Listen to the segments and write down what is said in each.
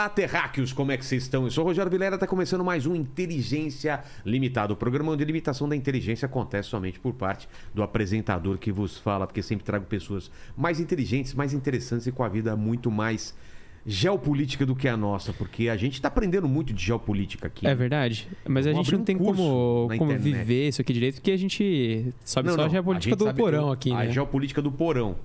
Olá, terráqueos, como é que vocês estão? Eu sou o Rogério Vilera, está começando mais um Inteligência Limitada. O programa onde a limitação da inteligência acontece somente por parte do apresentador que vos fala, porque sempre trago pessoas mais inteligentes, mais interessantes e com a vida muito mais geopolítica do que a nossa, porque a gente está aprendendo muito de geopolítica aqui. É verdade. Mas a Vamos gente não tem como, como internet. viver isso aqui direito, porque a gente sabe Não, só não, a geopolítica gente do sabe porão aqui, A né? geopolítica do porão,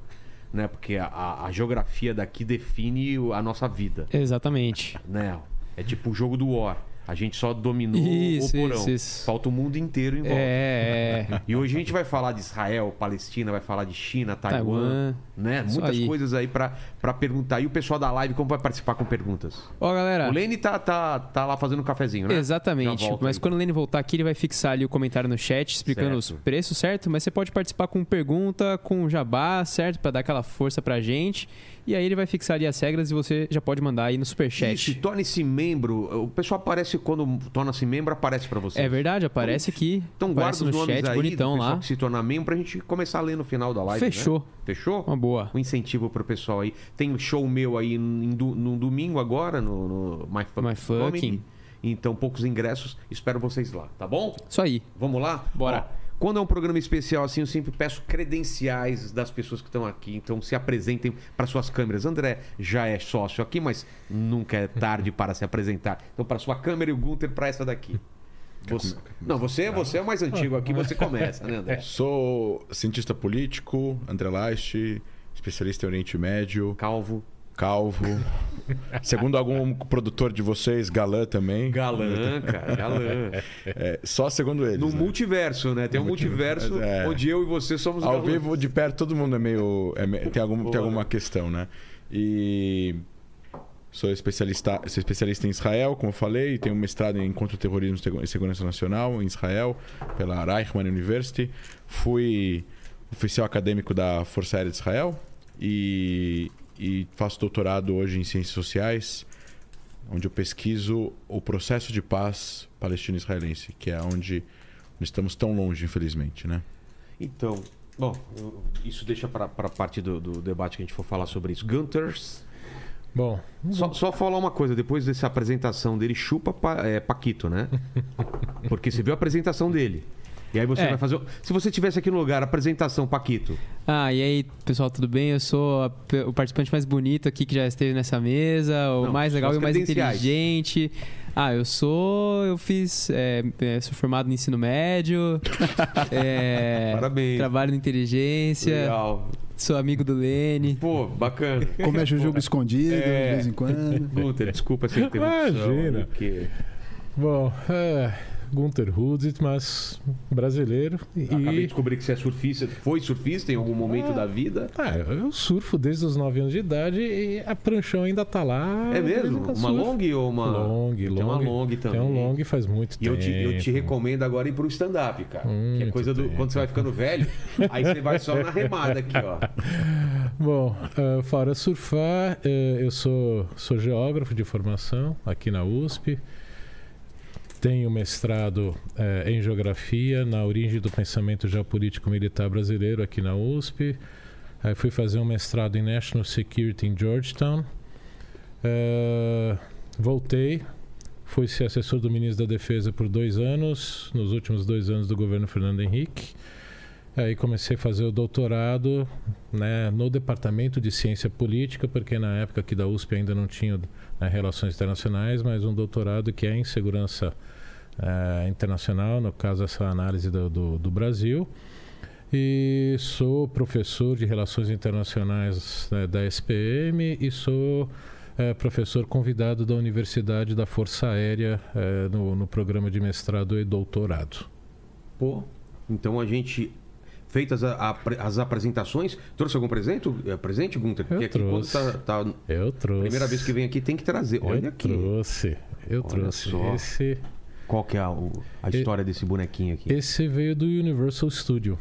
né? Porque a- a, geografia daqui define a nossa vida, Exatamente. né? É tipo o jogo do War. A gente só dominou Isso, o porão. isso, isso. Falta o mundo inteiro em volta. É, é. E hoje a gente vai falar de Israel, Palestina, vai falar de China, Taiwan, Taiwan. né? Muitas aí. coisas aí pra pra perguntar. E o pessoal da live, como vai participar com perguntas? Ó, galera. O Lene tá, tá, tá lá fazendo um cafezinho, né? Exatamente. Mas aí. quando o Lene voltar aqui, ele vai fixar ali o comentário no chat explicando Certo. os preços, certo? Mas você pode participar com pergunta, com jabá, certo? Pra dar aquela força pra gente. E aí ele vai fixar ali as regras e você já pode mandar aí no superchat. Isso, torne-se membro. O pessoal aparece quando torna-se membro, aparece pra você. É verdade, aparece aqui. Então guarda aparece os no nomes chat, aí bonitão lá. que se torna membro pra gente começar a ler no final da live. né? Fechou. Fechou? Uma boa. Um incentivo pro pessoal aí. Tem um show meu aí no domingo agora, no, no My, My Fucking. Então, poucos ingressos. Espero vocês lá, tá bom? Isso aí. Vamos lá? Bora. Ó, quando é um programa especial assim, eu sempre peço credenciais das pessoas que estão aqui. Então, se apresentem para suas câmeras. André já é sócio aqui, mas nunca é tarde para se apresentar. Então, para sua câmera e o Gunter para essa daqui. Você... Não, você, você é o mais antigo aqui, você começa, né, André? Sou cientista político, André Last, especialista em Oriente Médio, Calvo. Calvo. Segundo algum produtor de vocês, galã também. Galã, cara, galã. É, só segundo eles. No né? multiverso, né? Tem um multiverso É. onde eu e você somos Ao galãs. vivo, de perto, todo mundo é meio. é tem, algum, tem alguma questão, né? E. Sou especialista, sou especialista em Israel, como eu falei, tenho um mestrado em contra-terrorismo e segu- e segurança nacional em Israel, pela Reichman University. Fui oficial acadêmico da Força Aérea de Israel e, e faço doutorado hoje em ciências sociais, onde eu pesquiso o processo de paz palestino-israelense, que é onde não estamos tão longe, infelizmente, né? Então, bom, isso deixa para a parte do, do debate que a gente for falar sobre isso. Gunters, Bom, só, só falar uma coisa, depois dessa apresentação dele, chupa pa, é, Paquito, né? Porque você viu a apresentação dele. E aí você É. vai fazer. o- Se você tivesse aqui no lugar, apresentação, Paquito. Ah, e aí, pessoal, tudo bem? Eu sou a o participante mais bonito aqui que já esteve nessa mesa, o Não, mais legal e o mais inteligente. Ah, eu sou. Eu fiz. é, é, sou formado no ensino médio. é, Parabéns. Trabalho na inteligência. Legal. Sou amigo do Lene. Pô, bacana. Come a jujuba escondido É. de vez em quando. Gunter, desculpa essa interrupção. Imagina. porque bom, é, Gunther Hudzit, mas brasileiro. E, Acabei de descobrir que você é surfista. Foi surfista em algum momento da vida? Ah, eu surfo desde os 9 anos de idade e a pranchão ainda tá lá. É mesmo? eu Uma surfo. long ou uma. Long, Tem long. uma long também. Tem um long faz muito E eu tempo. te, eu te recomendo agora ir pro stand-up, cara. que é Muito coisa do. tempo. Quando você vai ficando velho, aí você vai só na remada aqui, ó. Bom, eh, fora surfar, eh, eu sou, sou geógrafo de formação aqui na USP. Tenho mestrado eh, em geografia na origem do pensamento geopolítico militar brasileiro aqui na USP. Aí fui fazer um mestrado em National Security em Georgetown. Eh, voltei, fui ser assessor do ministro da Defesa por dois anos, nos últimos dois anos do governo Fernando Henrique. Aí comecei a fazer o doutorado né, no Departamento de Ciência Política, porque na época aqui da USP ainda não tinha né, relações internacionais, mas um doutorado que é em segurança eh, internacional, no caso essa análise do, do, do Brasil. E sou professor de Relações Internacionais né, da SPM e sou eh, professor convidado da Universidade da Força Aérea eh, no, no programa de mestrado e doutorado. Pô. Então a gente. Feitas a- a- as apresentações, trouxe algum presente, eh, presente Gunter? Porque Eu aqui quando trouxe. tá, tá- Eu trouxe. Primeira vez que vem aqui tem que trazer. Olha eu aqui. trouxe. Eu Olha trouxe. só. Esse, Qual que é a, a E- história desse bonequinho aqui? esse veio do Universal Studio.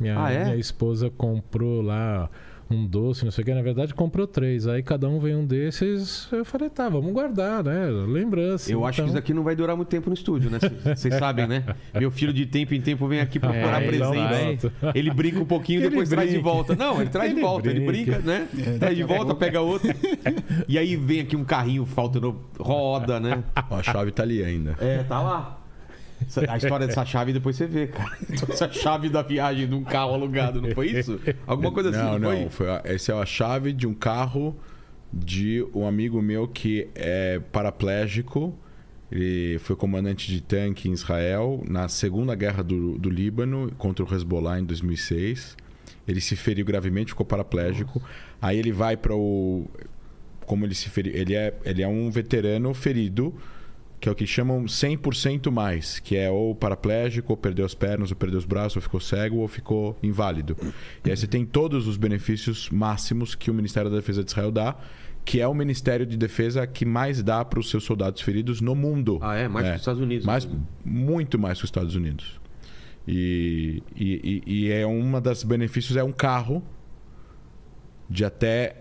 Minha, Ah, é? minha esposa comprou lá um doce, não sei o que. Na verdade, comprou três. Aí cada um veio um desses. Eu falei, tá, vamos guardar, né? Lembrança. Eu acho que então. isso daqui não vai durar muito tempo no estúdio, né? Vocês sabem, né? Meu filho de tempo em tempo vem aqui procurar É, presente. Ele brinca um pouquinho e Ele depois traz de brinca. volta. Não, ele traz de Ele volta. Ele brinca. brinca, né? É, traz de volta, pega outro. E aí vem aqui um carrinho faltando roda, né? Ó, a chave tá ali ainda. É, tá lá. A história dessa chave depois você vê, cara. Essa chave da viagem de um carro alugado, não foi isso? Alguma coisa assim, não, não, não. foi? Foi essa é a chave de um carro de um amigo meu que é paraplégico. Ele foi comandante de tanque em Israel na Segunda Guerra do, do Líbano contra o Hezbollah em 2006. Ele se feriu gravemente, ficou paraplégico. Aí ele vai para o. Como ele se feriu? Ele é, ele é um veterano ferido, que é o que chamam 100% mais, que é ou paraplégico, ou perdeu as pernas, ou perdeu os braços, ou ficou cego, ou ficou inválido. E aí você tem todos os benefícios máximos que o Ministério da Defesa de Israel dá, que é o Ministério de Defesa que mais dá para os seus soldados feridos no mundo. Ah, é? Mais que os Estados Unidos. Mais, muito mais que os Estados Unidos. E, e, e- e é uma das benefícios é um carro de até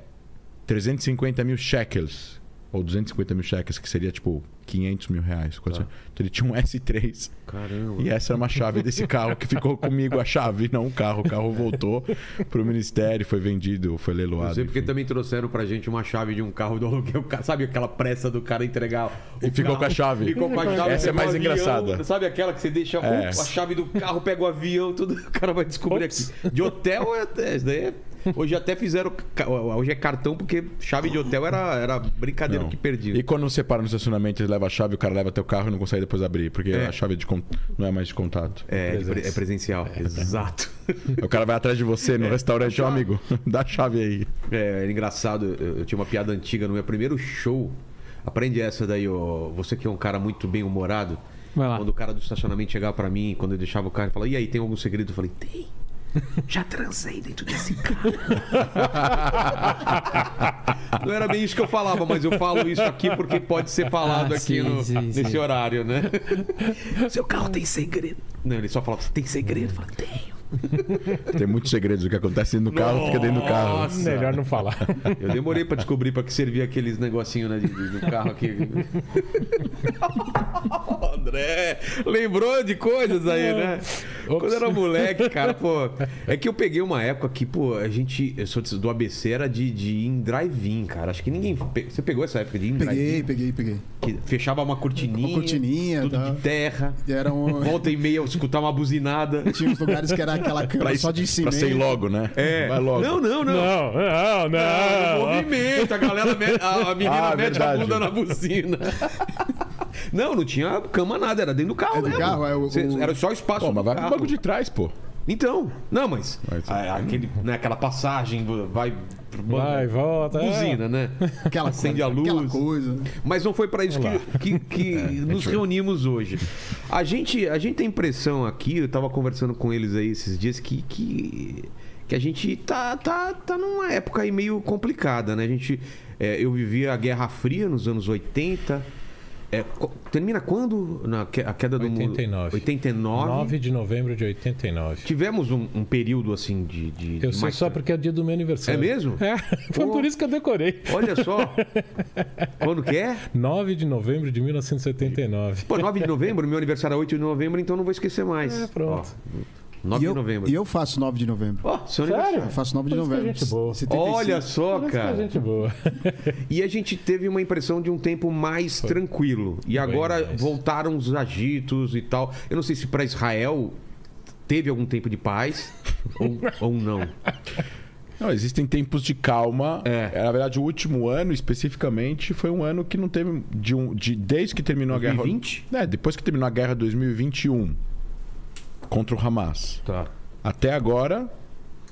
350 mil shekels ou 250 mil shekels que seria tipo 500 mil reais. assim. Então ele tinha um S3 Caramba. e essa era uma chave desse carro que ficou comigo a chave, não o carro. O carro voltou pro ministério, foi vendido, foi leiloado. Não sei porque enfim. também trouxeram pra gente uma chave de um carro do aluguel. Sabe aquela pressa do cara entregar o E ficou carro? com a chave. Ficou com a chave. Essa é mais o avião, engraçada. Sabe aquela que você deixa É. a chave do carro, pega o avião, tudo. O cara vai descobrir Ops. aqui. De hotel é até. isso daí é- Hoje até fizeram. Hoje é cartão, porque chave de hotel era, era brincadeira Não. que perdia. E quando você para no estacionamento, ele leva a chave, o cara leva até o carro e não consegue depois abrir, porque É. a chave é de não é mais de contato. É, pre- Presença. é presencial. Exato. O cara vai atrás de você no restaurante, ó, amigo, dá a chave aí. É, era engraçado, eu, eu tinha uma piada antiga no meu primeiro show. Aprende essa daí, ó. Você que é um cara muito bem humorado. Vai lá. Quando o cara do estacionamento chegava pra mim, quando eu deixava o carro, ele falava: E aí, tem algum segredo? Eu falei: Tem. Já transei dentro desse carro. Não era bem isso que eu falava, mas eu falo isso aqui porque pode ser falado Ah, aqui sim, no- sim, nesse sim. horário, né? Seu carro tem segredo. Não, ele só falava: Tem segredo? Eu falei: Tenho. Tem muitos segredos. O que acontece dentro do carro, fica dentro do carro. Nossa. Melhor não falar. Eu demorei pra descobrir pra que servia aqueles negocinhos né, do carro aqui. André, lembrou de coisas aí, né? Ops. Quando era moleque, cara, pô. É que eu peguei uma época que, pô, a gente. Eu sou do ABC, era de, de ir em drive-in, cara. Acho que ninguém. pe- Você pegou essa época de ir em Peguei, drive-in? peguei, peguei. Que fechava uma cortininha. Uma cortininha, Tudo tá. de terra. E Era um... Volta e meia eu escutar uma buzinada. Tinha uns lugares que era aquela Pra, cama isso, só de pra cimento. ser ir logo, né? É. Vai logo. Não, não, não. Não, não, não. Ah, o movimento, a galera, me- a, a menina Ah, mete a verdade. bunda na buzina. Não, não tinha cama nada, era dentro do carro É mesmo. carro, é o- Cê- o- Era só espaço Pô, mas vai pro carro. banco de trás, pô. Então, não, mas Mas- a- aquele, né, aquela passagem, vai... pro banco, Vai, volta. é. Buzina, né? Aquela Acende a coisa, luz. Aquela coisa. Mas não foi para isso que, que- que nos reunimos hoje. A gente, a gente tem impressão aqui, eu tava conversando com eles aí esses dias, que, que, que a gente tá, tá, tá numa época aí meio complicada, né? A gente, é, eu vivi a Guerra Fria nos anos 80. É, termina quando na que- a queda do mundo? 89. 89. 9 de novembro de 89. Tivemos um, um período assim de. de Eu de sei mais só porque é dia do meu É aniversário. mesmo? É, foi Pô. por isso que eu decorei. Olha só. quando que é? 9 de novembro de 1979. Pô, 9 de novembro, meu aniversário é 8 de novembro, então não vou esquecer mais. É, pronto. Ó, 9 e eu, de novembro. E eu faço 9 de novembro. Seu Sério? Eu faço 9 de é novembro. gente boa. 75. Olha só, Por é cara. gente boa. E a gente teve uma impressão de um tempo mais tranquilo. E agora mais. voltaram os agitos e tal. Eu não sei se para Israel teve algum tempo de paz ou, ou não. Não, existem tempos de calma. É. Na verdade, o último ano, especificamente, foi um ano que não teve. De um, de, desde que terminou 2020? a guerra. É, depois que terminou a guerra 2021 contra o Hamas. Tá. Até agora,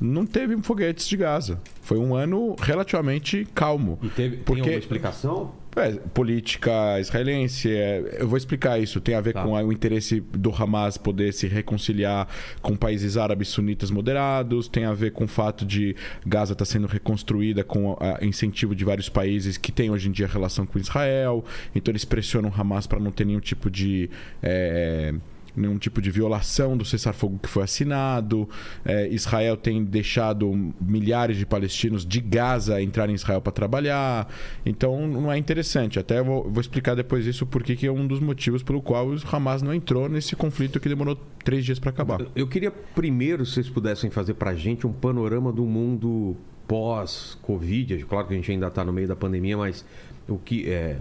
não teve foguetes de Gaza. Foi um ano relativamente calmo. E teve tem Porque- alguma explicação? É, política israelense, é, eu vou explicar isso. Tem a ver Tá. com a- o interesse do Hamas poder se reconciliar com países árabes sunitas moderados, tem a ver com o fato de Gaza estar sendo reconstruída com a, incentivo de vários países que têm hoje em dia relação com Israel. Então eles pressionam o Hamas para não ter nenhum tipo de. é, nenhum tipo de violação do cessar-fogo que foi assinado. É, Israel tem deixado milhares de palestinos de Gaza entrarem em Israel para trabalhar. Então não é interessante. Até vou, vou explicar depois isso porque que é um dos motivos pelo qual o Hamas não entrou nesse conflito que demorou três dias para acabar. Eu queria primeiro, se vocês pudessem fazer pra gente um panorama do mundo pós-Covid. Claro que a gente ainda está no meio da pandemia, mas o que é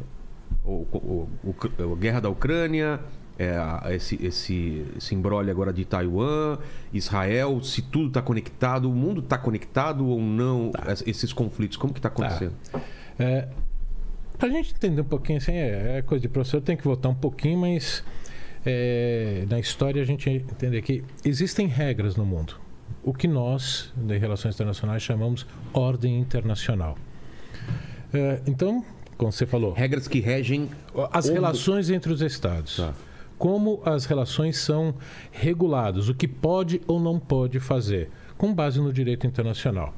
o, o, o- a guerra da Ucrânia, é, a- esse, esse, esse embrolho agora de Taiwan, Israel, se tudo está conectado, o mundo está conectado ou não? Es- Esses conflitos, como que está acontecendo? É, pra gente entender um pouquinho, assim, é, é coisa de professor, tem que voltar um pouquinho, mas é, na história a gente entender que existem regras no mundo. O que nós, de relações internacionais, chamamos ordem internacional. É, então, como você falou, Regras que regem. as relações entre os estados. Tá. Como as relações são reguladas, o que pode ou não pode fazer, com base no direito internacional.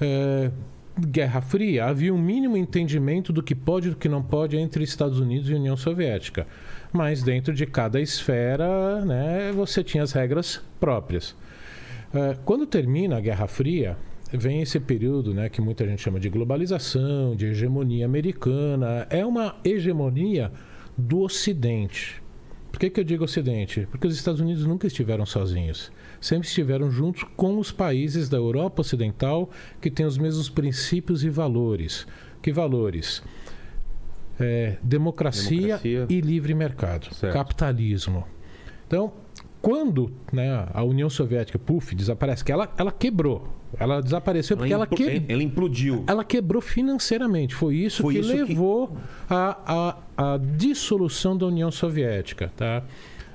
É, Guerra Fria, havia um mínimo entendimento do que pode e do que não pode entre Estados Unidos e União Soviética. Mas dentro de cada esfera, né, você tinha as regras próprias. É, quando termina a Guerra Fria, vem esse período né, que muita gente chama de globalização, de hegemonia americana. É uma hegemonia do Ocidente. Por que, que eu digo Ocidente? Porque os Estados Unidos nunca estiveram sozinhos. Sempre estiveram juntos com os países da Europa Ocidental que têm os mesmos princípios e valores. Que valores? É, democracia, Democracia. e livre mercado. Certo. Capitalismo. Então, quando né, a União Soviética, puf, desaparece, que ela, ela quebrou. Ela desapareceu porque ela, impl- que, ela implodiu. ela quebrou financeiramente. Foi isso Foi que isso que- levou à a, a dissolução da União Soviética. Tá?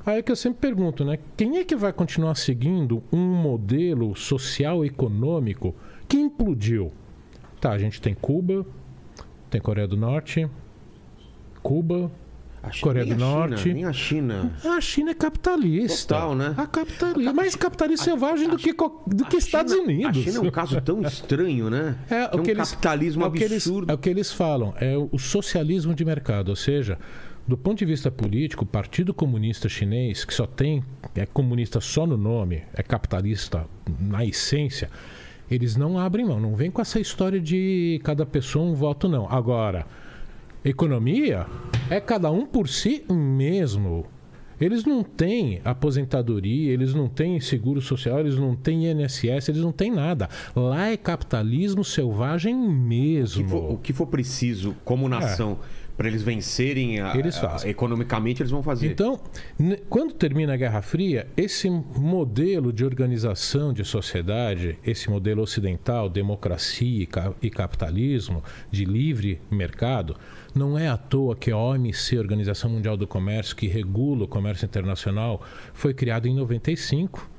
Aí que eu sempre pergunto, né? Quem é que vai continuar seguindo um modelo social e econômico que implodiu? Tá, a gente tem Cuba, tem Coreia do Norte, Cuba. A China- Coreia do a China, Norte. Nem a China. A China é capitalista. Total, né? A capitalista. Mais capitalista selvagem do que, do que A Estados China- Unidos. A China é um caso tão estranho, né? É, o um que eles- capitalismo é o que eles- absurdo. é o que eles falam, é o socialismo de mercado, ou seja, do ponto de vista político, o Partido Comunista Chinês, que só tem é comunista só no nome, é capitalista na essência, eles não abrem mão, não vem com essa história de cada pessoa um voto não. Agora, economia é cada um por si mesmo. Eles não têm aposentadoria, eles não têm seguro social, eles não têm INSS, eles não têm nada. Lá é capitalismo selvagem O que mesmo. for- o que for preciso como nação para eles vencerem a- É. Eles a- fazem. economicamente, eles vão fazer. Então, quando termina a Guerra Fria, esse modelo de organização de sociedade, esse modelo ocidental, democracia e ca- e capitalismo, de livre mercado, não é à toa que a OMC, Organização Mundial do Comércio, que regula o comércio internacional, foi criada em 95.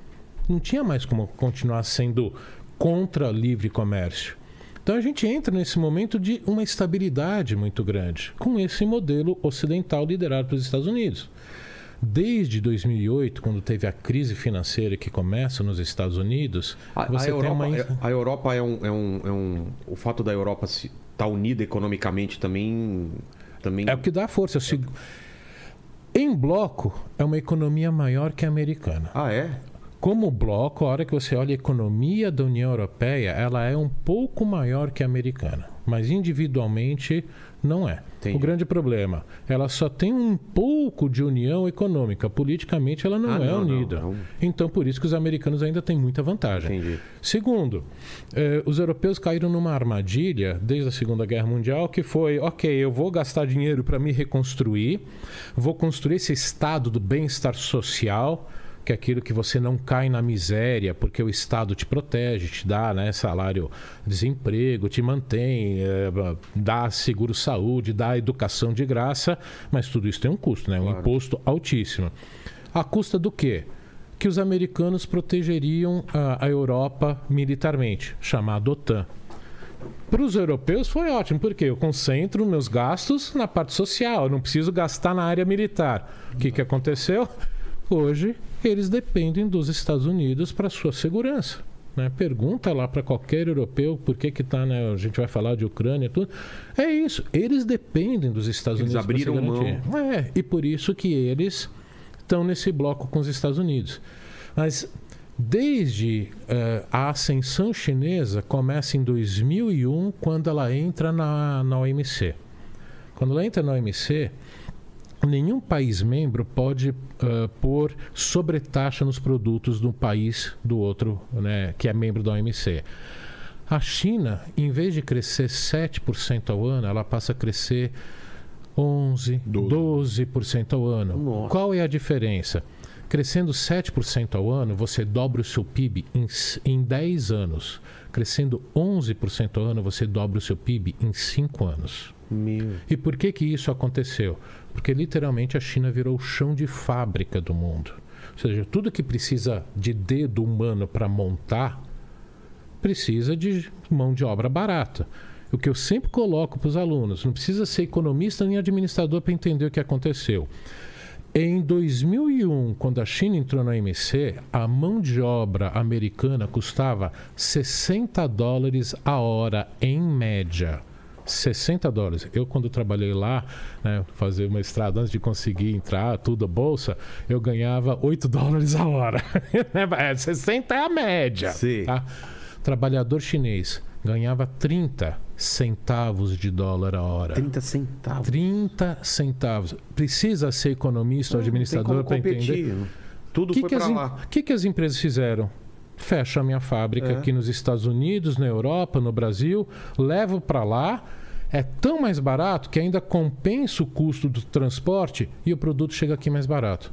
Não tinha mais como continuar sendo contra livre comércio. Então a gente entra nesse momento de uma estabilidade muito grande com esse modelo ocidental liderado pelos Estados Unidos. Desde 2008, quando teve a crise financeira que começa nos Estados Unidos, A, a você tem Europa, uma é- a Europa é um, é um- é um- O fato da Europa estar unida economicamente também. também é o que dá força. Eu sigo- Em bloco, é uma economia maior que a americana. Ah, é? Como bloco, a hora que você olha a economia da União Europeia, ela é um pouco maior que a americana, mas individualmente não é. Entendi. O grande problema, ela só tem um pouco de união econômica, politicamente ela não Ah, é não, não, unida. não. Então, por isso que os americanos ainda têm muita vantagem. Entendi. Segundo, eh, os europeus caíram numa armadilha desde a Segunda Guerra Mundial que foi, ok, eu vou gastar dinheiro para me reconstruir, vou construir esse estado do bem-estar social, que é aquilo que você não cai na miséria, porque o Estado te protege, te dá né, salário, desemprego, te mantém, eh, dá seguro-saúde, dá educação de graça, mas tudo isso tem um custo, né? um Claro. imposto altíssimo. A custa do quê? que os americanos protegeriam a, a Europa militarmente, chamada OTAN. Para os europeus foi ótimo, porque eu concentro meus gastos na parte social, eu não preciso gastar na área militar. O que, que aconteceu? Hoje, eles dependem dos Estados Unidos para sua segurança. Né? Pergunta lá para qualquer europeu por que que tá, né? A gente vai falar de Ucrânia e tudo. É isso. Eles dependem dos Estados Eles Unidos. se abriram garantir. É, e por isso que eles estão nesse bloco com os Estados Unidos. Mas desde eh, a ascensão chinesa começa em 2001, quando ela entra na, na OMC. Quando ela entra na OMC, nenhum país membro pode uh, pôr sobretaxa nos produtos do país do outro, né, que é membro da OMC. A China, em vez de crescer 7% ao ano, ela passa a crescer 11, 12%, 12% ao ano. Nossa. Qual é a diferença? Crescendo 7% ao ano, você dobra o seu PIB em, em 10 anos. Crescendo 11% ao ano, você dobra o seu PIB em 5 anos. Meu. E por que que isso aconteceu? Porque literalmente a China virou o chão de fábrica do mundo. Ou seja, tudo que precisa de dedo humano para montar precisa de mão de obra barata. O que eu sempre coloco para os alunos, não precisa ser economista nem administrador para entender o que aconteceu. Em 2001, quando a China entrou na OMC, a mão de obra americana custava 60 dólares a hora, em média. 60 dólares. Eu, quando trabalhei lá, né, fazer uma estrada antes de conseguir entrar, tudo a bolsa, eu ganhava 8 dólares a hora. É, 60 é a média. Sim. Tá? Trabalhador chinês ganhava 30 centavos de dólar a hora. 30 centavos. 30 centavos. Precisa ser economista ou administrador para entender. Tudo O que, foi em- lá. que que as empresas fizeram? Fecha a minha fábrica É. aqui nos Estados Unidos, na Europa, no Brasil, levo para lá. É tão mais barato que ainda compensa o custo do transporte e o produto chega aqui mais barato.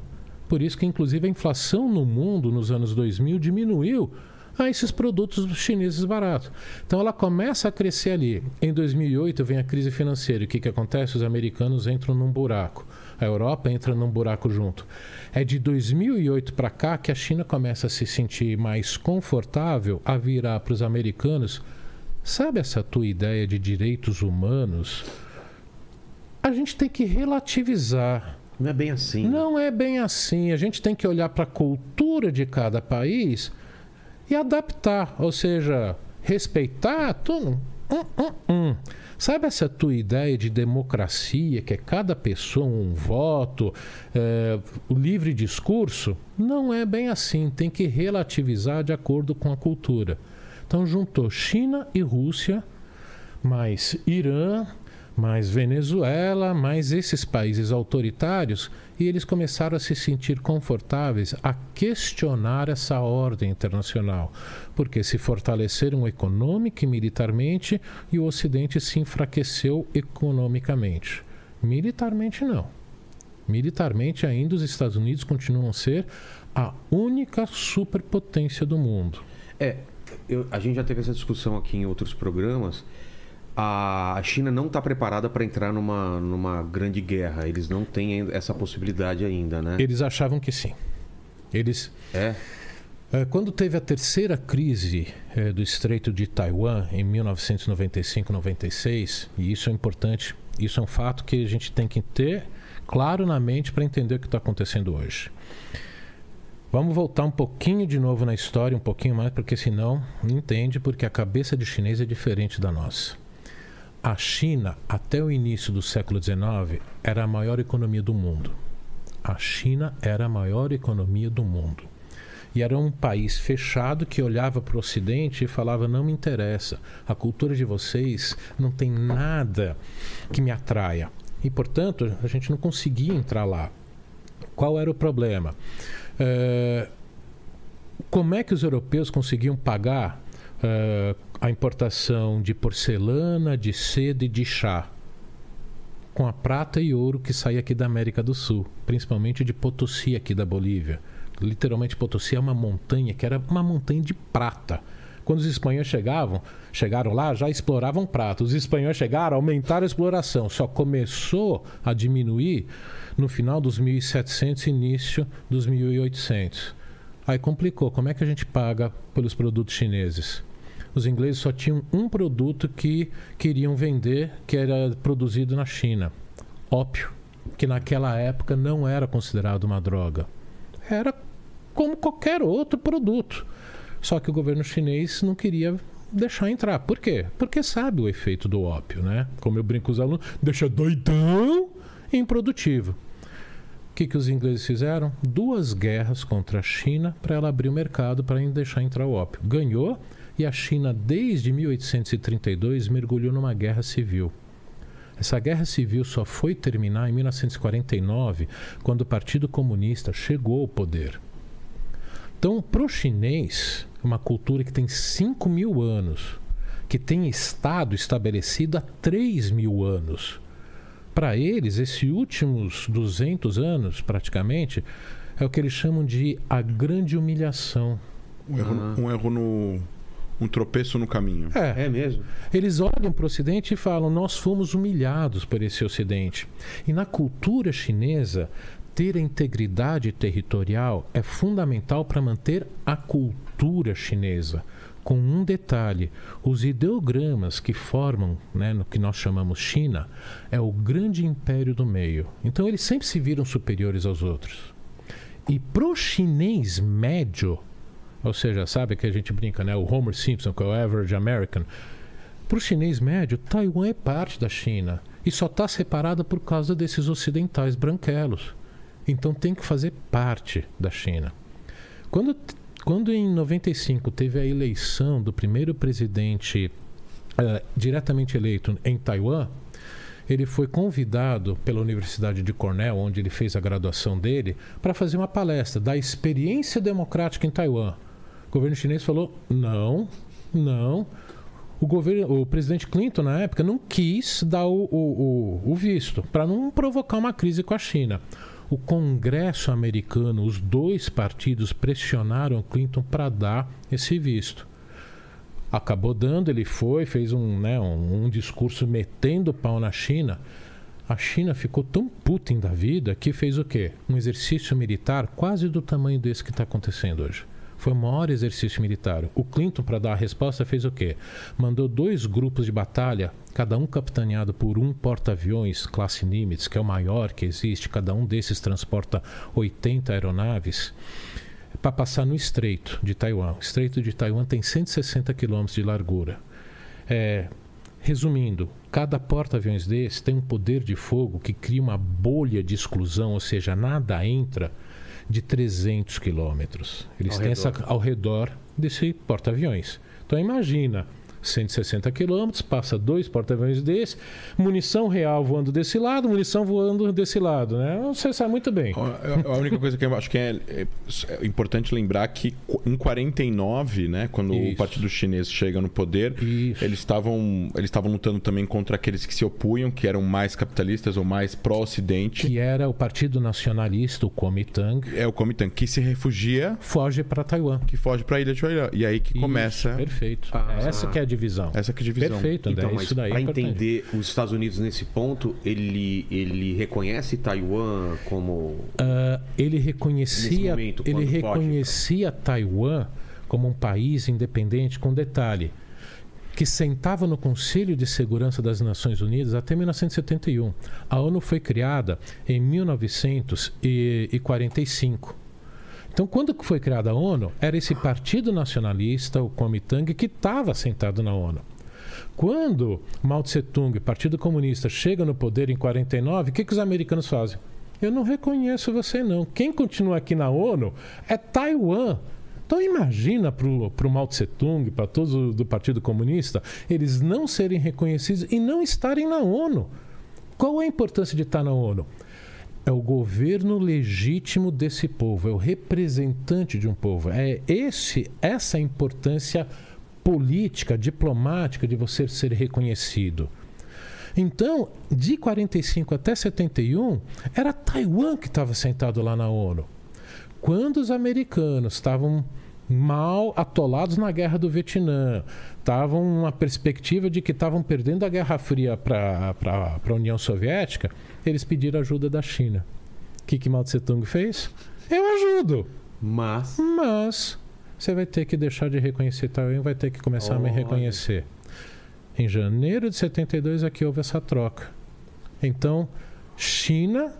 Por isso que, inclusive, a inflação no mundo nos anos 2000 diminuiu a esses produtos chineses baratos. Então, ela começa a crescer ali. Em 2008 vem a crise financeira. O que, que acontece? Os americanos entram num buraco. A Europa entra num buraco junto. É de 2008 para cá que a China começa a se sentir mais confortável a virar para os americanos. Sabe essa tua ideia de direitos humanos? A gente tem que relativizar. Não é bem assim. Não é bem assim. A gente tem que olhar para a cultura de cada país e adaptar, ou seja, respeitar tudo. Hum, hum, hum. Sabe essa tua ideia de democracia, que é cada pessoa um voto, é, o livre discurso? Não é bem assim. Tem que relativizar de acordo com a cultura. Então, juntou China e Rússia, mais Irã, mais Venezuela, mais esses países autoritários, e eles começaram a se sentir confortáveis a questionar essa ordem internacional, porque se fortaleceram econômica e militarmente e o Ocidente se enfraqueceu economicamente. Militarmente, não. Militarmente, ainda os Estados Unidos continuam a ser a única superpotência do mundo. É, eu- a gente já teve essa discussão aqui em outros programas. A China não está preparada para entrar numa, numa grande guerra. Eles não têm essa possibilidade ainda, né? Eles achavam que sim. Eles É. Eh, Quando teve a terceira crise eh, do Estreito de Taiwan, em 1995-96, e isso é importante, isso é um fato que a gente tem que ter claro na mente para entender o que está acontecendo hoje. Vamos voltar um pouquinho de novo na história, um pouquinho mais, porque senão não entende, porque a cabeça de chinês é diferente da nossa. A China, até o início do século XIX, era a maior economia do mundo. A China era a maior economia do mundo. E era um país fechado que olhava para o Ocidente e falava: não me interessa, a cultura de vocês não tem nada que me atraia. E, portanto, a gente não conseguia entrar lá. Qual era o problema? Eh, como é que os europeus conseguiam pagar eh, a importação de porcelana, de seda e de chá? Com a prata e ouro que saía aqui da América do Sul, principalmente de Potosí, aqui da Bolívia. Literalmente, Potosí é uma montanha que era uma montanha de prata. Quando os espanhóis chegavam, chegaram lá, já exploravam prata. Os espanhóis chegaram, aumentaram a exploração. Só começou a diminuir no final dos 1700 e início dos 1800. Aí complicou. Como é que a gente paga pelos produtos chineses? Os ingleses só tinham um produto que queriam vender, que era produzido na China: ópio, que naquela época não era considerado uma droga. Era como qualquer outro produto. Só que o governo chinês não queria deixar entrar. Por quê? Porque sabe o efeito do ópio, né? Como eu brinco com os alunos, deixa doidão e improdutivo. que, que os ingleses fizeram? Duas guerras contra a China para ela abrir o mercado para deixar entrar o ópio. Ganhou e a China, desde 1832, mergulhou numa guerra civil. Essa guerra civil só foi terminar em 1949, quando o Partido Comunista chegou ao poder. Então, para o chinês, uma cultura que tem 5 mil anos, que tem Estado estabelecido há 3 mil anos, para eles, esses últimos 200 anos, praticamente, é o que eles chamam de a grande humilhação. Um erro, Ah. um erro no. Um tropeço no caminho. É, É mesmo? Eles olham para o Ocidente e falam: nós fomos humilhados por esse Ocidente. E na cultura chinesa, ter a integridade territorial é fundamental para manter a cultura chinesa. Com um detalhe: os ideogramas que formam, né, no que nós chamamos China, é o grande império do meio. Então eles sempre se viram superiores aos outros. E pro chinês médio, ou seja, sabe que a gente brinca, né? O Homer Simpson, que é o average American. Para o chinês médio, Taiwan é parte da China e só está separada por causa desses ocidentais branquelos. Então tem que fazer parte da China. Quando, quando em 95 teve a eleição do primeiro presidente eh, diretamente eleito em Taiwan, ele foi convidado pela Universidade de Cornell, onde ele fez a graduação dele, para fazer uma palestra da experiência democrática em Taiwan. O governo chinês falou: não, não. O, governo, o presidente Clinton, na época, não quis dar o, o, o visto, para não provocar uma crise com a China. O Congresso americano, os dois partidos pressionaram Clinton para dar esse visto acabou dando, ele foi, fez um, né, um, um discurso metendo pau na China. A China ficou tão Putin da vida que fez o quê? Um exercício militar quase do tamanho desse que está acontecendo hoje. Foi o maior exercício militar. O Clinton, para dar a resposta, fez o quê? Mandou dois grupos de batalha, cada um capitaneado por um porta-aviões classe Nimitz, que é o maior que existe. Cada um desses transporta 80 aeronaves para passar no Estreito de Taiwan. O Estreito de Taiwan tem 160 quilômetros de largura. É, resumindo, cada porta-aviões desse tem um poder de fogo que cria uma bolha de exclusão, ou seja, nada entra, de 300 quilômetros. Eles Ao têm redor. essa ao redor desse porta-aviões. Então imagina. 160 quilômetros, passa dois porta-aviões desse, munição real voando desse lado, munição voando desse lado, né? Você sabe muito bem. A a única coisa que eu acho que é, é- é importante lembrar que em 49, né, quando o Isso. Partido Chinês chega no poder, Isso. eles estavam eles estavam lutando também contra aqueles que se opunham, que eram mais capitalistas ou mais pró-ocidente. que era o Partido Nacionalista, o Kuomintang, É o Kuomintang que se refugia, foge para Taiwan. que foge para a ilha de Taiwan. E aí que Isso, começa perfeito. Ah. essa que é a divisão. essa que é a divisão. Perfeito, André. Então, mas é para entender os Estados Unidos nesse ponto, ele, ele reconhece Taiwan como. Ah, ele reconhecia, momento, ele foge, reconhecia Taiwan como um país independente, com detalhe, que sentava no Conselho de Segurança das Nações Unidas até 1971. A ONU foi criada em 1945. Então, quando foi criada a ONU, era esse Partido Nacionalista, o Kuomintang, que estava sentado na ONU. Quando Mao Tse Tung, Partido Comunista, chega no poder em 49, o que, que os americanos fazem? Eu não reconheço você não. Quem continua aqui na ONU é Taiwan. Então imagina para o Mao Tse Tung, para todos o- do Partido Comunista, eles não serem reconhecidos e não estarem na ONU. Qual é a importância de estar na ONU? É o governo legítimo desse povo, é o representante de um povo. É esse, essa importância política, diplomática de você ser reconhecido. Então, de 45 até 71, era Taiwan que estava sentado lá na ONU. Quando os americanos estavam mal atolados na guerra do Vietnã, estavam uma perspectiva de que estavam perdendo a Guerra Fria para a União Soviética, eles pediram ajuda da China. O que, que Mao Tse Tung fez? Eu ajudo, Mas. mas você vai ter que deixar de reconhecer Taiwan, vai ter que começar a me Olha. reconhecer. Em janeiro de 72 aqui houve essa troca. Então, China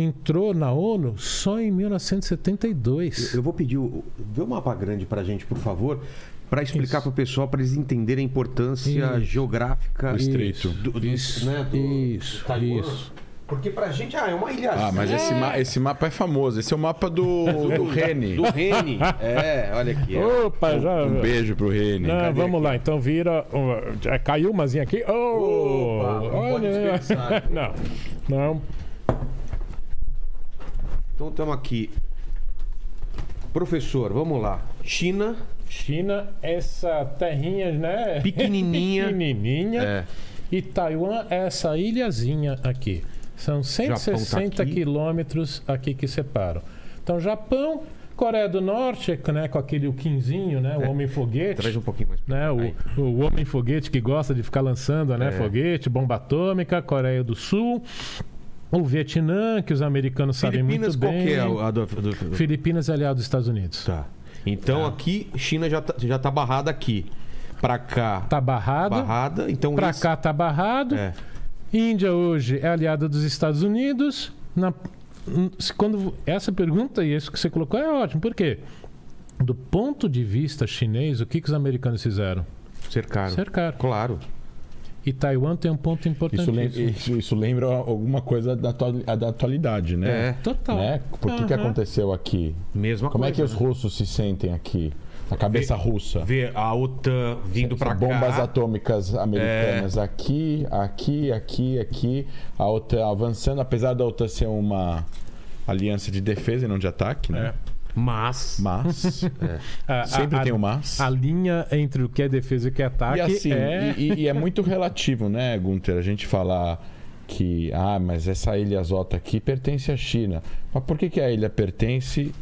entrou na ONU só em 1972. Eu, eu vou pedir. O, vê o mapa grande pra gente, por favor, para explicar Isso. pro pessoal, para eles entenderem a importância Isso. geográfica O estreito. do, do- Isso, né, do- isso, do Taiwan. isso. Porque pra gente, ah, é uma ilha. Ah, mas esse, ma- esse mapa é famoso. Esse é o mapa do, do Rene. Do Rene. É, olha aqui. ó. Opa, já. Um beijo pro Rene. Não, Cadê vamos aqui? lá, então vira. um, já caiu umazinha aqui. Oh, Opa, não pode olha. Não, não. Então estamos aqui. Professor, vamos lá. China, China, essa terrinha, né? Pequenininha. Pequenininha. É. E Taiwan, essa ilhazinha aqui. São 160 tá aqui. quilômetros aqui que separam. Então, Japão, Coreia do Norte, né, com aquele o quinzinho, né, o homem foguete. traz um pouquinho mais. né, o, o homem foguete que gosta de ficar lançando né, É. foguete, bomba atômica, Coreia do Sul, o Vietnã, que os americanos sabem Filipinas, muito qual bem. que é a do, do- do- Filipinas é aliado dos Estados Unidos. Tá. Então aqui, China já tá, já tá barrada aqui. Pra cá, Tá barrado. barrada. Então Pra esse- cá tá barrado. É. Índia hoje é aliada dos Estados Unidos. Na- quando essa pergunta e isso que você colocou é ótimo. Por quê? Do ponto de vista chinês, o que, que os americanos fizeram? Cercaram. Cercaram. Claro. E Taiwan tem um ponto Isso, importantíssimo. lembra, isso, isso lembra alguma coisa da, atual- da atualidade, né? É. Total. Né? Por que, que Aham. aconteceu aqui? Mesma Como é coisa. que os russos se sentem aqui? A cabeça russa. Ver a OTAN vindo pra Bombas cá. atômicas americanas É. aqui, aqui, aqui, aqui. A OTAN avançando, apesar da OTAN ser uma aliança de defesa e não de ataque, né? É. Mas. Mas. A- Sempre a- tem o mas. A linha entre o que é defesa e o que é ataque E assim, é. e, e- e é muito relativo, né, Gunter? A gente falar que, ah, mas essa ilha Zota aqui pertence à China. Mas por que, que a ilha pertence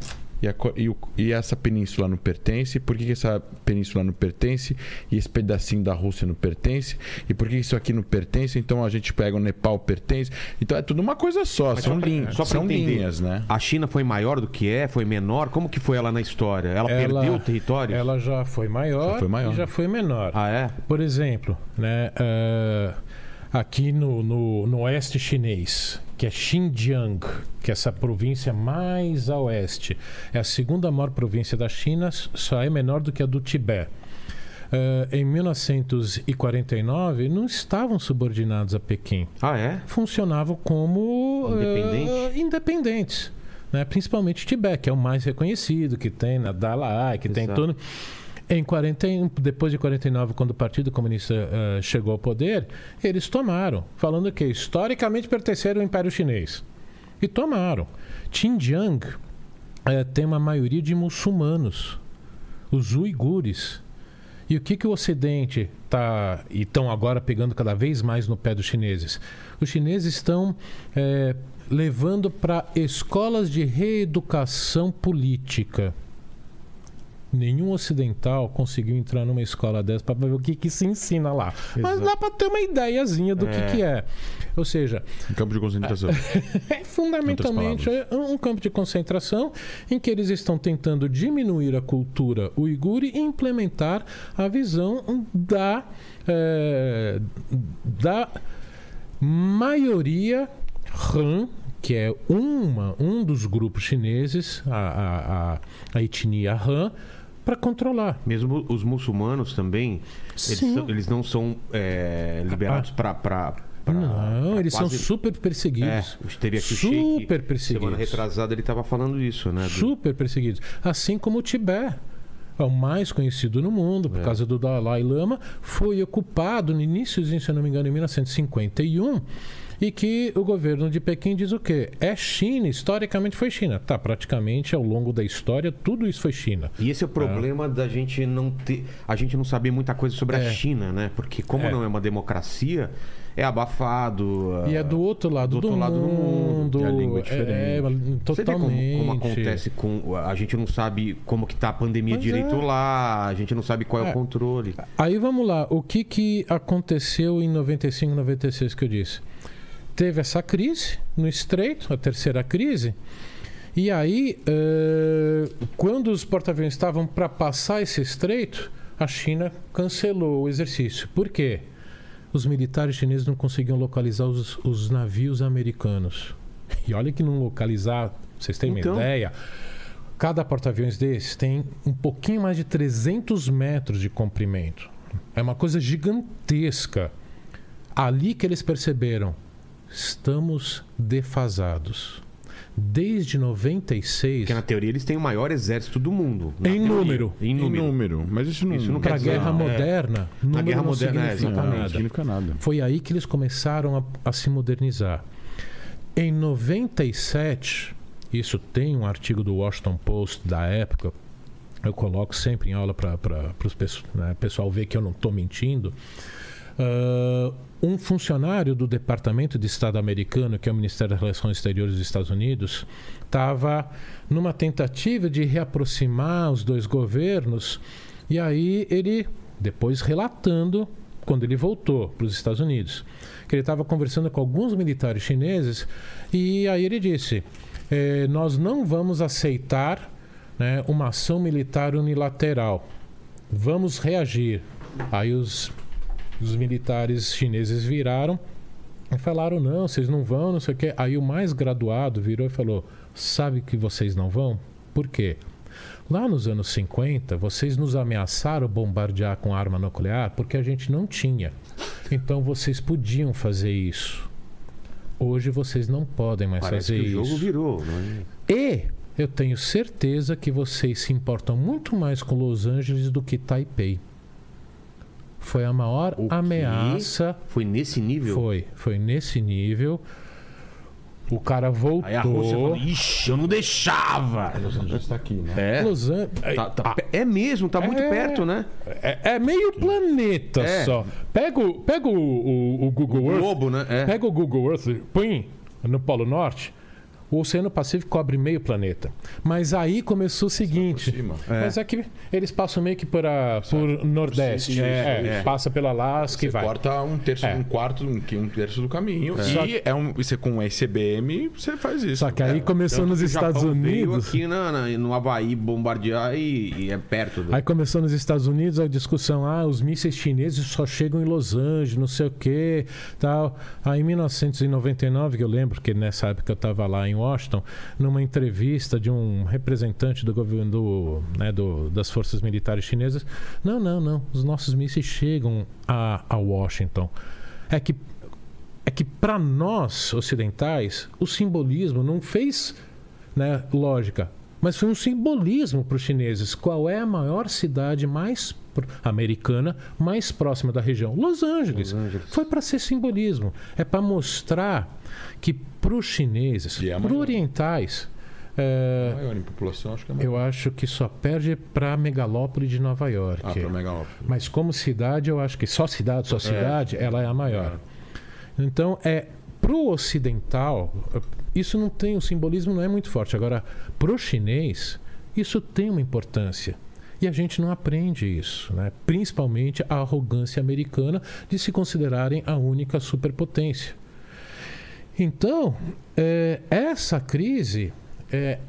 e, a e o- e essa península não pertence? Por que, que essa península não pertence e esse pedacinho da Rússia não pertence? E por que isso aqui não pertence? Então a gente pega o Nepal pertence. Então é tudo uma coisa só. Mas são só pra- linhas, só são entender, linhas, né? A China foi maior do que é? Foi menor? Como que foi ela na história? Ela, Ela- perdeu o território? Ela já foi maior, Já foi maior. e já foi menor. Ah, é? Por exemplo, né, eh, aqui no, no, no oeste chinês, que é Xinjiang, que é essa província mais a oeste, é a segunda maior província da China, só é menor do que a do Tibete. Eh, em 1949, não estavam subordinados a Pequim Ah, é? funcionavam como Independente? eh, independentes. Né? Principalmente Tibete, que é o mais reconhecido, que tem na Dalai, que tem Exato. tudo. Em 41, depois de 49, quando o Partido Comunista eh, chegou ao poder, eles tomaram, falando que historicamente pertenceram ao Império Chinês. E tomaram. Xinjiang eh, tem uma maioria de muçulmanos, os uigures. E o que, que o Ocidente está. E estão agora pegando cada vez mais no pé dos chineses? Os chineses estão eh, levando para escolas de reeducação política. Nenhum ocidental conseguiu entrar numa escola dessa para ver o que, que se ensina lá. Mas Exato. dá para ter uma ideiazinha do É. que, que é. Ou seja, Em campo de concentração. é fundamentalmente é um campo de concentração em que eles estão tentando diminuir a cultura uigure e implementar a visão da, eh, da maioria Han, que é uma, um dos grupos chineses, a, a, a, a etnia Han, para controlar. Mesmo os muçulmanos também, eles, são- eles não são é, liberados pra, pra- Não, pra eles quase- são super É, perseguidos. teria que o Sheik, super perseguidos. Semana retrasada ele tava falando isso, né? do- super perseguidos. Assim como o Tibete. É o mais conhecido no mundo, por É. causa do Dalai Lama, foi ocupado no início, se eu não me engano, em 1951, e que o governo de Pequim diz o quê? É China, historicamente foi China. Tá, praticamente ao longo da história, tudo isso foi China. E esse é o problema da gente não ter. A gente não saber muita coisa sobre a É. China, né? Porque como É. não é uma democracia, é abafado. E é do outro lado do do, outro lado do mundo, mundo. e a língua é diferente. É, Você vê como, totalmente. como acontece com. A gente não sabe como que tá a pandemia Pois direito é. lá, a gente não sabe qual é, É. o controle. Aí vamos lá, o que, que aconteceu em 95, 96 que eu disse? Teve essa crise no Estreito, a terceira crise, e aí, eh, quando os porta-aviões estavam para passar esse estreito, a China cancelou o exercício. Por quê? Os militares chineses não conseguiam localizar os, os navios americanos. E olha que não localizar, vocês Então. uma ideia, cada porta-aviões desses tem um pouquinho mais de 300 metros de comprimento. É uma coisa gigantesca. Ali que eles perceberam, estamos defasados. Desde 96, Porque na teoria eles têm o maior exército do mundo. Na Em teoria. número. Em Em número. número. Mas isso não, Isso não para quer a dizer- guerra é. moderna, número guerra não moderna, é, significa não nada. significa nada. Foi aí que eles começaram a, a se modernizar. Em 97, isso tem um artigo do Washington Post da época, eu coloco sempre em aula para o né, pessoal ver que eu não estou mentindo. Ah, um funcionário do Departamento de Estado americano, que é o Ministério das Relações Exteriores dos Estados Unidos, estava numa tentativa de reaproximar os dois governos, e aí ele, depois relatando, quando ele voltou para os Estados Unidos, que ele estava conversando com alguns militares chineses, e aí ele disse: eh, Nós não vamos aceitar né, uma ação militar unilateral, vamos reagir. Aí os os militares chineses viraram e falaram: não, vocês não vão, não sei o quê. Aí o mais graduado virou e falou: sabe que vocês não vão? Por quê? Lá nos anos 50, vocês nos ameaçaram bombardear com arma nuclear porque a gente não tinha. Então vocês podiam fazer isso. Hoje vocês não podem mais Parece fazer que o isso. jogo virou. Não é? E eu tenho certeza que vocês se importam muito mais com Los Angeles do que Taipei. Foi a maior O quê? ameaça. Foi nesse nível? Foi, foi nesse nível. O cara voltou. Aí a Rússia falou, ixi, eu não deixava. Los Angeles está aqui, né? É, Los An- tá- tá é mesmo, tá muito É. perto, né? é, é meio planeta É. só. Pega, o, pega o, o- o Google O Earth. globo, né? É. Pega o Google Earth, põe no Polo Norte. O Oceano Pacífico cobre meio planeta. Mas aí começou o seguinte. cima. Mas é que eles passam meio que por, a- por Nordeste. É, é. Passa pela Alaska e Você vai. corta um terço, É. um quarto, um, um terço do caminho. Só E é um, você com um ICBM, você faz isso. Só que aí começou Tanto nos Estados Japão veio Unidos. aqui na, na- no Havaí bombardear e, e é perto do. Aí começou nos Estados Unidos a discussão, ah, os mísseis chineses só chegam em Los Angeles, não sei o quê, tal. Aí em 1999, que eu lembro que nessa época eu estava lá em Washington, numa entrevista de um representante do governo do, né, do- das forças militares chinesas, não, não, não, os nossos mísseis chegam a, a Washington. É que é que para nós ocidentais o simbolismo não fez né, lógica, mas foi um simbolismo para os chineses. Qual é a maior cidade mais americana mais próxima da região? Los Angeles. Los Angeles. Foi para ser simbolismo. É para mostrar que para os chineses, é para orientais, é, maior em população, acho que é maior. eu acho que só perde para a megalópole de Nova York. Ah, para Megalópole. Mas como cidade, eu acho que só cidade, só cidade, ela é a maior. Então, é pro ocidental, isso não tem, o simbolismo não é muito forte. Agora, pro chinês, isso tem uma importância. E a gente não aprende isso, né? principalmente a arrogância americana de se considerarem a única superpotência. Então, é, essa crise é,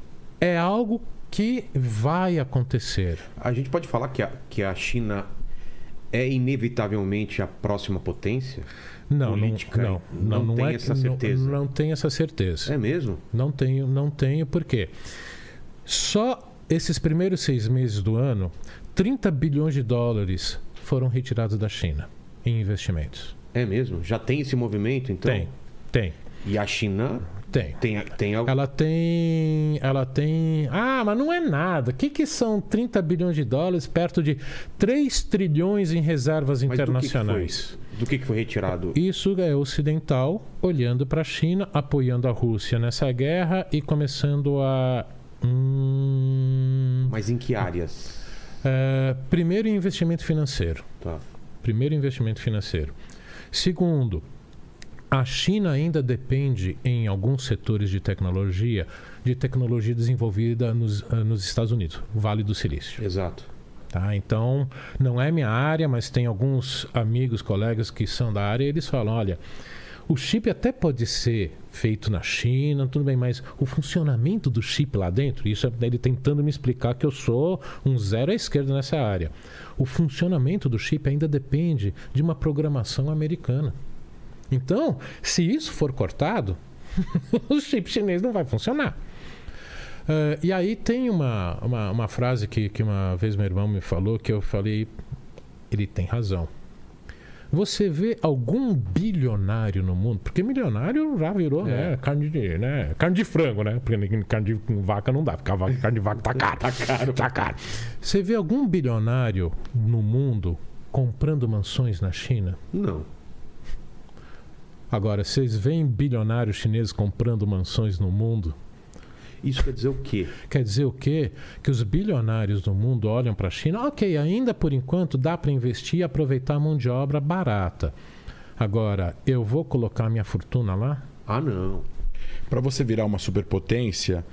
é algo que vai acontecer. A gente pode falar que a, que a China é inevitavelmente a próxima potência? Não, política, não, não, não não, tem é, essa não- certeza. Não, tenho essa certeza. É mesmo? Não tenho, não tenho, por quê? Só esses primeiros seis meses do ano, 30 bilhões de dólares foram retirados da China em investimentos. É mesmo? Já tem esse movimento, então? Tem, tem, E a China tem. tem, tem algo. Ela tem. Ela tem. Ah, mas não é nada. O que, que são 30 bilhões de dólares perto de 3 trilhões em reservas Mas do que que internacionais? foi? Do que, que foi retirado? Isso é ocidental olhando para a China, apoiando a Rússia nessa guerra e começando a. Hum, Mas em que áreas? é, primeiro, investimento financeiro. Tá. Primeiro, investimento financeiro. Segundo, a China ainda depende, em alguns setores de tecnologia, de tecnologia desenvolvida nos, ah, nos Estados Unidos, o Vale do Silício. Exato. Tá? Então, não é minha área, mas tem alguns amigos, colegas que são da área, e eles falam: olha, o chip até pode ser feito na China, tudo bem, mas o funcionamento do chip lá dentro, isso é ele tentando me explicar que eu sou um zero à esquerda nessa área. O funcionamento do chip ainda depende de uma programação americana. Então, se isso for cortado, o chip chinês não vai funcionar. Eh, e aí tem uma, uma, uma frase que, que uma vez meu irmão me falou que eu falei, ele tem razão. Você vê algum bilionário no mundo? Porque milionário já virou, É. né? Carne de, né? Carne de frango, né? Porque carne de vaca não dá, porque carne de vaca tá caro. tá caro, tá caro. Você vê algum bilionário no mundo comprando mansões na China? Não. Agora, vocês veem bilionários chineses comprando mansões no mundo? Isso quer dizer o quê? Quer dizer o quê? Que os bilionários do mundo olham para a China, ok, ainda por enquanto dá para investir e aproveitar a mão de obra barata. Agora, eu vou colocar minha fortuna lá? Ah, não. Para você virar uma superpotência,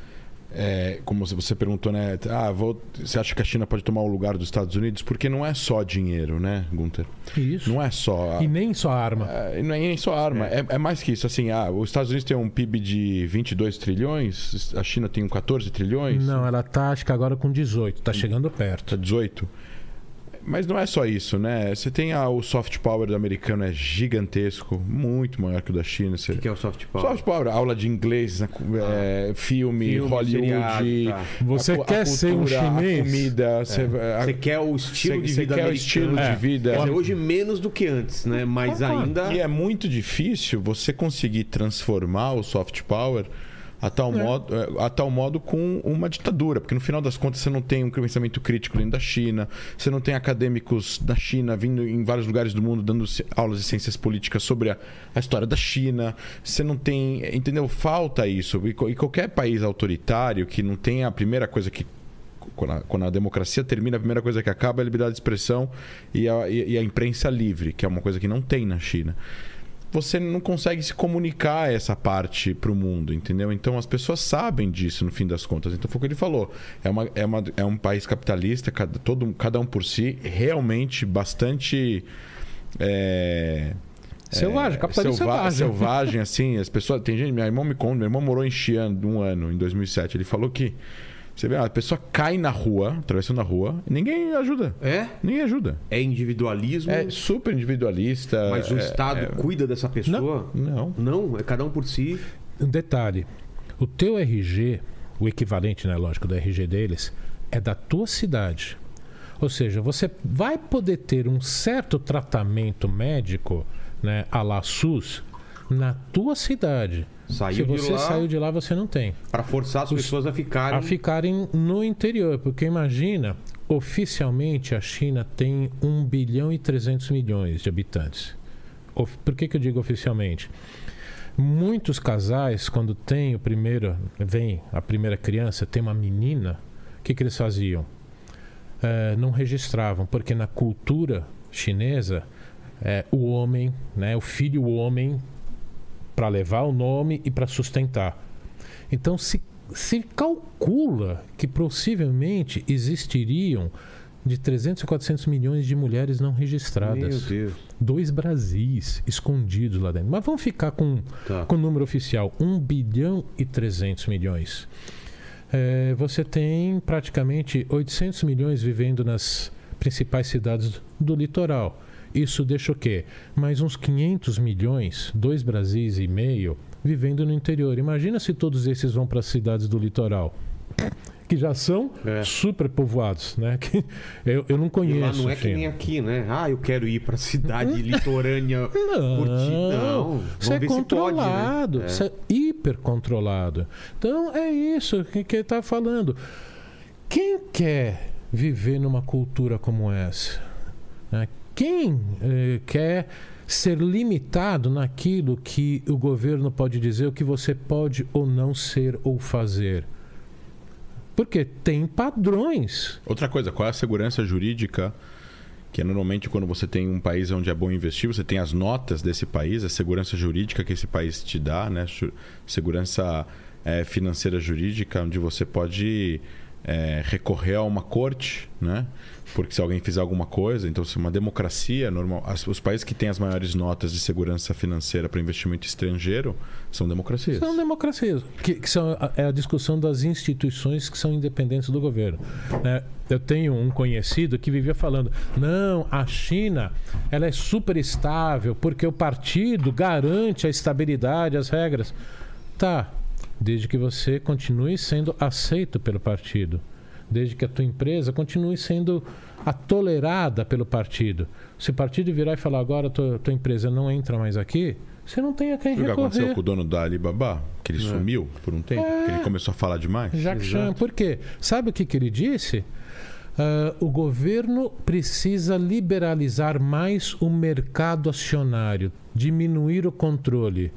é, como você perguntou, né? Ah, vou, você acha que a China pode tomar o lugar dos Estados Unidos? Porque não é só dinheiro, né, Gunther? Isso. Não é só. E nem só arma. É, não é nem só arma, é. é mais que isso. Assim, ah, os Estados Unidos têm um PIB de 22 trilhões, a China tem um 14 trilhões, Não, ela tá, acho que agora com 18, tá chegando tá perto. 18. Mas não é só isso, né? Você tem ah, o soft power do americano é gigantesco, muito maior que o da China. Você... O que, que é o soft power? Soft power, aula de inglês, né? é, filme, Filme, Hollywood. seriado, tá. Você a cu- a quer ser um cultura, chinês? A comida, você, a- Você quer o estilo você- de você vida quer o americano. estilo É. de vida. Quer dizer, hoje menos do que antes, né? Mas ainda. E é muito difícil você conseguir transformar o soft power a tal, modo, eh, a tal modo com uma ditadura, porque no final das contas você não tem um pensamento crítico dentro da China, você não tem acadêmicos da China vindo em vários lugares do mundo dando aulas de ciências políticas sobre a, a história da China, você não tem, entendeu? Falta isso. E, e qualquer país autoritário que não tem a primeira coisa que quando a, quando a democracia termina, a primeira coisa que acaba é a liberdade de expressão e a, e- e a imprensa livre, que é uma coisa que não tem na China. Você não consegue se comunicar essa parte para o mundo, entendeu? Então as pessoas sabem disso no fim das contas. Então foi o que ele falou. É, uma, é, uma, é um país capitalista, cada, todo, cada um por si, realmente bastante. É, Selvagem, é, capitalismo selva- selvagem. selvagem, assim. As pessoas. Tem gente, meu irmão me conta, meu irmão morou em Xi'an um ano, em 2007. Ele falou que. Você vê, a pessoa cai na rua, atravessando a rua, e ninguém ajuda. É? Ninguém ajuda. É individualismo, É super individualista. mas o é- Estado é- cuida dessa pessoa? Não. Não, é cada um por si. Um detalhe: o teu RG, o equivalente, né, lógico, do RG deles, é da tua cidade. Ou seja, você vai poder ter um certo tratamento médico, né, a la SUS, na tua cidade. Saiu Se de você lá saiu de lá, você não tem. para forçar as Os- pessoas a ficarem. A ficarem no interior, porque imagina, oficialmente a China tem 1 bilhão e 300 milhões de habitantes. Por que, que eu digo oficialmente? Muitos casais, quando tem o primeiro, vem a primeira criança, tem uma menina, o que, que eles faziam? Eh, não registravam, porque na cultura chinesa, eh, o homem, né, o filho homem, para levar o nome e para sustentar. Então se, se calcula que possivelmente existiriam de 300 a 400 milhões de mulheres não Meu registradas. Deus. Dois Brasis escondidos lá dentro. Mas vamos ficar com, Tá. com o número oficial: 1 bilhão e 300 milhões. É, você tem praticamente 800 milhões vivendo nas principais cidades do- do litoral. Isso deixa o quê? Mais uns 500 milhões, dois Brasis e meio, vivendo no interior. Imagina se todos esses vão para as cidades do litoral. Que já são É. super povoados, né? Que eu, eu não E conheço. lá não é que China. nem aqui, né? Ah, eu quero ir pra cidade litorânea Não, curtir. Não, isso é controlado, né? É. isso é hiper controlado. Então é isso que que ele está falando. Quem quer viver numa cultura como essa? né? Quem eh, quer ser limitado naquilo que o governo pode dizer, o que você pode ou não ser ou fazer? Porque tem padrões. Outra coisa, qual é a segurança jurídica? Que é normalmente quando você tem um país onde é bom investir, você tem as notas desse país, a segurança jurídica que esse país te dá, né? Segurança eh, financeira jurídica, onde você pode eh, recorrer a uma corte, né? Porque se alguém fizer alguma coisa, então se uma democracia normal, as- os países que têm as maiores notas de segurança financeira para investimento estrangeiro são democracias. São democracias, que, que são a, é a discussão das instituições que são independentes do governo. né? Eu tenho um conhecido que vivia falando: não, a China ela é super estável porque o partido garante a estabilidade, as regras. Tá, desde que você continue sendo aceito pelo partido. desde que a tua empresa continue sendo a tolerada pelo partido. Se o partido virar e falar agora tua, tua empresa não entra mais aqui, você não tem a quem O que aconteceu recorrer. com o dono da Alibaba? Que ele sumiu por um tempo? Que ele começou a falar demais? Jacques Chan, por quê? Sabe o que, que ele disse? Ah, o governo precisa liberalizar mais o mercado acionário, diminuir o controle.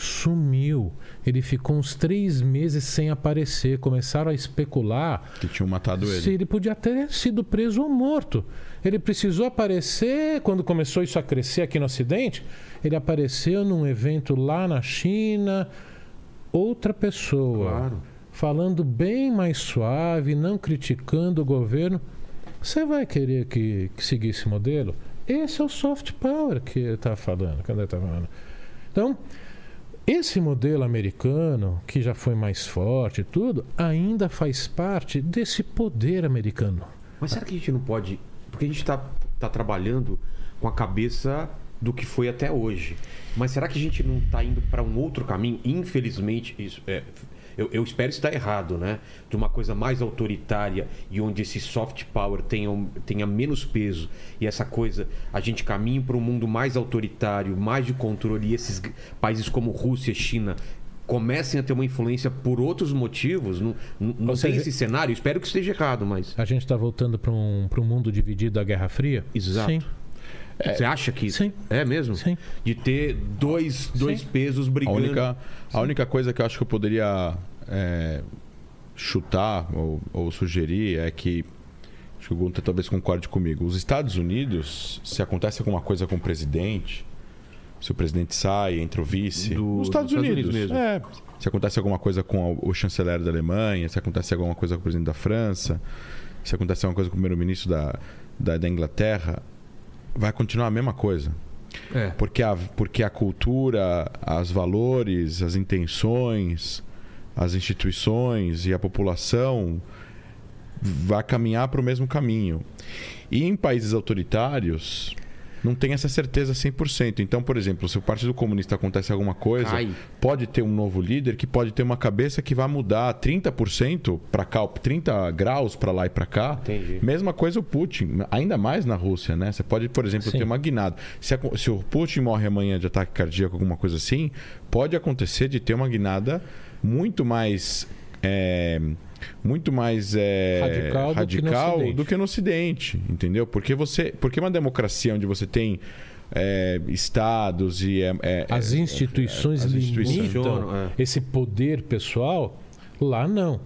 Sumiu. Ele ficou uns três meses sem aparecer. Começaram a especular Que tinham matado ele. se ele podia ter sido preso ou morto. Ele precisou aparecer quando começou isso a crescer aqui no Ocidente. Ele apareceu num evento lá na China, outra pessoa, Claro. falando bem mais suave, não criticando o governo. Você vai querer que, que seguir esse modelo? Esse é o soft power que ele está falando. Cadê tá falando? Então, esse modelo americano, que já foi mais forte e tudo, ainda faz parte desse poder americano. Mas será que a gente não pode. Porque a gente está tá trabalhando com a cabeça do que foi até hoje. Mas será que a gente não está indo para um outro caminho? Infelizmente, isso é. Eu, eu espero estar errado, né? De uma coisa mais autoritária e onde esse soft power tenha, tenha menos peso e essa coisa, a gente caminha para um mundo mais autoritário, mais de controle e esses países como Rússia, China comecem a ter uma influência por outros motivos. Não, não, Ou tem seja- esse cenário. Espero que esteja errado, mas. A gente está voltando para um, pra um mundo dividido da Guerra Fria? Exato. Sim, Você acha que Sim. é mesmo? sim. De ter dois, dois Sim. pesos A brigando. única, a única coisa que eu acho que eu poderia é, chutar ou, ou sugerir é que. Acho que o Gunter talvez concorde comigo. Os Estados Unidos, se acontece alguma coisa com o presidente, se o presidente sai, entra o vice. Do- os Estados, dos Estados Unidos, Unidos mesmo. É. Se acontece alguma coisa com o chanceler da Alemanha, se acontece alguma coisa com o presidente da França, se acontece alguma coisa com o primeiro-ministro da, da, da Inglaterra, vai continuar a mesma coisa. É. Porque a, porque a cultura, os valores, as intenções, as instituições e a população vai caminhar para o mesmo caminho. E em países autoritários, não tem essa certeza 100%. Então, por exemplo, se o Partido Comunista acontece alguma coisa, Cai. pode ter um novo líder que pode ter uma cabeça que vai mudar 30% para cá, 30 graus para lá e para cá. Entendi. Mesma coisa o Putin, ainda mais na Rússia, né? Você pode, por exemplo, Sim. ter uma guinada. Se, a- se o Putin morre amanhã de ataque cardíaco, alguma coisa assim, pode acontecer de ter uma guinada muito mais. é, muito mais é, Radical do que no radical Ocidente. do que no Ocidente, entendeu? Porque você, porque uma democracia onde você tem é, estados e é, é, As é, instituições as instituições. limitam é. esse poder pessoal. Lá não.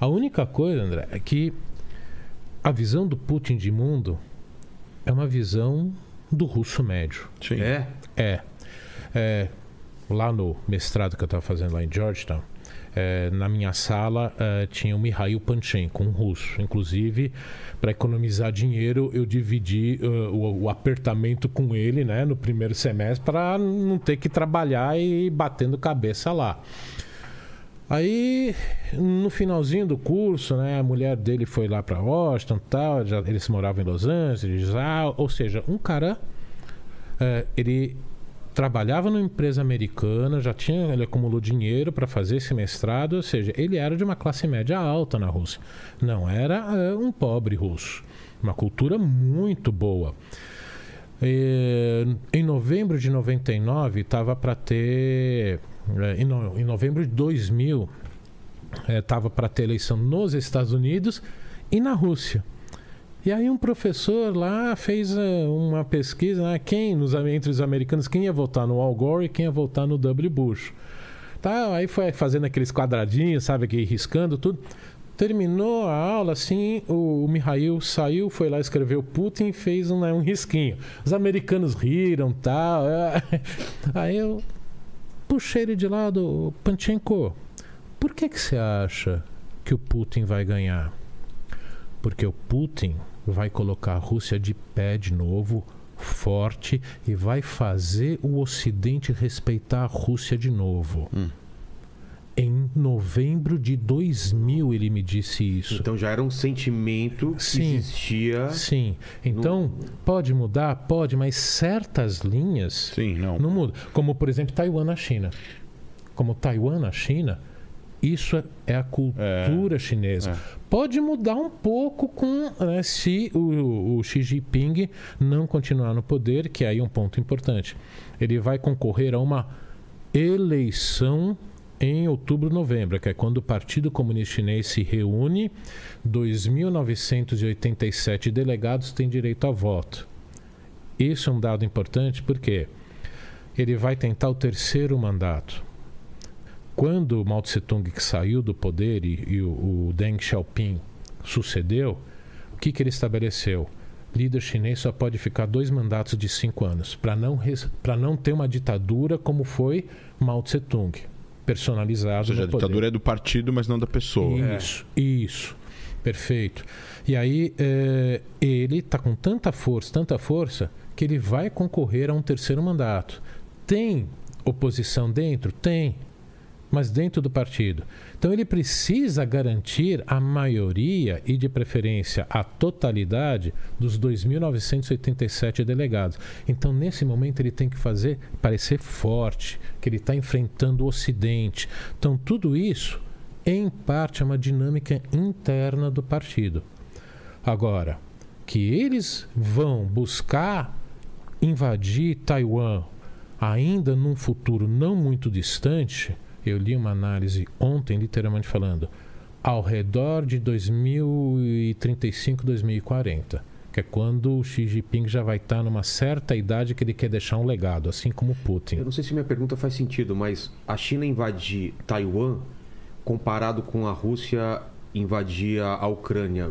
A única coisa, André, é que a visão do Putin de mundo é uma visão do russo médio. sim. É. É. É, lá no mestrado que eu estava fazendo lá em Georgetown, é, na minha sala é, tinha o Mikhail Panchenko, um russo. Inclusive, para economizar dinheiro, eu dividi é, o, o apertamento com ele né, no primeiro semestre para não ter que trabalhar e batendo cabeça lá. Aí, no finalzinho do curso, né, a mulher dele foi lá para Washington, tal, já, eles moravam em Los Angeles, ah, ou seja, um cara é, ele trabalhava numa empresa americana, já tinha, ele acumulou dinheiro para fazer esse mestrado, ou seja, ele era de uma classe média alta na Rússia. Não era é, um pobre russo. Uma cultura muito boa. É, em novembro de 99, estava para ter. é, em, no- em novembro de 2000, estava para ter eleição nos Estados Unidos e na Rússia. E aí um professor lá fez eh, uma pesquisa, né, quem nos, entre os americanos, quem ia votar no Al Gore e quem ia votar no W. Bush. Tá, aí foi fazendo aqueles quadradinhos, sabe, aqui riscando tudo. Terminou a aula, assim, o, o Mihail saiu, foi lá escrever Putin e fez um, né, um risquinho. Os americanos riram tal. Aí eu puxei ele de lado, Panchenko, por que, que você acha que o Putin vai ganhar? Porque o Putin vai colocar a Rússia de pé de novo, forte, e vai fazer o Ocidente respeitar a Rússia de novo. Hum. Em novembro de 2000 ele me disse isso. Então já era um sentimento que Sim. existia. Sim. Então, pode mudar? Pode, mas certas linhas Sim, não. não mudam. Como, por exemplo, Taiwan na China. Como Taiwan na China, Isso é- é a cultura chinesa. É. Pode mudar um pouco com né, se o, o Xi Jinping não continuar no poder, que aí é um ponto importante. Ele vai concorrer a uma eleição em outubro, novembro, que é quando o Partido Comunista Chinês se reúne. 2.987 delegados têm direito a voto. Isso é um dado importante porque ele vai tentar o terceiro mandato. Quando o Mao Tse Tung que saiu do poder e, e o, o Deng Xiaoping sucedeu, o que, que ele estabeleceu? Líder chinês só pode ficar dois mandatos de cinco anos, para não, para não ter uma ditadura como foi Mao Tse Tung, personalizado Ou seja, a no poder. ditadura é do partido, mas não da pessoa. Isso, isso. Perfeito. E aí, eh, ele está com tanta força, tanta força, que ele vai concorrer a um terceiro mandato. Tem oposição dentro? Tem. Mas dentro do partido. Então, ele precisa garantir a maioria e, de preferência, a totalidade dos 2.987 delegados. Então, nesse momento, ele tem que fazer parecer forte, que ele está enfrentando o Ocidente. Então, tudo isso em parte, é uma dinâmica interna do partido. Agora, que eles vão buscar invadir Taiwan ainda num futuro não muito distante, eu li uma análise ontem, literalmente falando, ao redor de 2035, 2040, que é quando o Xi Jinping já vai estar numa certa idade que ele quer deixar um legado, assim como o Putin. Eu não sei se minha pergunta faz sentido, mas a China invadir Taiwan comparado com a Rússia invadir a Ucrânia,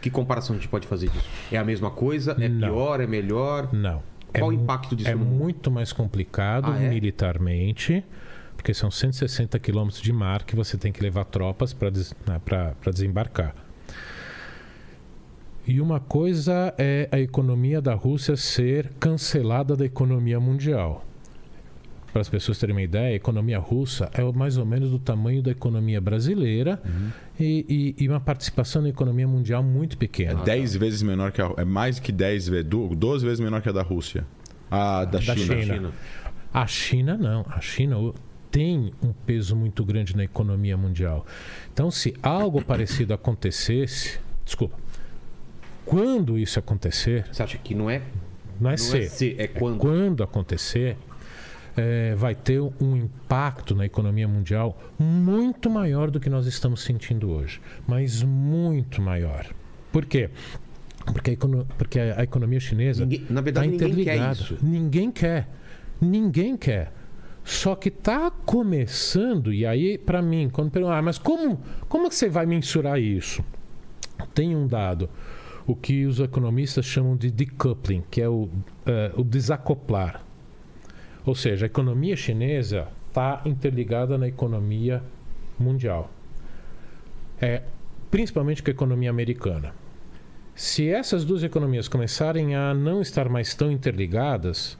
que comparação a gente pode fazer disso? É a mesma coisa? É Não. pior? É melhor? Não. Qual o mu- impacto disso É muito mais complicado Ah, é? Porque são 160 quilômetros de mar que você tem que levar tropas para desembarcar. E uma coisa é a economia da Rússia ser cancelada da economia mundial. Para as pessoas terem uma ideia, a economia russa é mais ou menos do tamanho da economia brasileira e, e- e uma participação na economia mundial muito É pequena. 10 vezes menor que a É mais que 10 vezes, 12 vezes menor que a da Rússia. A da, Da China. China. A China não. A China tem um peso muito grande na economia mundial. Então, se algo parecido acontecesse, desculpa, quando isso acontecer, Você acha que não é, não é não é se, é quando? quando acontecer, eh, vai ter um impacto na economia mundial muito maior do que nós estamos sentindo hoje. Mas muito maior. Por quê? Porque a, econo- porque a- economia chinesa Ninguém- na verdade, tá ninguém quer isso. Ninguém quer. Ninguém quer. Só que está começando, e aí, para mim, quando perguntam, ah, mas como, como que você vai mensurar isso? Tem um dado, o que os economistas chamam de decoupling, que é o, eh, o desacoplar. Ou seja, a economia chinesa está interligada na economia mundial. É, principalmente com a economia americana. Se essas duas economias começarem a não estar mais tão interligadas,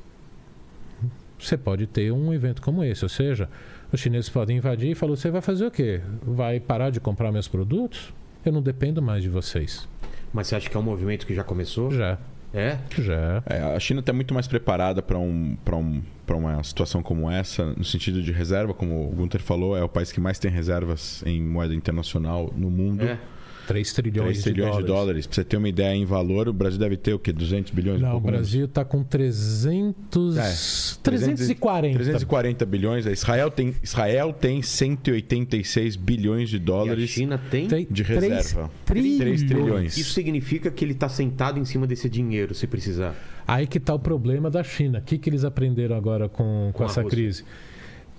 você pode ter um evento como esse. Ou seja, os chineses podem invadir e falar: você vai fazer o quê? Vai parar de comprar meus produtos? Eu não dependo mais de vocês. Mas você acha que é um movimento que já começou? Já, É? já. É, a China está muito mais preparada para um, pra um, pra uma situação como essa, no sentido de reserva, como o Gunther falou, é o país que mais tem reservas em moeda internacional no mundo. É. 3 trilhões, 3 trilhões de dólares. Pra você ter uma ideia em valor, o Brasil deve ter o quê? 200 bilhões? um Não, o? Brasil está com 300. É, 340. 340 bilhões. A Israel tem, Israel tem 186 bilhões de E a dólares China tem? De reserva. trilhões. 3 trilhões. Isso significa que ele está sentado em cima desse dinheiro, se precisar. Aí que está o problema da China. O que, que eles aprenderam agora com, com, Com essa Rússia.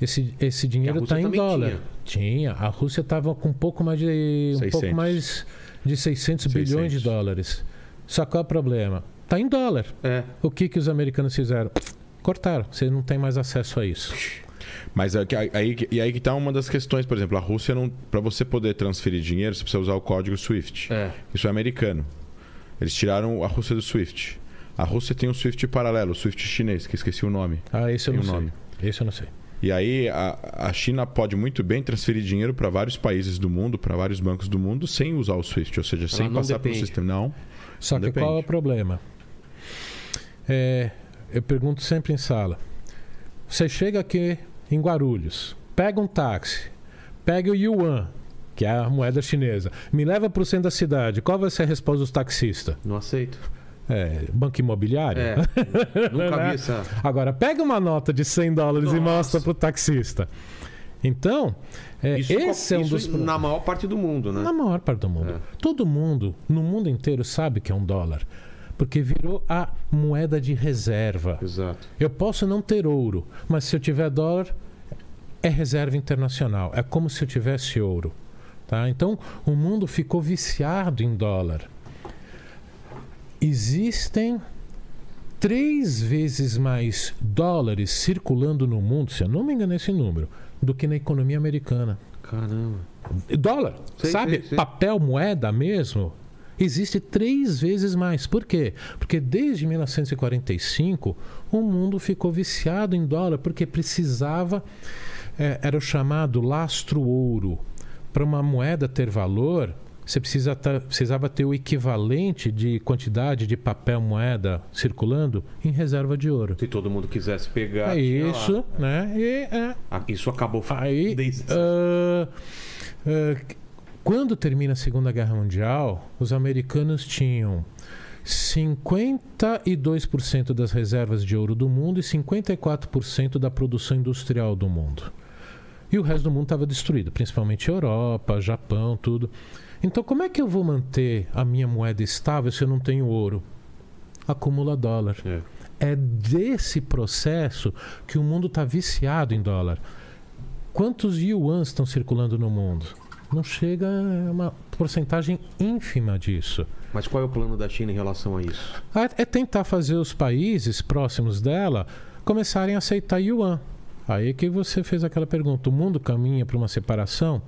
Esse, esse dinheiro está em dólar. Tinha. A Rússia estava com um pouco mais de um 600. pouco mais de 600, bilhões de 600. dólares. Só qual é o problema? Está em dólar. É. O que, que os americanos fizeram? Cortaram. Você não tem mais acesso a isso. Mas é que- aí, e aí que tá uma das questões, por exemplo, a Rússia não. Para você poder transferir dinheiro, você precisa usar o código SWIFT. É. Isso é americano. Eles tiraram a Rússia do SWIFT. A Rússia tem um SWIFT paralelo, o SWIFT chinês, que esqueci o nome. Ah, esse eu Tem não um sei. nome. Esse eu não sei. E aí a, a China pode muito bem transferir dinheiro para vários países do mundo, para vários bancos do mundo, sem usar o SWIFT, ou seja, sem não passar pelo depende. sistema. Não. Só que Depende. qual é o problema? É, eu pergunto sempre em sala. Você chega aqui em Guarulhos, pega um táxi, Pegue o yuan, que é a moeda chinesa. Me leva para o centro da cidade. Qual vai ser a resposta dos taxistas? Não aceito. É, banco imobiliário? É. Nunca Né? vi essa. Agora, pega uma nota de 100 dólares e Nossa. mostra pro taxista. Então, é, Isso, esse é um isso dos na maior parte do mundo, né? Na maior parte do mundo. Todo mundo, no mundo inteiro, sabe que é um dólar. Porque virou a moeda de reserva. Exato. Eu posso não ter ouro, mas se eu tiver dólar, é reserva internacional. É como se eu tivesse ouro. Tá? Então, o mundo ficou viciado em dólar. Existem três vezes mais dólares circulando no mundo, se eu não me engano esse número, do que na economia americana. Caramba. Dólar, Sei, sabe? sei, sei. Papel, moeda mesmo. Existe três vezes mais. Por quê? Porque desde 1945 o mundo ficou viciado em dólar porque precisava, eh, era o chamado lastro ouro. Para uma moeda ter valor, você precisa precisava ter o equivalente de quantidade de papel moeda circulando em reserva de ouro. Se todo mundo quisesse pegar. É tinha lá. isso, né? E, é, Ah, Isso acabou Aí, ah, ah, quando termina a Segunda Guerra Mundial, os americanos tinham 52% das reservas de ouro do mundo e 54% da produção industrial do mundo. E o resto do mundo estava destruído, principalmente Europa, Japão, tudo. Então, como é que eu vou manter a minha moeda estável se eu não tenho ouro? Acumula dólar. É. É desse processo que o mundo está viciado em dólar. Quantos yuans estão circulando no mundo? Não chega a uma porcentagem ínfima disso. Mas qual é o plano da China em relação a isso? É tentar fazer os países próximos dela começarem a aceitar yuan. Aí que você fez aquela pergunta: o mundo caminha para uma separação?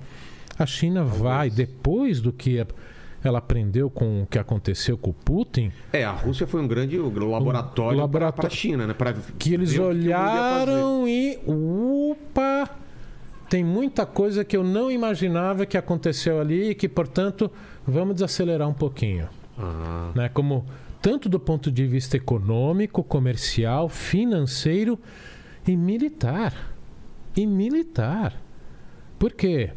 A China vai, depois do que ela aprendeu com o que aconteceu com o Putin, É, a Rússia foi um grande laboratório, laborató- para a China, né? Pra que eles ver o que olharam e upa, tem muita coisa que eu não imaginava que aconteceu ali e que, portanto, vamos desacelerar um pouquinho, Ah, né? Como tanto do ponto de vista econômico, comercial, financeiro e militar. E militar. Por quê?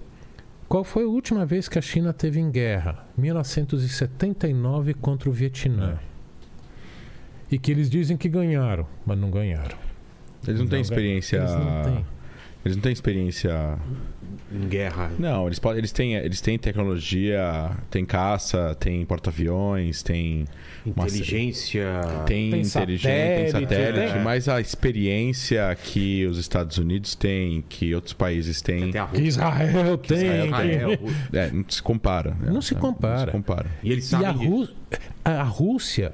Qual foi a última vez que a China teve em guerra? 1979 contra o Vietnã. E que eles dizem que ganharam, mas não ganharam. Eles não têm Não, experiência. Eles não têm. Eles não têm experiência. em guerra. Não, eles, podem, eles, têm, eles têm tecnologia, tem caça, tem porta-aviões, tem. uma- Inteligência. Tem, Tem inteligência, tem satélite, satélite, tem- mas a experiência que os Estados Unidos têm, que outros países têm, Que. Israel tem. Israel que- tem. É, não se compara. né? Não se É, compara. Não se compara. E eles E a, sabem. Rú- a Rússia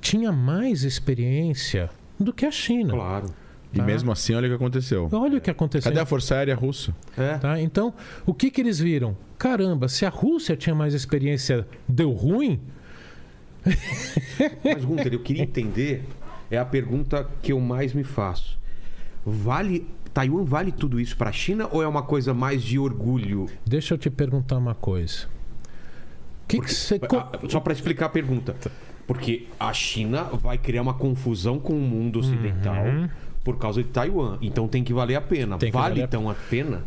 tinha mais experiência do que a China. Claro. E Tá. mesmo assim, olha o que aconteceu. Olha o que aconteceu. Cadê a Força Aérea Russa? É. Tá? Então, o que, que eles viram? Caramba, se a Rússia tinha mais experiência, deu ruim? Mas, Gunter, eu queria entender, é a pergunta que eu mais me faço. Vale. Taiwan vale tudo isso para a China ou é uma coisa mais de orgulho? Deixa eu te perguntar uma coisa. Que que você co- Ah, Só para explicar a pergunta. Porque a China vai criar uma confusão com o mundo ocidental por causa de Taiwan. Então tem que valer a pena. Vale valer então a pena?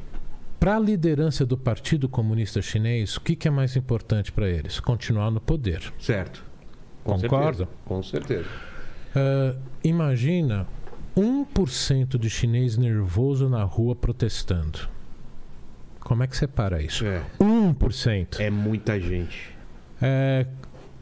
Para a liderança do Partido Comunista Chinês, o que, que é mais importante para eles? Continuar no poder. Certo. Com certeza. Com certeza. Ah, imagina 1% de chinês nervoso na rua protestando. Como é que separa isso? É. 1%. É muita gente. É,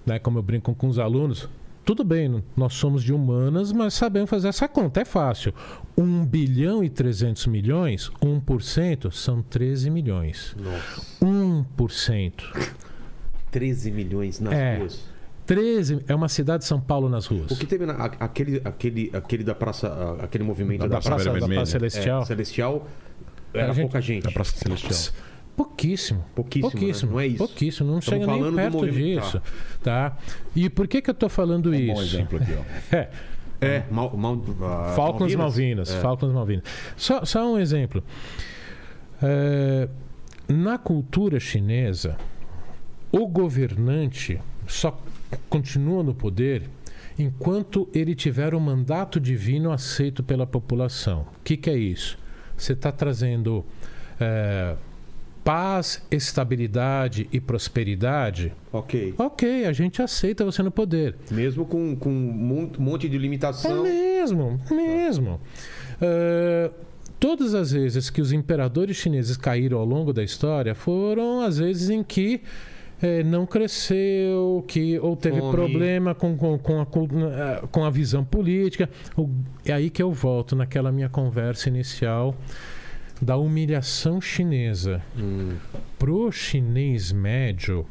né, como eu brinco com os alunos, tudo bem, nós somos de humanas, mas sabemos fazer essa conta, é fácil. 1 bilhão e 300 milhões, 1% são 13 milhões. Nossa. 1%. 13 milhões nas É. ruas. 13 é uma cidade de São Paulo nas ruas. O que teve na, aquele, aquele, aquele da praça, aquele movimento Da da, Praça Praça, da. Praça Celestial? É, Celestial era A gente- pouca gente. Da Praça Celestial. Pouquíssimo. Pouquíssimo, Pouquíssimo. né? Não é isso. Pouquíssimo. Não Estamos chega nem perto disso. Tá. E por que, que eu tô falando Um isso? bom exemplo aqui, ó. É, É, Mal, Mal, ah, Falcons Malvinas. É. Falcons Malvinas. Só, só um exemplo. É, na cultura chinesa, o governante só continua no poder enquanto ele tiver o mandato divino aceito pela população. O que, que é isso? Você está trazendo é, paz, estabilidade e prosperidade, Ok. ok, a gente aceita você no poder. Mesmo com, com um mon- monte de É limitação. mesmo, mesmo. Ah, todas as vezes que os imperadores chineses caíram ao longo da história foram as vezes em que eh, não cresceu, que ou teve Fome. problema com, com, com, a, ah, com a visão política. O- é aí que eu volto naquela minha conversa inicial da humilhação chinesa. Hum. Pro chinês médio,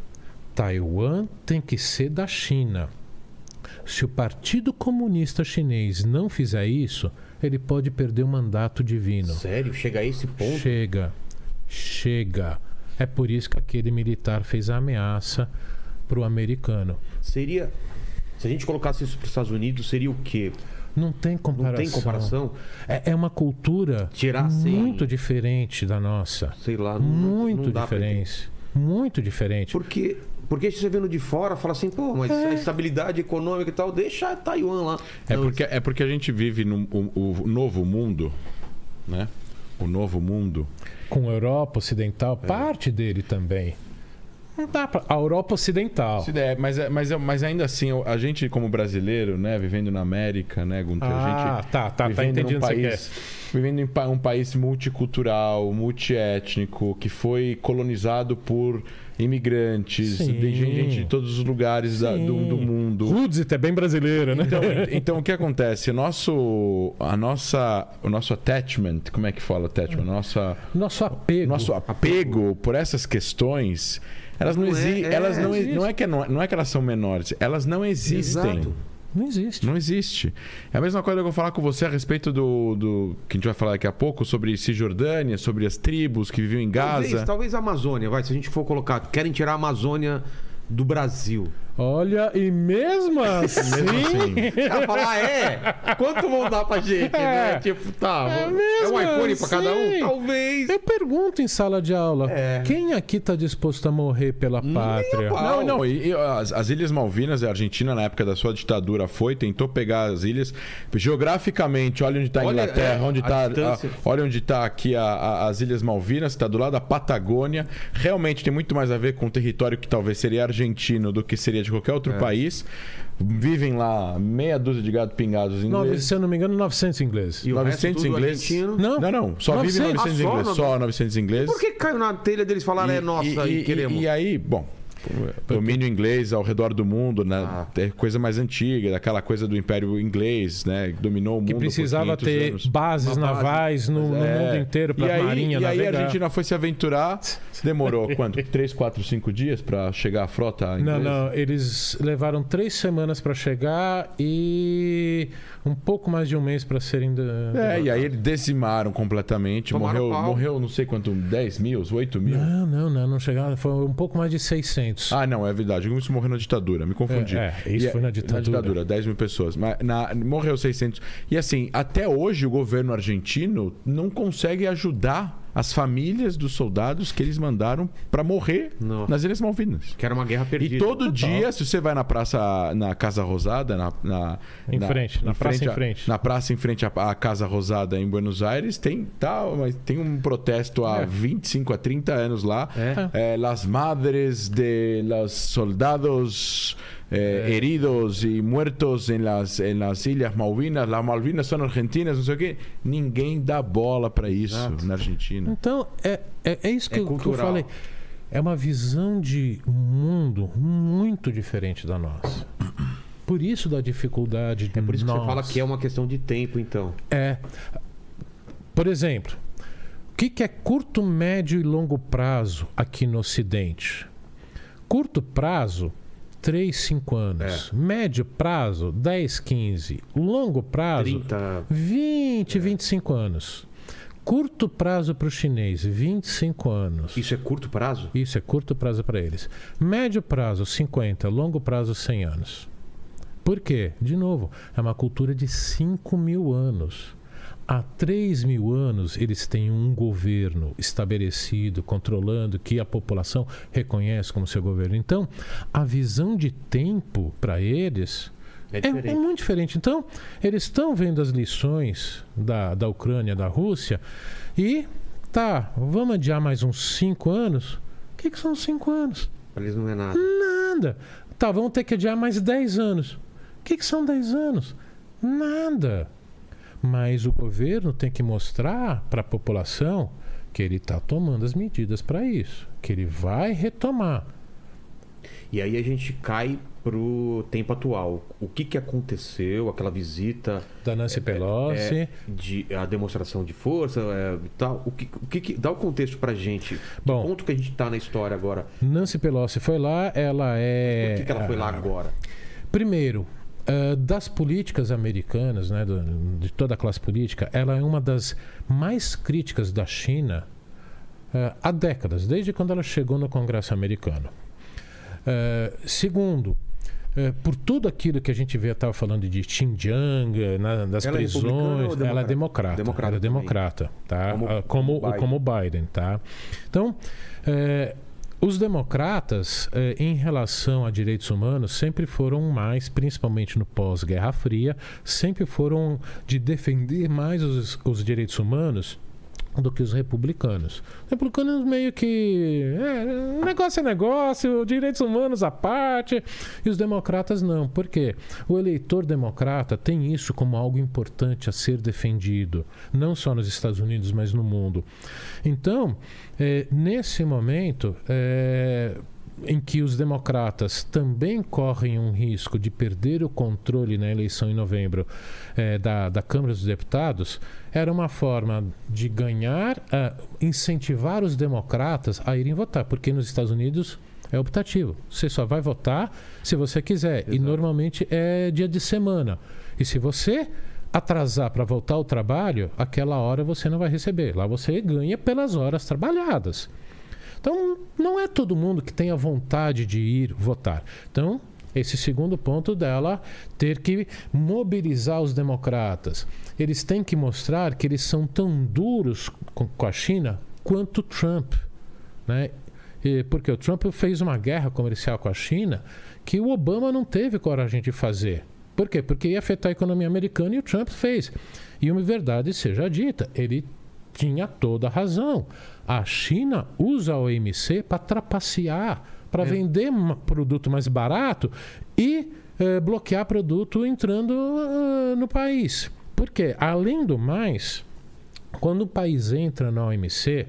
Taiwan tem que ser da China. Se o Partido Comunista Chinês não fizer isso, ele pode perder o mandato divino. Sério? Chega a esse ponto? Chega. Chega. É por isso que aquele militar fez a ameaça pro americano. Seria. Se a gente colocasse isso para os Estados Unidos, seria o quê? Não tem comparação. Não tem comparação? É, é uma cultura Tirar muito diferente da nossa. Sei lá. Não, Muito não diferente. Muito diferente. Porque, porque você vendo de fora, fala assim, pô, mas a estabilidade econômica e tal, deixa Taiwan lá. É Não, porque, é porque a gente vive no o, o novo mundo, né? O novo mundo. com a Europa Ocidental, É. parte dele também. Não dá pra... A Europa Ocidental. Mas, é- mas, é- mas ainda assim, a gente como brasileiro, né, vivendo na América, né, Gunter, Ah, a gente tá, tá, tá entendendo você país, vivendo em um país multicultural, multiétnico, que foi colonizado por imigrantes, Sim. de gente, de todos os lugares da- do, do mundo. Roots é bem brasileira, né? Então, então o que acontece? O nosso, a nossa, o nosso attachment, como é que fala attachment? Nossa, Nosso apego. nosso apego por essas questões, elas não, Não é- existem. é, elas não, existe. não é que não, não é que elas são menores, elas não existem. Exato. Não existe. Não existe. É a mesma coisa que eu vou falar com você a respeito do, do que a gente vai falar daqui a pouco sobre Cisjordânia, sobre as tribos que viviam em Gaza. Talvez, talvez a Amazônia, vai, se a gente for colocar, querem tirar a Amazônia do Brasil. Olha, e mesmo assim. assim. O cara fala, ah, é? Quanto vão dar pra gente, né? É. Tipo, tá. É é mesmo um iPhone pra cada um? assim. Talvez. Eu pergunto em sala de aula: É. quem aqui está disposto a morrer pela pátria? pau. Não, não. E, e as, as Ilhas Malvinas, a Argentina, na época da sua ditadura, foi, tentou pegar as ilhas. Geograficamente, olha onde está a Olha, Inglaterra, é, onde a está. distância. olha onde está aqui a- a- as Ilhas Malvinas, está do lado da Patagônia. Realmente tem muito mais a ver com o território que talvez seria argentino do que seria de qualquer outro É. país. Vivem lá meia dúzia de gado pingados Nove- ingleses. se eu não me engano, 900 ingleses. E o 900 resto tudo ingleses. argentino. Não. Não, não. Só vive 900. 900 Ah, só ingleses. Só 900 ingleses. Por que caiu na telha deles falar é nossa e, queremos? E, aí, bom, domínio inglês ao redor do mundo, né? Ah. É coisa mais antiga, daquela coisa do Império Inglês, né? Que dominou o mundo Que precisava por 500 ter anos. bases Uma base. navais no, no É. mundo inteiro para a marinha E aí a. Argentina foi se aventurar, demorou quanto? 3, 4, 5 dias para chegar a frota Não, inglesa? não, eles levaram três semanas para chegar e um pouco mais de um mês para serem. da- É, e aí eles dizimaram completamente. Tomaram Morreu, pau. morreu, não sei quanto, 10 mil, 8 mil. Não, não, não, não chegaram. Foi um pouco mais de 600. Ah, não, é verdade. Isso morreu na ditadura, me confundi. É, é, isso E foi na ditadura. Na ditadura, 10 mil pessoas. Mas na- morreu 600. E assim, até hoje o governo argentino não consegue ajudar as famílias dos soldados que eles mandaram para morrer Não. nas Ilhas Malvinas. Que era uma guerra perdida. E todo Total. dia, se você vai na praça, na Casa Rosada, na, na- Em frente, na praça em a- frente. na praça em frente à, à Casa Rosada em Buenos Aires, tem, tá, mas tem um protesto há É. 25 a 30 anos lá. É? Eh, las madres de los soldados eh, heridos y muertos en las, en las Ilhas Malvinas, las Malvinas são argentinas, não sei o quê. Ninguém dá bola para isso Exato. na Argentina. Então, é, é, é isso que, É eu, que eu falei. É uma visão de mundo muito diferente da nossa. Por isso da dificuldade de É por isso que você fala que é uma questão de tempo, então. É. Por exemplo, o que, que é curto, médio e longo prazo aqui no Ocidente? Curto prazo, 3, 5 anos. É. Médio prazo, 10, 15. Longo prazo, 30. 20, 25 anos. Curto prazo para o chinês, 25 anos. Isso é curto prazo? Isso é curto prazo para eles. Médio prazo, 50. Longo prazo, 100 anos. Por quê? De novo, é uma cultura de 5 mil anos. Há 3 mil anos, eles têm um governo estabelecido, controlando, que a população reconhece como seu governo. Então, a visão de tempo para eles É é, diferente. é muito diferente. Então, eles estão vendo as lições da, da Ucrânia, da Rússia, e Tá, vamos adiar mais uns cinco anos? O que, que são cinco anos? Pra eles não é nada. Nada. Tá, vamos ter que adiar mais 10 anos. O que, que são 10 anos? Nada. Mas o governo tem que mostrar para a população que ele está tomando as medidas para isso, que ele vai retomar. E aí a gente cai pro tempo atual. O que, que aconteceu, aquela visita Da Nancy Pelosi. é, de a demonstração de força é, tal. O que, o que, que- dá o contexto pra gente. Bom. que ponto que a gente tá na história agora? Nancy Pelosi foi lá, ela é. Por que, que ela foi lá agora? Primeiro, ah, das políticas americanas, né, do- de toda a classe política, ela é uma das mais críticas da China ah, há décadas, desde quando ela chegou no Congresso americano. Ah, segundo, eh, por tudo aquilo que a gente vê, estava falando de Xinjiang, eh, na- das Ela é prisões, ou ela é democrata? democrata. Ela é também. democrata, tá? Como- Ah, como, como como, Biden. Biden, tá? Então, eh, os democratas, eh, em relação a direitos humanos, sempre foram mais, principalmente no pós-Guerra Fria, sempre foram de defender mais os, os direitos humanos do que os republicanos. Os republicanos meio que. É, negócio é negócio, direitos humanos à parte. E os democratas não. Por quê? O eleitor democrata tem isso como algo importante a ser defendido, não só nos Estados Unidos, mas no mundo. Então, é, nesse momento. é, em que os democratas também correm um risco de perder o controle na eleição em novembro eh, da, da Câmara dos Deputados, era uma forma de ganhar, ah, incentivar os democratas a irem votar, porque nos Estados Unidos é optativo. Você só vai votar se você quiser. E Exato. normalmente é dia de semana. E se você atrasar para voltar ao trabalho, aquela hora você não vai receber. Lá você ganha pelas horas trabalhadas. Então, não é todo mundo que tem a vontade de ir votar. Então, esse segundo ponto dela ter que mobilizar os democratas. Eles têm que mostrar que eles são tão duros com, a China quanto Trump. Né? Porque o Trump fez uma guerra comercial com a China que o Obama não teve coragem de fazer. Por quê? Porque ia afetar a economia americana e o Trump fez. E uma verdade seja dita, ele tinha toda a razão. A China usa a OMC para trapacear, para É. vender um produto mais barato e eh, bloquear produto entrando ah, no país. Porque, além do mais, quando o país entra na OMC,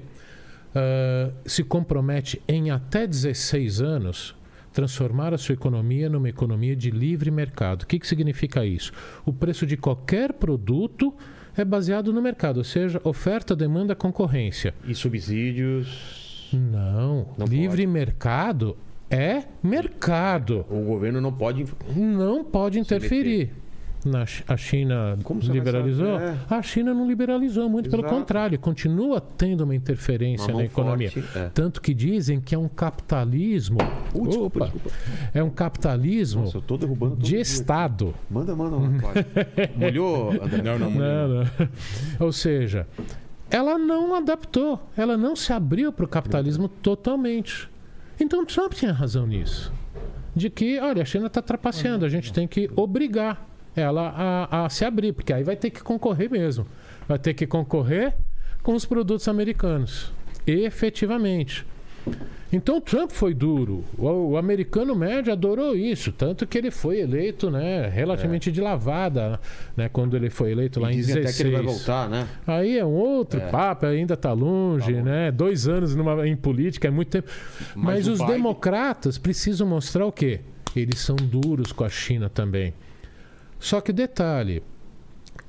ah, se compromete em até 16 anos transformar a sua economia numa economia de livre mercado. O que, que significa isso? O preço de qualquer produto é baseado no mercado, ou seja, oferta, demanda, concorrência. E subsídios. Não, Não livre mercado é mercado. O governo não pode. Não pode interferir. Na, a China Como liberalizou? saber? A China não liberalizou, muito pelo Exato. contrário, continua tendo uma interferência Uma na economia. forte, é. Tanto que dizem que é um capitalismo. Uh, desculpa, Opa, desculpa. é um capitalismo Nossa, eu tô derrubando todo de. Estado. Manda, manda. Molhou, André? Não, não, Não, não. Ou seja, ela não adaptou, ela não se abriu para o capitalismo totalmente. Então Trump tinha razão nisso. De que, olha, a China está trapaceando, a gente tem que obrigar ela a, a se abrir, porque aí vai ter que concorrer mesmo. Vai ter que concorrer com os produtos americanos. Efetivamente. Então Trump foi duro. O, o americano médio adorou isso, tanto que ele foi eleito, né, relativamente de lavada, né, quando ele foi eleito lá E em dizem 16. até que ele vai voltar, né? Aí é um outro É. papo, ainda está longe, Tá longe. né? Dois anos numa- em política é muito tempo. Mas Mas, os Biden- democratas precisam mostrar o quê? Eles são duros com a China também. Só que detalhe,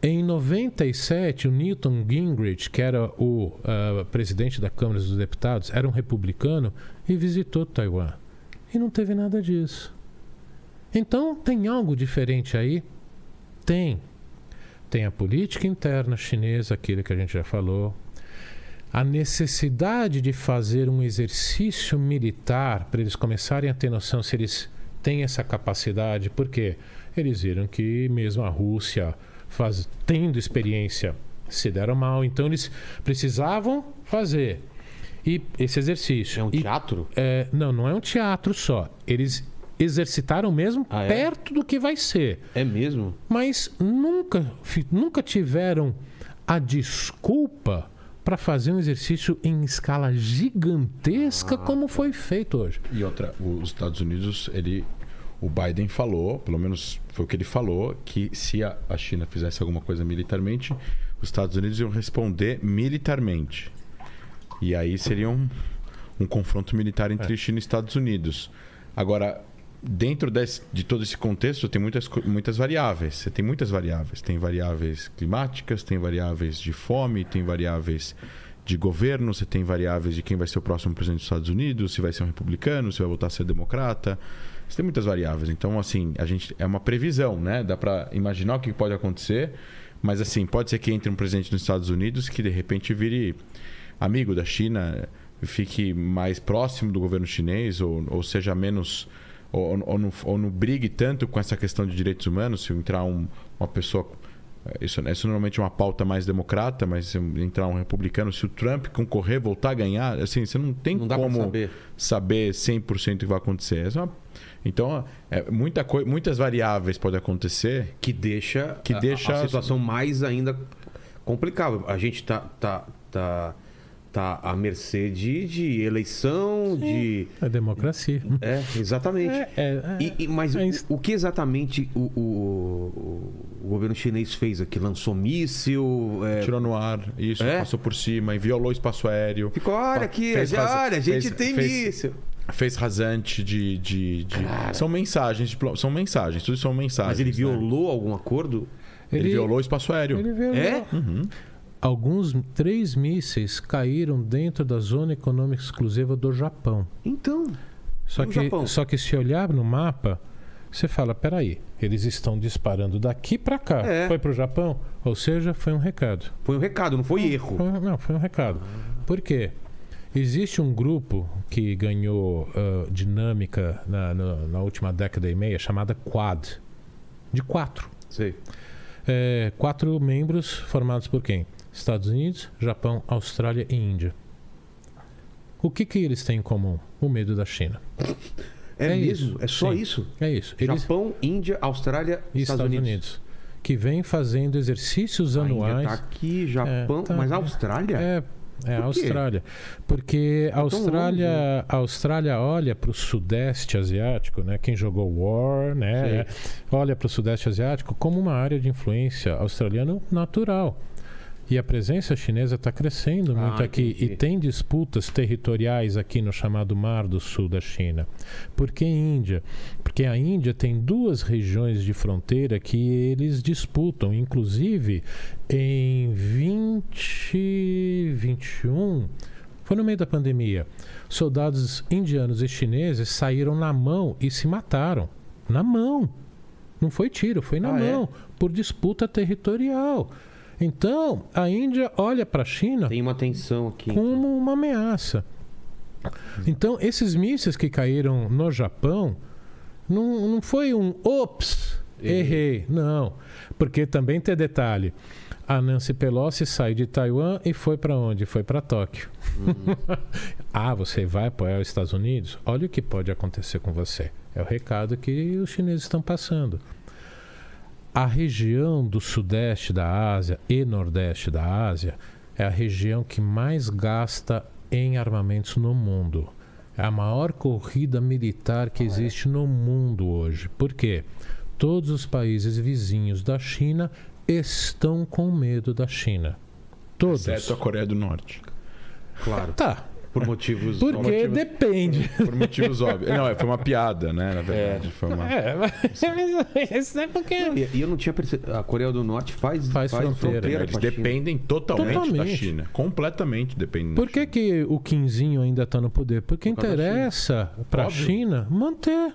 em 97, o Newton Gingrich, que era o ah, presidente da Câmara dos Deputados, era um republicano e visitou Taiwan. E não teve nada disso. Então, tem algo diferente aí? Tem. Tem a política interna chinesa, aquilo que a gente já falou. A necessidade de fazer um exercício militar para eles começarem a ter noção se eles têm essa capacidade, porque eles viram que mesmo a Rússia faz, tendo experiência se deram mal, então eles precisavam fazer e esse exercício. É um E- teatro? é, não, não é um teatro só. Eles exercitaram mesmo Ah, é? perto do que vai ser É mesmo? mas nunca, nunca tiveram a desculpa para fazer um exercício em escala gigantesca, Ah, como foi feito hoje. E outra, os Estados Unidos, ele, o Biden falou, pelo menos foi o que ele falou, que se a, a China fizesse alguma coisa militarmente, os Estados Unidos iam responder militarmente. E aí seria um, um confronto militar entre China e Estados Unidos. Agora, dentro desse- de todo esse contexto, tem muitas, muitas variáveis. Você tem muitas variáveis. Tem variáveis climáticas, tem variáveis de fome, tem variáveis de governo, você tem variáveis de quem vai ser o próximo presidente dos Estados Unidos, se vai ser um republicano, se vai voltar a ser democrata. Você tem muitas variáveis. Então, assim, a gente é uma previsão, né? Dá para imaginar o que pode acontecer, mas assim, pode ser que entre um presidente nos Estados Unidos que de repente vire amigo da China, fique mais próximo do governo chinês ou, ou seja menos ou, ou, não, ou não brigue tanto com essa questão de direitos humanos, se entrar um- uma pessoa isso, isso normalmente é uma pauta mais democrata, mas se entrar um republicano, se o Trump concorrer, voltar a ganhar, assim, você não tem Não como saber. saber 100% o que vai acontecer. Essa é uma- Então, é, muita muitas variáveis podem acontecer. Que deixa, Que a- deixa a, situação mais ainda complicada. A gente tá, tá, tá, tá à mercê de, de eleição, de. É democracia. É, exatamente. É, é, é. E- e- mas É o, o que exatamente o, o- o governo chinês fez aqui? Lançou míssil? é, Tirou no ar, isso, É? passou por cima, e violou o espaço aéreo. ficou, olha aqui, Fez olha, a gente fez- tem fez- míssil. Fez rasante de. de, de- São mensagens, diplo- são mensagens, tudo são mensagens. Mas ele né? violou algum acordo? Ele, violou o espaço aéreo. Ele violou. É? Alguns três mísseis caíram dentro da zona econômica exclusiva do Japão. Então. Só No que, Japão. só que se olhar no mapa, você fala, peraí, eles estão disparando daqui para cá. É. Foi para o Japão? Ou seja, foi um recado. Foi um recado, não foi erro. Foi- não, foi um recado. Por quê? Existe um grupo que ganhou ah, dinâmica na, na- na última década e meia, chamada Quad. De quatro. Sei. É, quatro membros formados por quem? Estados Unidos, Japão, Austrália e Índia. O que, que eles têm em comum? O medo da China. É, É mesmo? isso. É só Sim. isso? É isso. Eles, Japão, Índia, Austrália e e Estados, Unidos. Que vem fazendo exercícios Índia anuais. tá aqui, Japão, É, tá. mas a Austrália? É, é a? Austrália. Porque a tão Austrália, a Austrália olha para o Sudeste Asiático, né? Quem jogou War, né? Olha para o Sudeste Asiático como uma área de influência australiana natural. E a presença chinesa está crescendo muito Ah, aqui entendi. e tem disputas territoriais aqui no chamado Mar do Sul da China. Por que Índia? Porque a Índia tem duas regiões de fronteira que eles disputam, inclusive em 2021, foi no meio da pandemia. Soldados indianos e chineses saíram na mão e se mataram. Na mão. Não foi tiro, foi na Ah, é? mão, por disputa territorial. Então, a Índia olha para a China Tem uma tensão aqui. como uma ameaça. Então, esses mísseis que caíram no Japão não, não foi um ops, Errei. errei. Não. Porque também tem detalhe. A Nancy Pelosi saiu de Taiwan e foi para onde? Foi para Tóquio. ah, você vai apoiar os Estados Unidos? Olha o que pode acontecer com você. É o recado que os chineses estão passando. A região do sudeste da Ásia e nordeste da Ásia é a região que mais gasta em armamentos no mundo. É a maior corrida militar que existe no mundo hoje. Por quê? Todos os países vizinhos da China estão com medo da China. Todos. Exceto a Coreia do Norte. Claro. Tá. Por motivos. Porque motivos- depende. Por motivos óbvios. Não, foi uma piada, né? Na verdade. Foi uma... É, mas isso é porque. E, e eu não tinha percebido. A Coreia do Norte faz, Faz fronteira. Eles com a China. dependem totalmente, da Totalmente. China. Completamente dependem Por da que, que o Quinzinho ainda está no poder? Porque Por da interessa para a. China manter.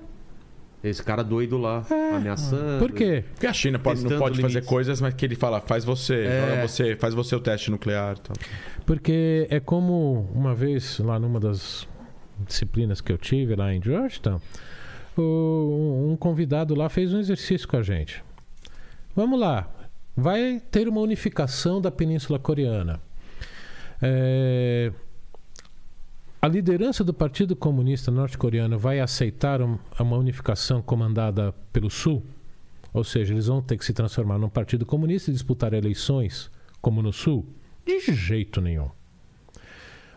Esse cara doido lá, ameaçando. Por quê? Porque a China pode, não pode fazer limites. coisas, mas que ele fala, faz você, É. você, faz você o teste nuclear. Tal. Porque é como uma vez lá numa das disciplinas que eu tive lá em Georgetown, o- um convidado lá fez um exercício com a gente. Vamos lá, vai ter uma unificação da Península Coreana. É, A liderança do Partido Comunista Norte-Coreano vai aceitar um- uma unificação comandada pelo Sul? Ou seja, eles vão ter que se transformar num partido comunista e disputar eleições, como no Sul? De jeito nenhum.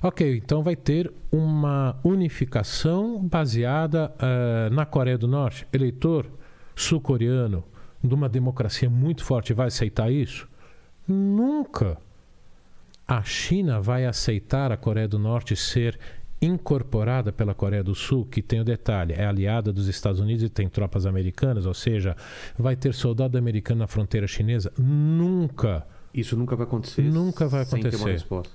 Ok, então vai ter uma unificação baseada eh, na Coreia do Norte. Eleitor sul-coreano de uma democracia muito forte vai aceitar isso? Nunca. A China vai aceitar a Coreia do Norte ser incorporada pela Coreia do Sul, que tem o detalhe, é aliada dos Estados Unidos e tem tropas americanas, ou seja, vai ter soldado americano na fronteira chinesa? Nunca. Isso nunca vai acontecer. Nunca vai Sem ter uma acontecer. resposta.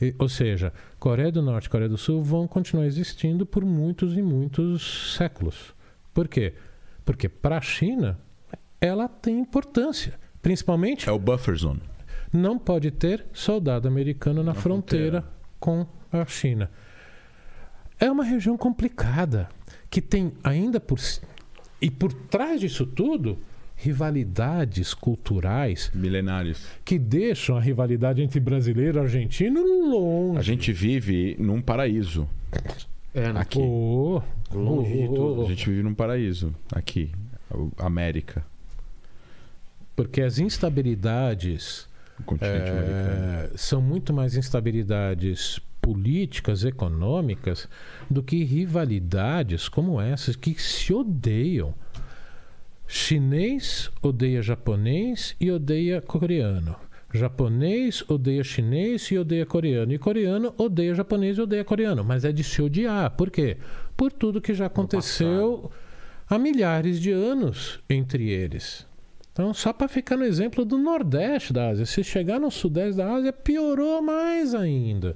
E- ou seja, Coreia do Norte e Coreia do Sul vão continuar existindo por muitos e muitos séculos. Por quê? Porque para a China ela tem importância. Principalmente, É o buffer zone. não pode ter soldado americano na, Na fronteira, com a China. É uma região complicada que tem ainda por e por trás disso tudo rivalidades culturais Milenários. que deixam a rivalidade entre brasileiro e argentino longe. A gente vive num paraíso É, né? aqui. Oh, Longe de oh, oh, tudo. A gente vive num paraíso aqui. América. Porque as instabilidades O continente americano. eh, são muito mais instabilidades políticas, econômicas, do que rivalidades como essas que se odeiam. Chinês odeia japonês e odeia coreano. Japonês odeia chinês e odeia coreano. E coreano odeia japonês e odeia coreano. Mas é de se odiar. Por quê? Por tudo que já aconteceu há milhares de anos entre eles. Então, só para ficar no exemplo do Nordeste da Ásia, se chegar no Sudeste da Ásia, piorou mais ainda.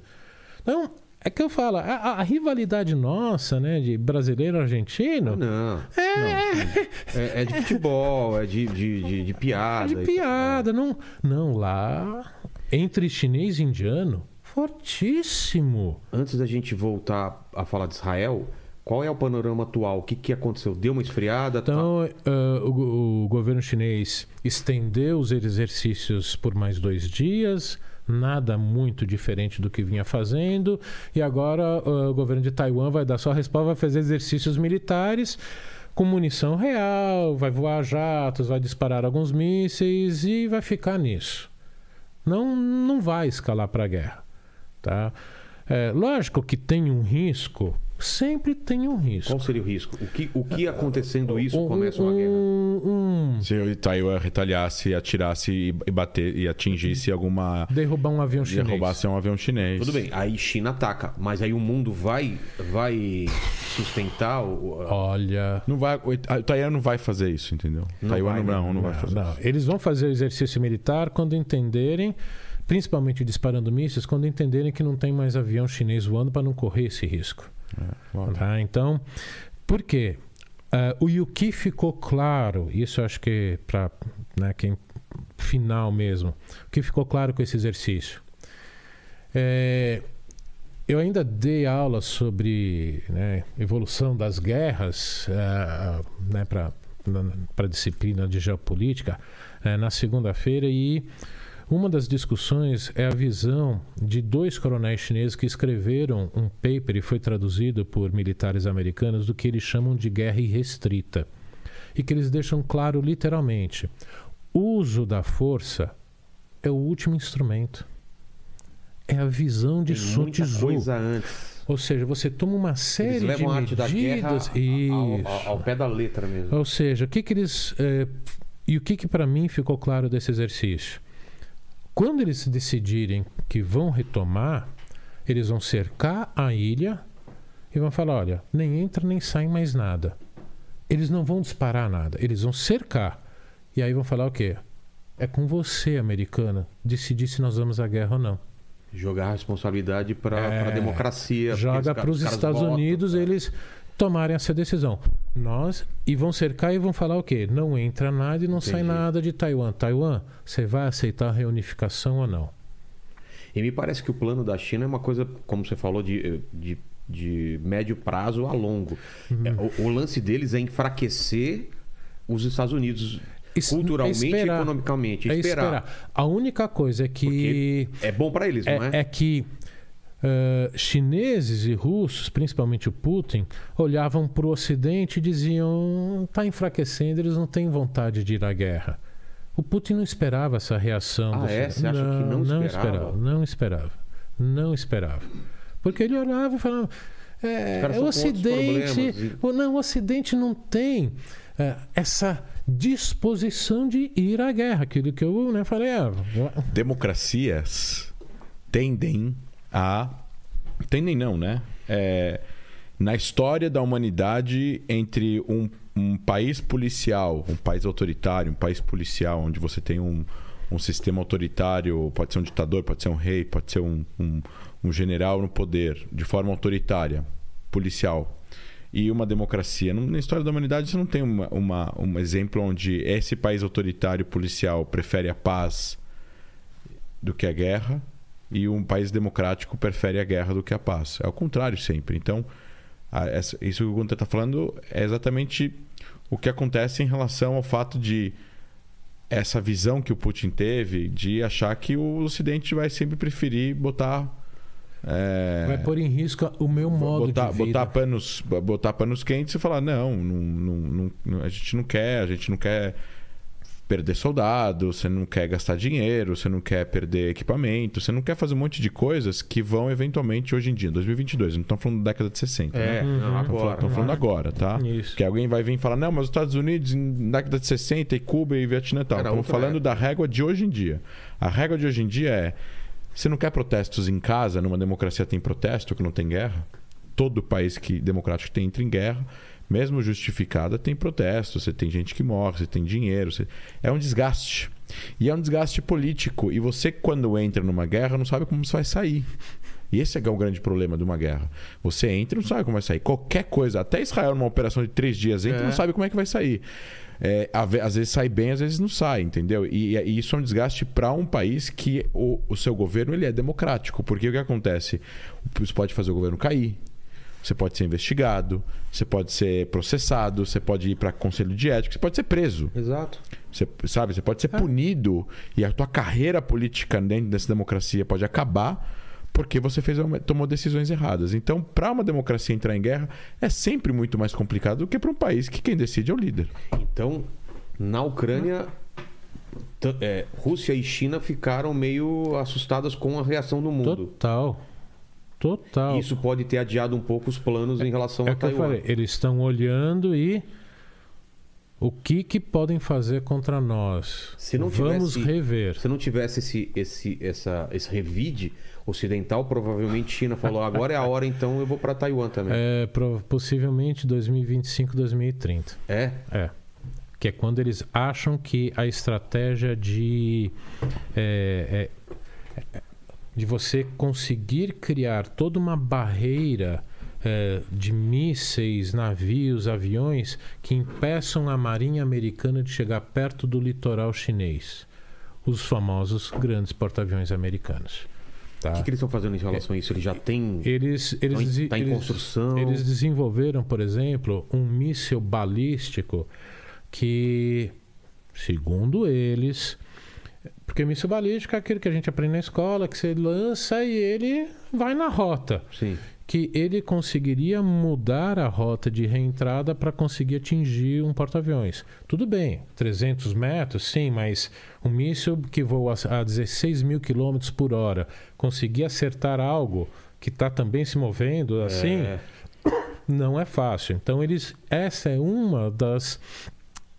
Então, é que eu falo, a, a- rivalidade nossa, né, de brasileiro e argentino, Não. é, É, é de futebol, é de, de, de, de piada. de piada. Não, não, lá, entre chinês e indiano, fortíssimo. Antes da gente voltar a falar de Israel, qual é o panorama atual? O que, que aconteceu? Deu uma esfriada? Tá- Então, ah, o, o governo chinês estendeu os exercícios por mais dois dias, nada muito diferente do que vinha fazendo, e agora ah, o governo de Taiwan vai dar sua resposta, vai fazer exercícios militares com munição real, vai voar jatos, vai disparar alguns mísseis e vai ficar nisso. Não, não vai escalar para a guerra. Tá? É, lógico que tem um risco, sempre tem um risco. Qual seria o risco? O que, o que acontecendo isso Um- começa uma guerra? um- um- Se o Taiwan retaliasse, atirasse e bater e atingisse alguma. derrubar um avião chinês. roubasse um avião chinês. Tudo bem, aí China ataca, mas aí o mundo vai, vai sustentar o. a- Olha. Não vai, o Taiwan não vai fazer isso, entendeu? Não Taiwan vai, não, né? não, vai fazer Não, isso. eles vão fazer o exercício militar quando entenderem, principalmente disparando mísseis, quando entenderem que não tem mais avião chinês voando para não correr esse risco. É. Tá? Então, por quê? Ah, o que ficou claro, isso acho que para né, quem final mesmo, o que ficou claro com esse exercício? É, eu ainda dei aula sobre né, evolução das guerras ah, né, para a disciplina de geopolítica eh, na segunda-feira e uma das discussões é a visão de dois coronéis chineses que escreveram um paper e foi traduzido por militares americanos do que eles chamam de guerra irrestrita. E que eles deixam claro literalmente: o uso da força é o último instrumento. É a visão de Tem Sun Tzu. coisa antes. Ou seja, você toma uma série de levam a arte da guerra medidas. ao, ao- ao pé da letra mesmo. Ou seja, o que, que eles. eh, e o que, que para mim ficou claro desse exercício? Quando eles decidirem que vão retomar, eles vão cercar a ilha e vão falar: olha, nem entra nem sai mais nada. Eles não vão disparar nada, eles vão cercar. E aí vão falar o quê? É com você, americana, decidir se nós vamos à guerra ou não. Jogar a responsabilidade para É, a democracia. joga para os Estados votam, Unidos tá? eles tomarem essa decisão. Nós e vão cercar e vão falar o quê? Não entra nada e não sai Entendi. nada de Taiwan. Taiwan, você vai aceitar a reunificação ou não? E me parece que o plano da China é uma coisa, como você falou, de, de, de médio prazo a longo. É, o, o lance deles é enfraquecer os Estados Unidos culturalmente é e esperar. economicamente. É esperar. esperar. A única coisa é que É bom para eles, não é, é? é que eh, chineses e russos, principalmente o Putin, olhavam para o Ocidente e diziam: está enfraquecendo, eles não têm vontade de ir à guerra. O Putin não esperava essa reação. Ah, do é? Ocidente. Você acha que não esperava? Não esperava. Não esperava. Porque ele olhava e falava. É, o Ocidente. e- o- Não, o Ocidente não tem é, essa disposição de ir à guerra. Aquilo que eu né, falei. Ah, democracias tendem a. Tendem não, né? É, na história da humanidade, entre um, um país policial, um país autoritário, um país policial, onde você tem um, um sistema autoritário, pode ser um ditador, pode ser um rei, pode ser um, um, um general no poder, de forma autoritária, policial, e uma democracia. Na história da humanidade, você não tem uma, uma, um exemplo onde esse país autoritário policial prefere a paz do que a guerra e um país democrático prefere a guerra do que a paz. É o contrário sempre. Então, a- essa- isso que o Gunter está falando é exatamente o que acontece em relação ao fato de essa visão que o Putin teve de achar que o Ocidente vai sempre preferir botar é, vai pôr em risco o meu modo botar, de vida. botar panos botar panos quentes e falar não, não, não, não- não- a gente não quer a gente não quer perder soldado você não quer gastar dinheiro você não quer perder equipamento você não quer fazer um monte de coisas que vão eventualmente hoje em dia 2022 não estamos falando da década de 60 né? É, não, Estamos falando, agora. estamos falando agora, tá? Isso. Que alguém vai vir falar, não, mas os Estados Unidos, na década de 60, e Cuba e Vietnã e tal. Era Estamos falando da régua de hoje em dia. A régua de hoje em dia é: você não quer protestos em casa, numa democracia tem protesto, que não tem guerra? Todo país que democrático tem entra em guerra, mesmo justificada, tem protesto, você tem gente que morre, você tem dinheiro. você- É um desgaste. E é um desgaste político. E você, quando entra numa guerra, não sabe como você vai sair. E esse é é o grande problema de uma guerra. Você entra e não sabe como vai sair. Qualquer coisa, até Israel, numa operação de três dias, entra e É. não sabe como é que vai sair. É, às vezes sai bem, às vezes não sai, entendeu? E, e isso é um desgaste para um país que o, o seu governo ele é democrático. Porque o que acontece? Você pode fazer o governo cair, você pode ser investigado, você pode ser processado, você pode ir para conselho de ética, você pode ser preso. Exato. Você, sabe, você pode ser punido e a tua carreira política dentro dessa democracia pode acabar porque você fez uma- tomou decisões erradas. Então, para uma democracia entrar em guerra é sempre muito mais complicado do que para um país que quem decide é o líder. Então, na Ucrânia, é, Rússia e China ficaram meio assustadas com a reação do mundo. Total. Total. Isso pode ter adiado um pouco os planos em relação é a Taiwan. falei. Eles estão olhando e o que que podem fazer contra nós? Se não Vamos tivesse- rever. Se não tivesse esse, esse, essa, esse revide ocidental, provavelmente China falou: agora é a hora, então eu vou para Taiwan também. É, possivelmente 2025, 2030. É? É. Que é quando eles acham que a estratégia de. é, é, é, de você conseguir criar toda uma barreira é, de mísseis, navios, aviões que impeçam a marinha americana de chegar perto do litoral chinês. Os famosos grandes porta-aviões americanos. Tá? O que, que eles estão fazendo em relação a isso? Eles já têm. Eles, eles, em- desi- tá em eles- construção. eles desenvolveram, por exemplo, um míssil balístico que, segundo eles, porque míssil balístico é aquele que a gente aprende na escola, que você lança e ele vai na rota. Sim. Que ele conseguiria mudar a rota de reentrada para conseguir atingir um porta-aviões. Tudo bem, 300 metros, sim, mas um míssil que voa a 16 mil quilômetros por hora conseguir acertar algo que está também se movendo assim, É. não é fácil. Então eles, essa é uma das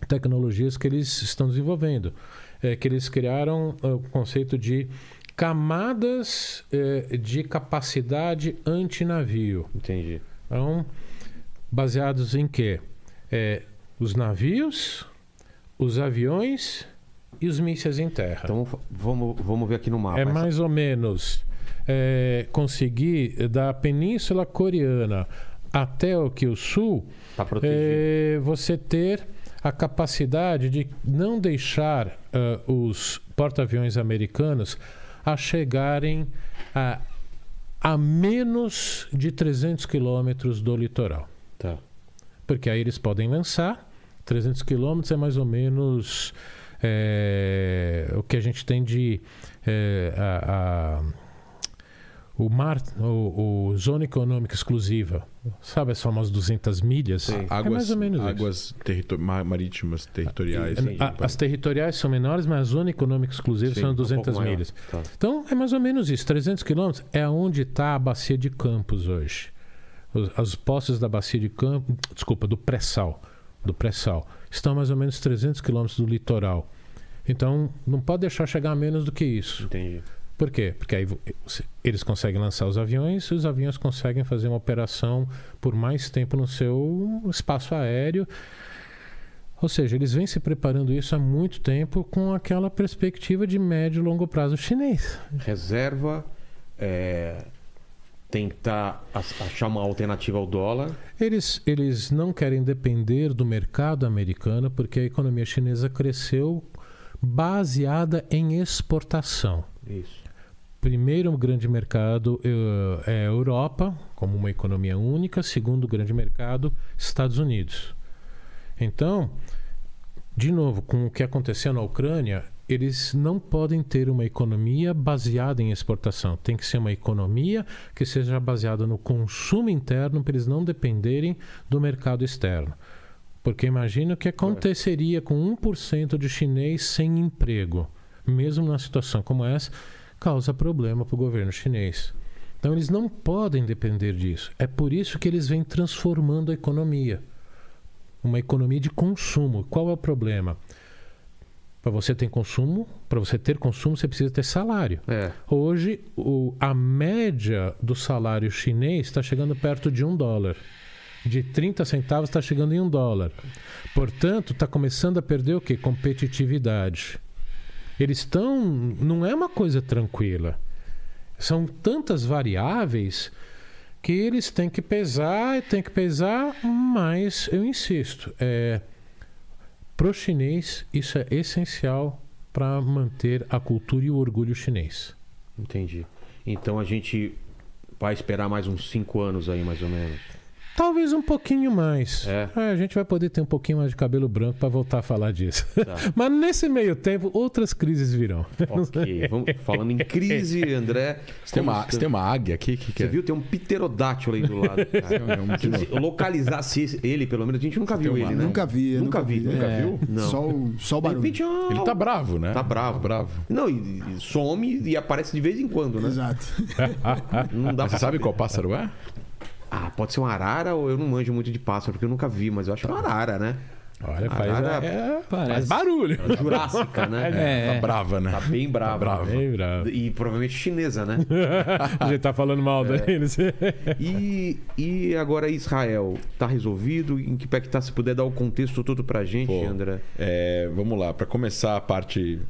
tecnologias que eles estão desenvolvendo, é que eles criaram é, o conceito de camadas é, de capacidade antinavio. Entendi. Então, baseados em quê? É, os navios, os aviões e os mísseis em terra. Então vamos, vamos ver aqui no mapa. É Essa- mais ou menos é, conseguir da Península Coreana até o que o Sul Tá protegido. é, você ter a capacidade de não deixar ah, os porta-aviões americanos a chegarem a, a menos de 300 quilômetros do litoral. Tá. Porque aí eles podem lançar. 300 quilômetros é mais ou menos é, o que a gente tem de. é, a- a- o mar, o, o zona econômica exclusiva, sabe as famosas 200 milhas? Sim. É mais ou menos isso. águas territo- ma- marítimas territoriais. Sim. A- as territoriais são menores, mas a zona econômica exclusiva Sim, são um 200 pouco maior. milhas. Tá. Então é mais ou menos isso. 300 quilômetros é onde está a bacia de Campos hoje. Os, as postes da bacia de Campos, desculpa, do pré-sal, do pré-sal, estão a mais ou menos 300 quilômetros do litoral. Então não pode deixar chegar a menos do que isso. Entendi. Por quê? Porque aí eles conseguem lançar os aviões e os aviões conseguem fazer uma operação por mais tempo no seu espaço aéreo. Ou seja, eles vêm se preparando isso há muito tempo com aquela perspectiva de médio e longo prazo chinês. Reserva, é, tentar achar uma alternativa ao dólar. Eles, eles não querem depender do mercado americano porque a economia chinesa cresceu baseada em exportação. Isso. Primeiro grande mercado eh, é a Europa, como uma economia única. Segundo grande mercado, Estados Unidos. Então, de novo, com o que aconteceu na Ucrânia, eles não podem ter uma economia baseada em exportação. Tem que ser uma economia que seja baseada no consumo interno para eles não dependerem do mercado externo. Porque imagina o que aconteceria com 1% de chinês sem emprego. Mesmo numa situação como essa, causa problema para o governo chinês. Então eles não podem depender disso. É por isso que eles vêm transformando a economia. Uma economia de consumo. Qual é o problema? Para você ter consumo, para você ter consumo, você precisa ter salário. É. Hoje, o- a média do salário chinês está chegando perto de um dólar. De 30 centavos está chegando em um dólar. Portanto, está começando a perder o quê? Competitividade. Eles estão. Não é uma coisa tranquila. São tantas variáveis que eles têm que pesar e têm que pesar, mas eu insisto, é, para o chinês isso é essencial para manter a cultura e o orgulho chinês. Entendi. Então a gente vai esperar mais uns cinco anos aí, mais ou menos. Talvez um pouquinho mais. É. a gente vai poder ter um pouquinho mais de cabelo branco para voltar a falar disso. Tá. Mas nesse meio tempo, outras crises virão. Ok. Vamos, falando em crise, André. Você, tem uma, você tem uma águia aqui? Que que Você é? viu? Tem um pterodátilo aí do lado. cara. É Se se localizasse ele, pelo menos, a gente nunca viu tem ele, uma- né? Nunca vi, Nunca nunca vi. vi. Nunca É. viu? Não. Só o, só o barulho. repente, Ele tá bravo, né? Tá bravo. Tá bravo. Não, e, e some e aparece de vez em quando, né? Exato. Não dá Mas pra você sabe qual pássaro é? Ah, pode ser uma arara ou eu não manjo muito de pássaro, porque eu nunca vi, mas eu acho é uma arara, né? Olha, faz, Arara- é, faz Parece. barulho. Jurássica, né? É. Tá brava, né? Tá bem brava. brava. Bem bravo. E provavelmente chinesa, né? A gente tá falando mal É. deles. E, e agora Israel, tá resolvido? Em que pé que tá? Se puder dar o contexto todo pra gente, Pô, André. É, vamos lá, para começar a parte.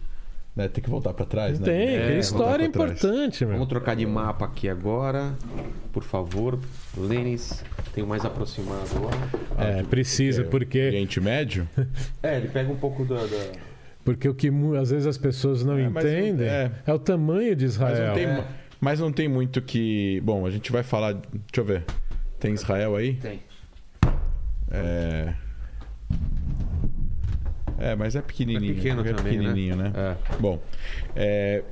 Né, tem que voltar para trás, né? Tem, É, que história trás. importante, meu. Vamos trocar de mapa aqui agora. Por favor, Lênis, tem o mais aproximado lá. É, precisa, É, porque, Oriente Médio? É, ele pega um pouco da. da- porque o que às vezes as pessoas não É, mas não- entendem é. é. o tamanho de Mas Israel. não, tem, É. mas não tem muito que. Bom, a gente vai falar. Deixa eu ver. Tem Israel aí? Tem. É. É, mas é pequenininho. É pequeno também, pequenininho, né? É. Bom, é,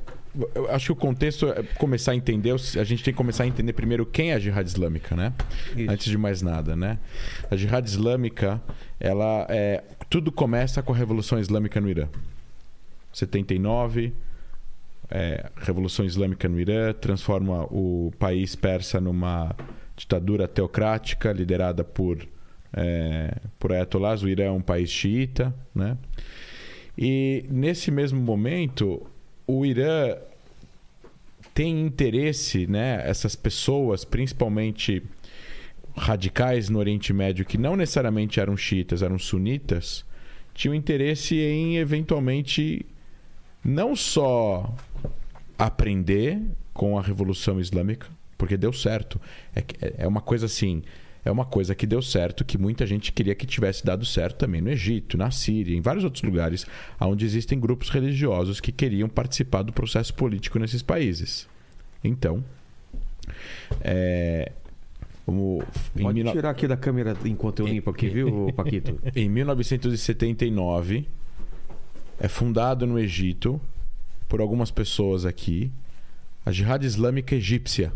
eu acho que o contexto é começar a entender. A gente tem que começar a entender primeiro quem é a Jihad Islâmica, né? Isso. Antes de mais nada, né? A Jihad Islâmica, ela é. Tudo começa com a Revolução Islâmica no Irã. 79, é, Revolução Islâmica no Irã transforma o país persa numa ditadura teocrática liderada por é, por ayatollahs. O Irã é um país xiita, né? E nesse mesmo momento, o Irã tem interesse, né? Essas pessoas, principalmente radicais no Oriente Médio, que não necessariamente eram xiitas, eram sunitas, tinham interesse em eventualmente não só aprender com a Revolução Islâmica, porque deu certo. É, que- é uma coisa assim, é uma coisa que deu certo, que muita gente queria que tivesse dado certo também no Egito, na Síria, em vários outros lugares onde existem grupos religiosos que queriam participar do processo político nesses países. Então, é, o- em Pode 19 tirar aqui da câmera enquanto eu limpo aqui, viu, Paquito? em 1979, é fundado no Egito por algumas pessoas aqui a Jihad Islâmica Egípcia.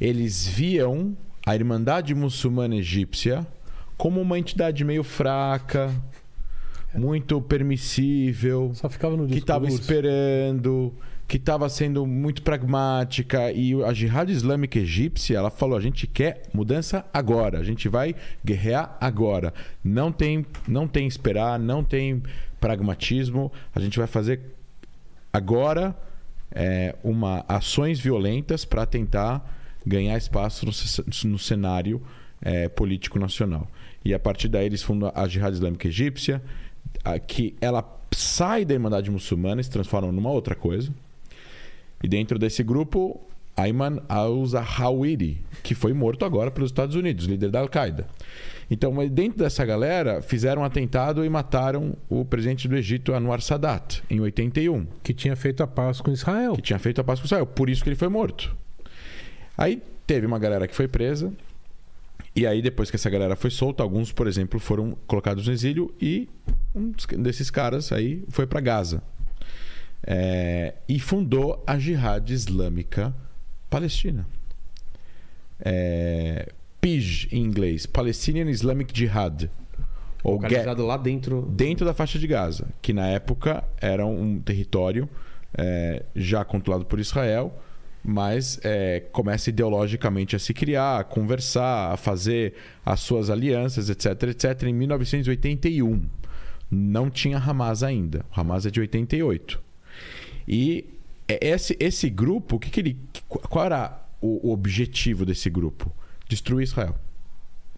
Eles viam a Irmandade Muçulmana Egípcia como uma entidade meio fraca, muito permissível, Só ficava no que estava esperando, que estava sendo muito pragmática. E a Jihad Islâmica Egípcia, ela falou: a gente quer mudança agora, a gente vai guerrear agora. Não tem, não tem esperar, não tem pragmatismo, a gente vai fazer agora é, uma ações violentas para tentar ganhar espaço no, ce- no cenário é, político nacional. E a partir daí eles fundam a Jihad Islâmica Egípcia, a- que ela sai da Irmandade Muçulmana e se transforma numa outra coisa. E dentro desse grupo, Ayman al-Zawahiri, que foi morto agora pelos Estados Unidos, líder da Al-Qaeda. Então, dentro dessa galera, fizeram um atentado e mataram o presidente do Egito, Anwar Sadat, em 81 Que tinha feito a paz com Israel. que tinha feito a paz com Israel. Por isso que ele foi morto. Aí teve uma galera que foi presa. E aí, depois que essa galera foi solta, alguns, por exemplo, foram colocados no exílio e um desses caras aí foi para Gaza. É, e fundou a Jihad Islâmica Palestina. É, PIJ em inglês, Palestinian Islamic Jihad. Ou Localizado lá dentro. dentro da faixa de Gaza, que na época era um território é, já controlado por Israel, mas é, começa ideologicamente a se criar, a conversar, a fazer as suas alianças, etc, etc, em 1981. Não tinha Hamas ainda. O Hamas é de 88. E é esse, esse grupo, que, que ele, qual era o, o objetivo desse grupo? Destruir Israel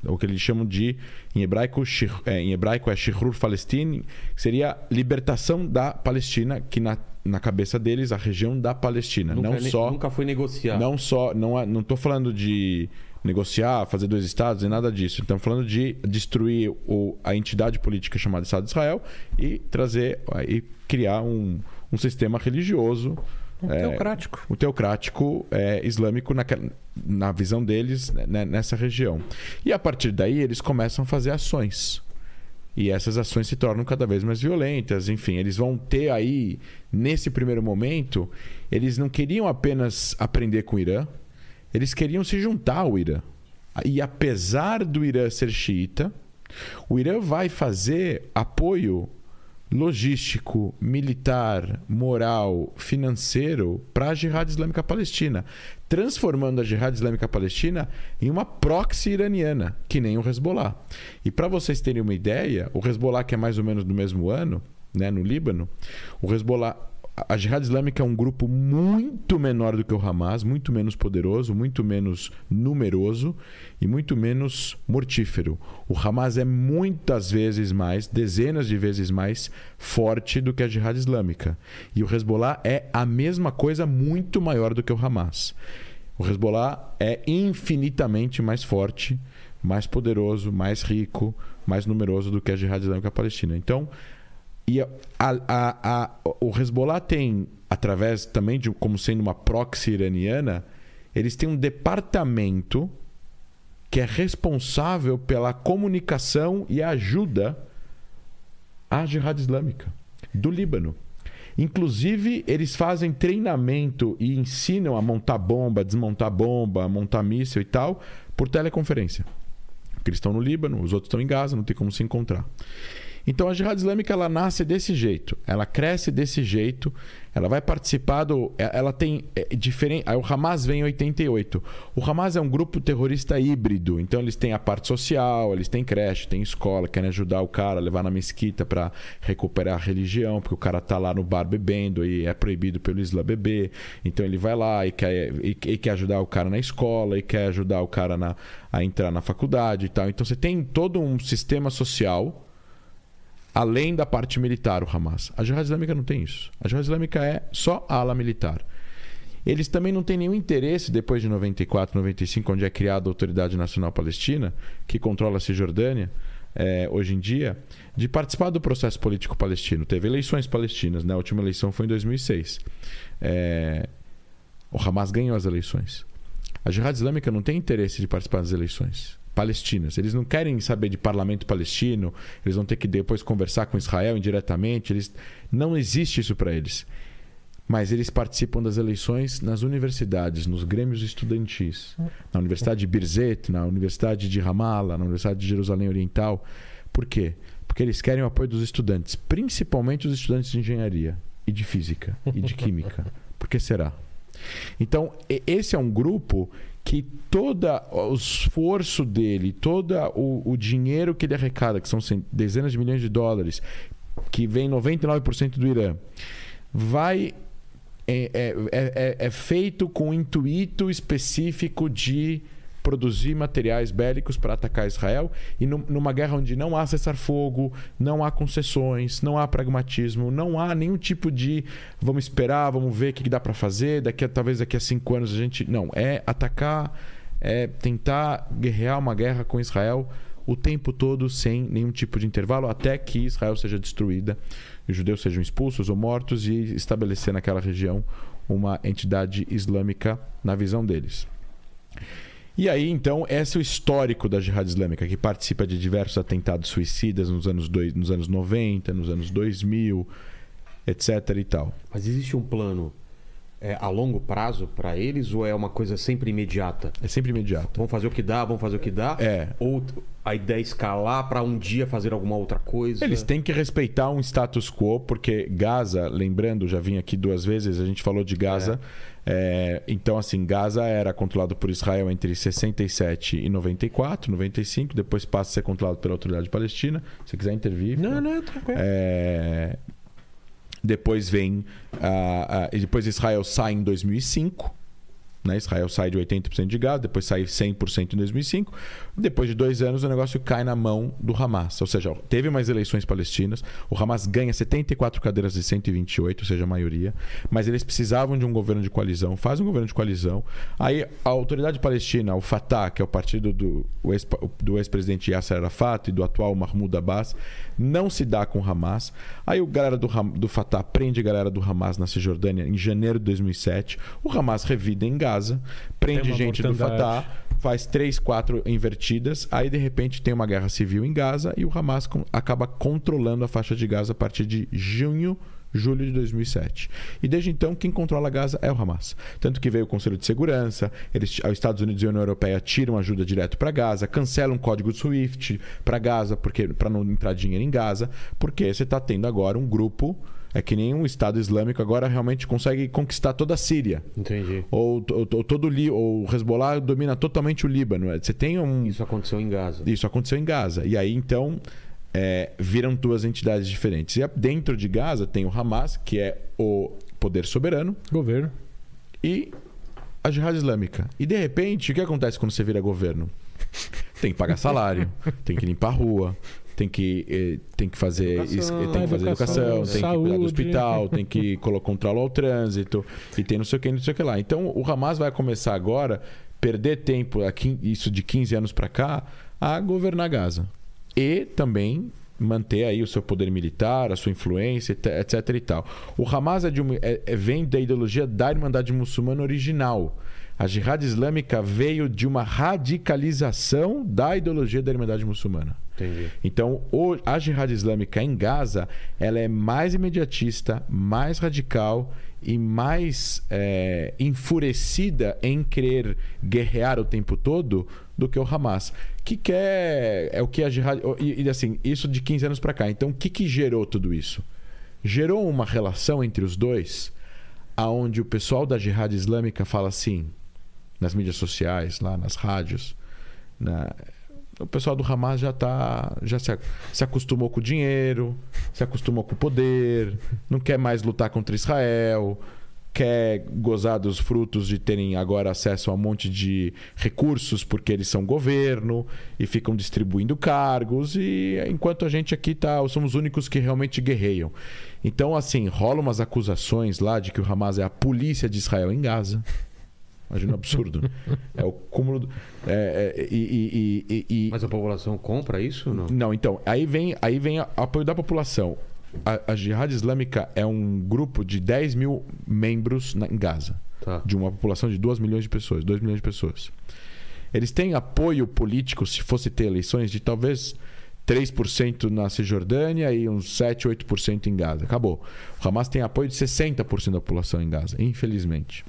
o que eles chamam de em hebraico shir- é, em hebraico é Shihrur Palestine seria libertação da Palestina que na, na cabeça deles a região da Palestina Nunca, não só nunca foi negociar. não só não é- não estou falando de negociar fazer dois estados e nada disso estamos falando de destruir o, a entidade política chamada Estado de Israel e trazer e criar um, um sistema religioso Um é, teocrático. o teocrático é, islâmico naquela- na visão deles né, nessa região. E a partir daí eles começam a fazer ações. E essas ações se tornam cada vez mais violentas. Enfim, eles vão ter aí, nesse primeiro momento, eles não queriam apenas aprender com o Irã, eles queriam se juntar ao Irã. E apesar do Irã ser xiita, o Irã vai fazer apoio logístico, militar, moral, financeiro para a Jihad Islâmica Palestina, transformando a Jihad Islâmica Palestina em uma proxy iraniana, que nem o Hezbollah. E para vocês terem uma ideia, o Hezbollah, que é mais ou menos do mesmo ano, né, no Líbano, o Hezbollah a Jihad Islâmica é um grupo muito menor do que o Hamas, muito menos poderoso, muito menos numeroso e muito menos mortífero. O Hamas é muitas vezes mais, dezenas de vezes mais forte do que a Jihad Islâmica. E o Hezbollah é a mesma coisa, muito maior do que o Hamas. O Hezbollah é infinitamente mais forte, mais poderoso, mais rico, mais numeroso do que a Jihad Islâmica Palestina. Então, e a, a, a, o Hezbollah tem, através também de como sendo uma proxy iraniana, eles têm um departamento que é responsável pela comunicação e ajuda à Jihad Islâmica do Líbano. Inclusive, eles fazem treinamento e ensinam a montar bomba, desmontar bomba, montar míssil e tal, por teleconferência. Eles estão no Líbano, os outros estão em Gaza, não tem como se encontrar. Então a Jihad Islâmica ela nasce desse jeito, ela cresce desse jeito, ela vai participar do. Ela tem. É, diferente. O Hamas vem em 88. O Hamas é um grupo terrorista híbrido, então eles têm a parte social, eles têm creche, têm escola, querem ajudar o cara levar na mesquita para recuperar a religião, porque o cara tá lá no bar bebendo e é proibido pelo Islã beber. Então ele vai lá e quer, e, e quer ajudar o cara na escola, e quer ajudar o cara na, a entrar na faculdade e tal. Então você tem todo um sistema social além da parte militar, o Hamas. A Jihad Islâmica não tem isso. A Jihad Islâmica é só a ala militar. Eles também não têm nenhum interesse, depois de 94, 95, onde é criada a Autoridade Nacional Palestina, que controla a Cisjordânia, é, hoje em dia, de participar do processo político palestino. Teve eleições palestinas, né? a última eleição foi em 2006. É, o Hamas ganhou as eleições. A Jihad Islâmica não tem interesse de participar das eleições palestinas. Eles não querem saber de parlamento palestino, eles vão ter que depois conversar com Israel indiretamente, eles não existe isso para eles. mas eles participam das eleições nas universidades, nos grêmios estudantis. Na Universidade de Birzeit, na Universidade de Ramallah, na Universidade de Jerusalém Oriental. Por quê? Porque eles querem o apoio dos estudantes, principalmente os estudantes de engenharia e de física e de química. Por que será? Então, esse é um grupo que todo o esforço dele, todo o, o dinheiro que ele arrecada, que são dezenas de milhões de dólares, que vem 99% do Irã, vai é, é- é- é- é feito com o intuito específico de produzir materiais bélicos para atacar Israel e num- numa guerra onde não há cessar-fogo, não há concessões, não há pragmatismo, não há nenhum tipo de vamos esperar, vamos ver o que dá para fazer, daqui a, talvez daqui a cinco anos a gente não é atacar, é tentar guerrear uma guerra com Israel o tempo todo sem nenhum tipo de intervalo até que Israel seja destruída, os judeus sejam expulsos ou mortos e estabelecer naquela região uma entidade islâmica na visão deles. E aí, então, esse é o histórico da Jihad Islâmica, que participa de diversos atentados suicidas nos anos, dois, nos anos 90, nos anos 2000, etc. e tal. Mas existe um plano é, a longo prazo para eles ou é uma coisa sempre imediata? É sempre imediato. Vamos fazer o que dá, vamos fazer o que dá? É. Ou a ideia é escalar para um dia fazer alguma outra coisa? Eles têm que respeitar um status quo, porque Gaza, lembrando, já vim aqui duas vezes, a gente falou de Gaza. É, então, assim, Gaza era controlado por Israel entre 67 e 94, 95, depois passa a ser controlado pela Autoridade Palestina. Se quiser intervir. Não, não, tranquilo. É, Depois vem. a- a- depois Israel sai em 2005. Né? Israel sai de 80% de Gaza, depois sai 100% em 2005. Depois de dois anos, o negócio cai na mão do Hamas. Ou seja, teve mais eleições palestinas. O Hamas ganha 74 cadeiras de 128, ou seja, a maioria. Mas eles precisavam de um governo de coalizão. Faz um governo de coalizão. Aí a autoridade palestina, o Fatah, que é o partido do ex-presidente Yasser Arafat e do atual Mahmoud Abbas, não se dá com o Hamas. Aí o galera do, do Fatah prende a galera do Hamas na Cisjordânia em janeiro de 2007. O Hamas revida em Gaza, prende Tem uma gente do. Fatah, faz três, quatro invertidas. Aí de repente tem uma guerra civil em Gaza e o Hamas com- acaba controlando a faixa de Gaza a partir de junho. Julho de 2007. E desde então, quem controla Gaza é o Hamas. Tanto que veio o Conselho de Segurança, eles, os Estados Unidos e a União Europeia tiram ajuda direto para Gaza, cancelam o código SWIFT para Gaza, porque para não entrar dinheiro em Gaza, porque você está tendo agora um grupo, é que nem um Estado Islâmico agora realmente consegue conquistar toda a Síria. Entendi. Ou, ou, ou todo ou o Hezbollah domina totalmente o Líbano. Você tem um. Isso aconteceu em Gaza. Isso aconteceu em Gaza. E aí, então, é, viram duas entidades diferentes. E dentro de Gaza tem o Hamas, que é o poder soberano, Governo. e a Jihad Islâmica. E de repente, o que acontece quando você vira governo? Tem que pagar salário, tem que limpar a rua, tem que, eh, tem que fazer Educação. tem que fazer Educação, educação, tem que cuidar do saúde. hospital, tem que controlar o trânsito e tem não sei o que, não sei o que lá. Então o Hamas vai começar agora perder tempo, aqui, isso de 15 anos para cá, a governar Gaza. E também manter aí o seu poder militar, a sua influência, et- etc e tal. O Hamas é uma- é- é- vem da ideologia da Irmandade Muçulmana original. A Jihad Islâmica veio de uma radicalização da ideologia da Irmandade Muçulmana. Entendi. Então, a Jihad Islâmica em Gaza, ela é mais imediatista, mais radical e mais é, enfurecida em querer guerrear o tempo todo do que o Hamas. Que quer é o que a Jihad e, e, assim, isso de 15 anos para cá. Então, o que que gerou tudo isso? Gerou uma relação entre os dois, aonde o pessoal da Jihad Islâmica fala assim, nas mídias sociais, lá nas rádios, na, o pessoal do Hamas já tá já se, se acostumou com o dinheiro, se acostumou com o poder, não quer mais lutar contra Israel, quer gozar dos frutos de terem agora acesso a um monte de recursos porque eles são governo e ficam distribuindo cargos e enquanto a gente aqui tá, somos os únicos que realmente guerreiam. Então assim, rolam umas acusações lá de que o Hamas é a polícia de Israel em Gaza. Imagina um absurdo. É o cúmulo. do- é, é, e, e- e- e- Mas a população compra isso não? não, então, aí vem, aí vem a- apoio da população. A, a Jihad Islâmica é um grupo de 10 mil membros na- em Gaza, Tá. de uma população de 2 milhões de pessoas. 2 milhões de pessoas. Eles têm apoio político, se fosse ter eleições, de talvez 3% na Cisjordânia e uns 7, 8% em Gaza. Acabou. O Hamas tem apoio de 60% da população em Gaza, infelizmente.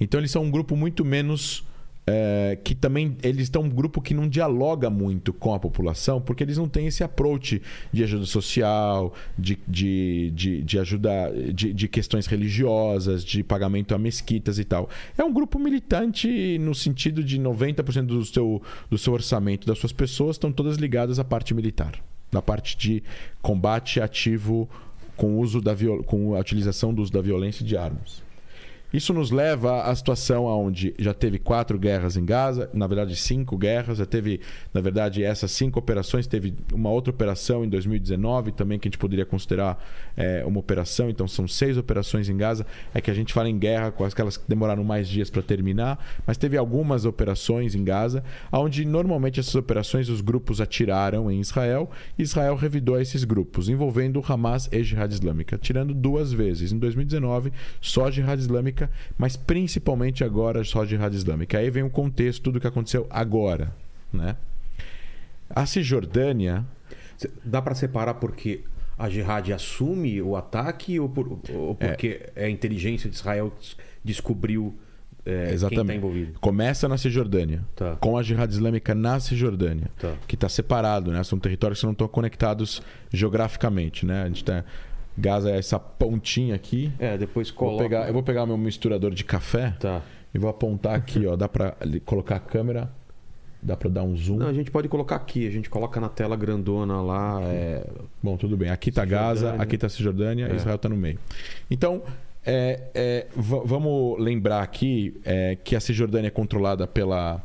Então eles são um grupo muito menos é, que também eles estão um grupo que não dialoga muito com a população, porque eles não têm esse approach de ajuda social, de, de, de, de ajuda de, de questões religiosas, de pagamento a mesquitas e tal. É um grupo militante no sentido de 90% do seu, do seu orçamento das suas pessoas estão todas ligadas à parte militar, na parte de combate ativo com uso da com a utilização do uso da violência e de armas. Isso nos leva à situação onde já teve quatro guerras em Gaza, na verdade cinco guerras, já teve, na verdade, essas cinco operações, teve uma outra operação em 2019 também que a gente poderia considerar é, uma operação, então são seis operações em Gaza. É que a gente fala em guerra, com aquelas que demoraram mais dias para terminar, mas teve algumas operações em Gaza, onde normalmente essas operações os grupos atiraram em Israel e Israel revidou esses grupos, envolvendo Hamas e Jihad Islâmica, tirando duas vezes. Em 2019, só Jihad Islâmica mas principalmente agora só Jihad Islâmica. Aí vem o contexto do que aconteceu agora. Né? A Cisjordânia. Dá para separar porque a Jihad assume o ataque ou, por, ou porque é. a inteligência de Israel descobriu é, Exatamente. quem está envolvido? Começa na Cisjordânia, Tá. com a Jihad Islâmica na Cisjordânia, Tá. que está separado, né? São territórios que não estão conectados geograficamente, né? A gente tá... Gaza é essa pontinha aqui. É, depois Vou coloca. pegar, eu vou pegar meu misturador de café Tá. e vou apontar aqui, ó. Dá para colocar a câmera, dá para dar um zoom. Não, a gente pode colocar aqui, a gente coloca na tela grandona lá. é, Bom, tudo bem. Aqui tá Gaza, aqui tá Cisjordânia, É. Israel tá no meio. Então, é, é, va- vamos lembrar aqui é, que a Cisjordânia é controlada pela.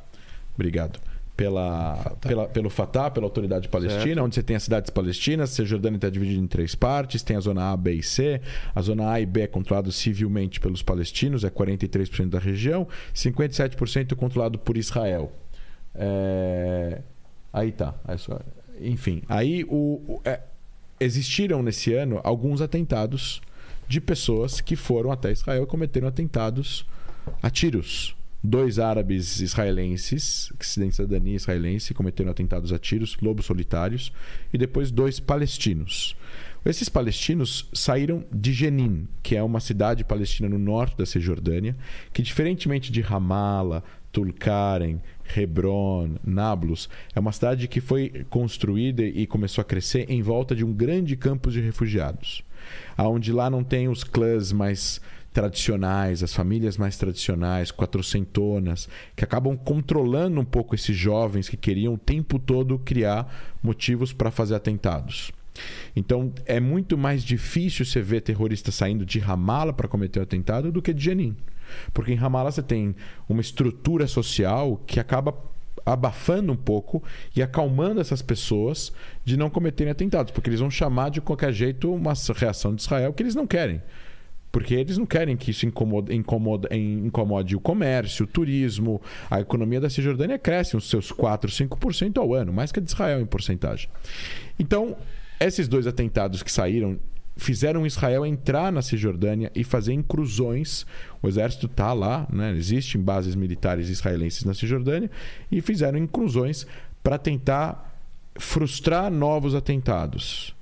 Obrigado. Pela, pela, pelo Fatah, pela Autoridade Palestina, Certo. onde você tem as cidades palestinas. A Cisjordânia está dividida em três partes: tem a zona A, B e C. A zona A e B é controlado civilmente pelos palestinos, é 43% da região, 57% controlado por Israel. É, Aí tá. É só- Enfim, aí o, o- é, existiram nesse ano alguns atentados de pessoas que foram até Israel e cometeram atentados a tiros. Dois árabes israelenses, que se cidadania israelense, cometeram atentados a tiros, lobos solitários, e depois dois palestinos. Esses palestinos saíram de Jenin, que é uma cidade palestina no norte da Cisjordânia, que diferentemente de Ramallah, Tulkarem, Hebron, Nablus, é uma cidade que foi construída e começou a crescer em volta de um grande campus de refugiados, aonde lá não tem os clãs mais tradicionais, as famílias mais tradicionais, quatrocentonas, que acabam controlando um pouco esses jovens que queriam o tempo todo criar motivos para fazer atentados. Então é muito mais difícil você ver terroristas saindo de Ramallah para cometer o atentado do que de Jenin. Porque em Ramallah você tem uma estrutura social que acaba abafando um pouco e acalmando essas pessoas de não cometerem atentados, porque eles vão chamar de qualquer jeito uma reação de Israel que eles não querem. Porque eles não querem que isso incomode, incomode, incomode o comércio, o turismo. A economia da Cisjordânia cresce uns seus 4, 5% ao ano, mais que a de Israel em porcentagem. Então, esses dois atentados que saíram fizeram Israel entrar na Cisjordânia e fazer inclusões. O exército está lá, né? existem bases militares israelenses na Cisjordânia, e fizeram inclusões para tentar frustrar novos atentados.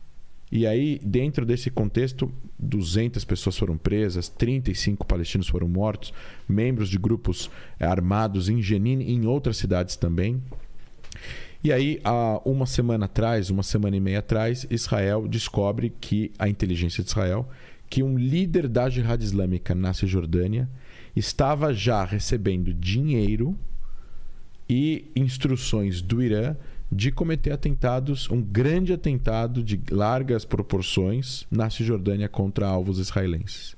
E aí, dentro desse contexto, 200 pessoas foram presas, 35 palestinos foram mortos, membros de grupos eh, armados em Jenin e em outras cidades também. E aí, há uma semana atrás, uma semana e meia atrás, Israel descobre que a inteligência de Israel, que um líder da Jihad Islâmica na Cisjordânia estava já recebendo dinheiro e instruções do Irã de cometer atentados, um grande atentado de largas proporções na Cisjordânia contra alvos israelenses.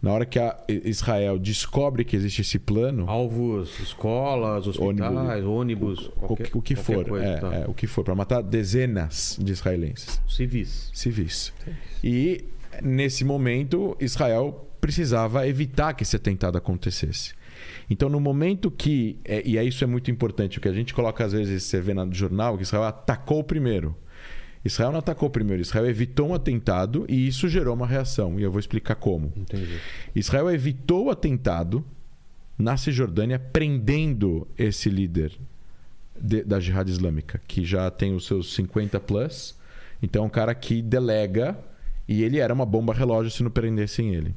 Na hora que Israel descobre que existe esse plano, Alvos, escolas, hospitais, ônibus, o, qualquer, que- o que for, coisa, é, tá. é, o que for, para matar dezenas de israelenses Civis. civis. E nesse momento, Israel precisava evitar que esse atentado acontecesse. Então, no momento que. é, e aí isso é muito importante, o que a gente coloca às vezes, você vê no jornal, que Israel atacou primeiro. Israel não atacou primeiro, Israel evitou um atentado e isso gerou uma reação. E eu vou explicar como. Entendi. Israel evitou o atentado na Cisjordânia, prendendo esse líder de- da Jihad Islâmica, que já tem os seus 50 plus. Então é um cara que delega e ele era uma bomba relógio se não prendessem ele.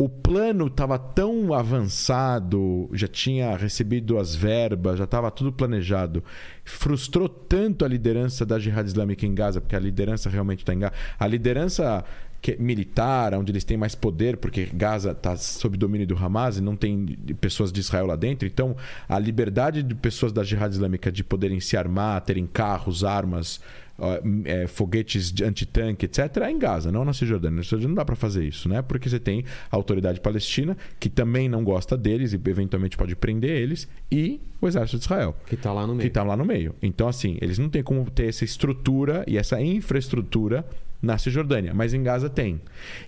O plano estava tão avançado, já tinha recebido as verbas, já estava tudo planejado. Frustrou tanto a liderança da Jihad Islâmica em Gaza, porque a liderança realmente está em Gaza. A liderança que- militar, onde eles têm mais poder, porque Gaza está sob domínio do Hamas e não tem pessoas de Israel lá dentro. Então, a liberdade de pessoas da Jihad Islâmica de poderem se armar, terem carros, armas, é, foguetes de antitanque, etc., é em Gaza, não na Cisjordânia. Na Cisjordânia não dá para fazer isso, né? Porque você tem a autoridade palestina, que também não gosta deles e eventualmente pode prender eles, e o exército de Israel Que tá lá no que meio. está lá no meio. Então, assim, eles não têm como ter essa estrutura e essa infraestrutura na Cisjordânia, mas em Gaza tem.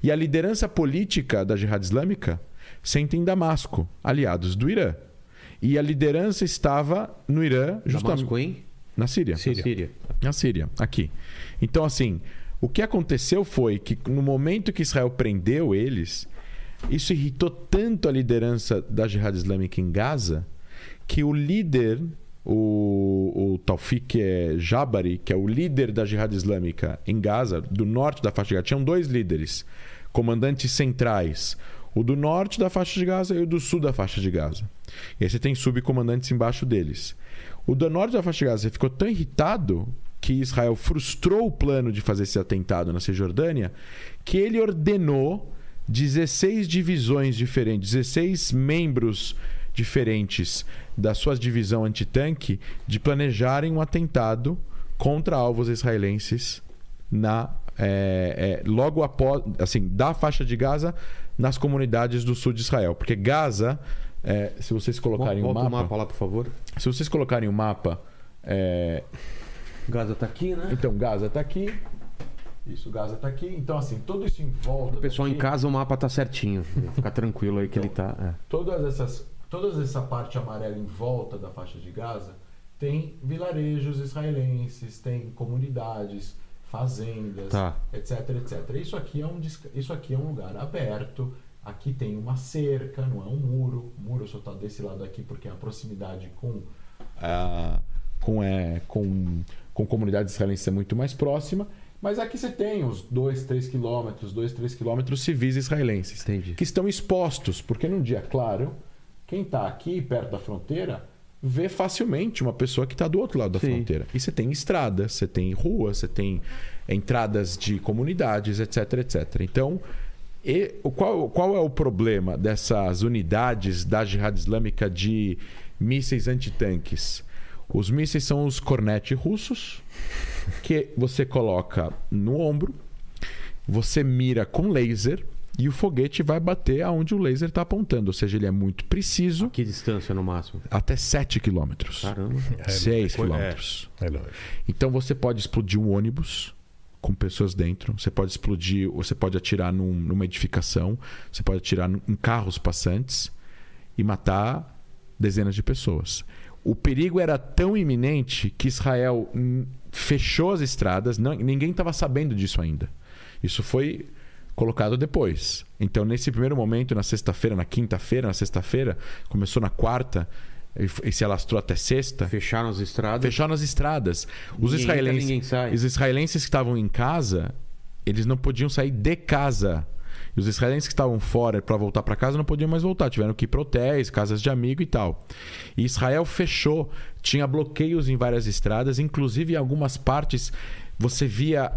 E a liderança política da Jihad Islâmica senta em Damasco, aliados do Irã. E a liderança estava no Irã, justamente Damasco, hein? Na Síria. Síria. Síria. Na Síria, aqui. Então, assim, o que aconteceu foi que no momento que Israel prendeu eles, isso irritou tanto a liderança da Jihad Islâmica em Gaza que o líder, o, o Taufik eh, Jabari, que é o líder da Jihad Islâmica em Gaza, do norte da faixa de Gaza, tinham dois líderes, comandantes centrais. O do norte da faixa de Gaza e o do sul da faixa de Gaza. E aí você tem subcomandantes embaixo deles. O do norte da faixa de Gaza ficou tão irritado que Israel frustrou o plano de fazer esse atentado na Cisjordânia que ele ordenou 16 divisões diferentes, 16 membros diferentes da sua divisão antitanque de planejarem um atentado contra alvos israelenses na é, é, logo após assim da faixa de Gaza nas comunidades do sul de Israel. Porque Gaza é, se vocês colocarem Volta o o mapa, mapa lá, por favor. se vocês colocarem o mapa é, Gaza tá aqui, né? então Gaza está aqui isso Gaza está aqui então assim tudo isso em volta O pessoal em daqui- casa, o mapa tá certinho. Fica tranquilo aí que ele tá. é. todas essas toda essa parte amarela em volta da faixa de Gaza tem vilarejos israelenses, tem comunidades, fazendas, Tá. etc, etc. Isso aqui é um isso aqui é um lugar aberto. Aqui tem uma cerca, não é um muro. O muro só está desse lado aqui porque é a proximidade com a com é com com comunidades israelenses é muito mais próxima. Mas aqui você tem os 2, 3 quilômetros, 2, 3 quilômetros civis israelenses Entendi. que estão expostos, porque num dia claro, quem está aqui perto da fronteira vê facilmente uma pessoa que está do outro lado da Sim. fronteira. E você tem estradas, você tem ruas, você tem entradas de comunidades, etc, etc. Então, e, qual, qual é o problema dessas unidades da Jihad Islâmica de mísseis antitanques? Os mísseis são os Cornet russos, que você coloca no ombro, você mira com laser e o foguete vai bater aonde o laser está apontando. Ou seja, ele é muito preciso, Que distância no máximo? até 7 quilômetros. Caramba. 6 é. quilômetros. É lógico. Então você pode explodir um ônibus com pessoas dentro, você pode explodir, você pode atirar num- numa edificação, você pode atirar num- em carros passantes e matar dezenas de pessoas. O perigo era tão iminente que Israel fechou as estradas, não- ninguém estava sabendo disso ainda. Isso foi colocado depois. Então, nesse primeiro momento, na sexta-feira, na quinta-feira, na sexta-feira, começou na quarta e se alastrou até sexta. Fecharam as estradas. Fecharam as estradas. Os Ninguém entra, israelenses, sai. os israelenses que estavam em casa, eles não podiam sair de casa. E os israelenses que estavam fora para voltar para casa não podiam mais voltar, tiveram que ir para hotéis, casas de amigo e tal. E Israel fechou, tinha bloqueios em várias estradas, inclusive em algumas partes você via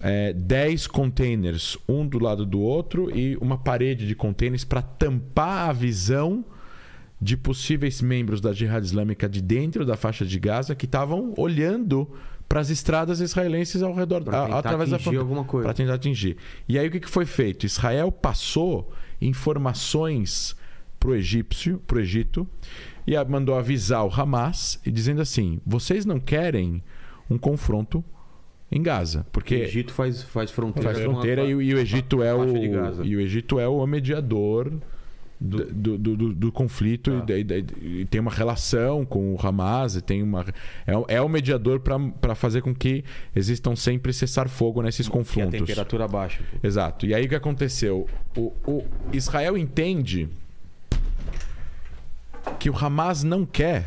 é, 10 containers, um do lado do outro, e uma parede de containers para tampar a visão de possíveis membros da Jihad Islâmica de dentro da faixa de Gaza que estavam olhando para as estradas israelenses ao redor a- através da fronteira alguma coisa. para tentar atingir. E aí o que que foi feito? Israel passou informações pro egípcio, pro Egito e mandou avisar o Hamas e dizendo assim: "Vocês não querem um confronto em Gaza, O porque Egito faz, faz fronteira. faz fronteira e, o- e o Egito é o e o Egito é o mediador do, do, do- do- conflito Tá. e, daí- daí- e tem uma relação com o Hamas e tem uma é, o- é o mediador para fazer com que existam sempre cessar fogo nesses a confrontos temperatura baixa. exato e aí o que aconteceu o, o Israel entende que o Hamas não quer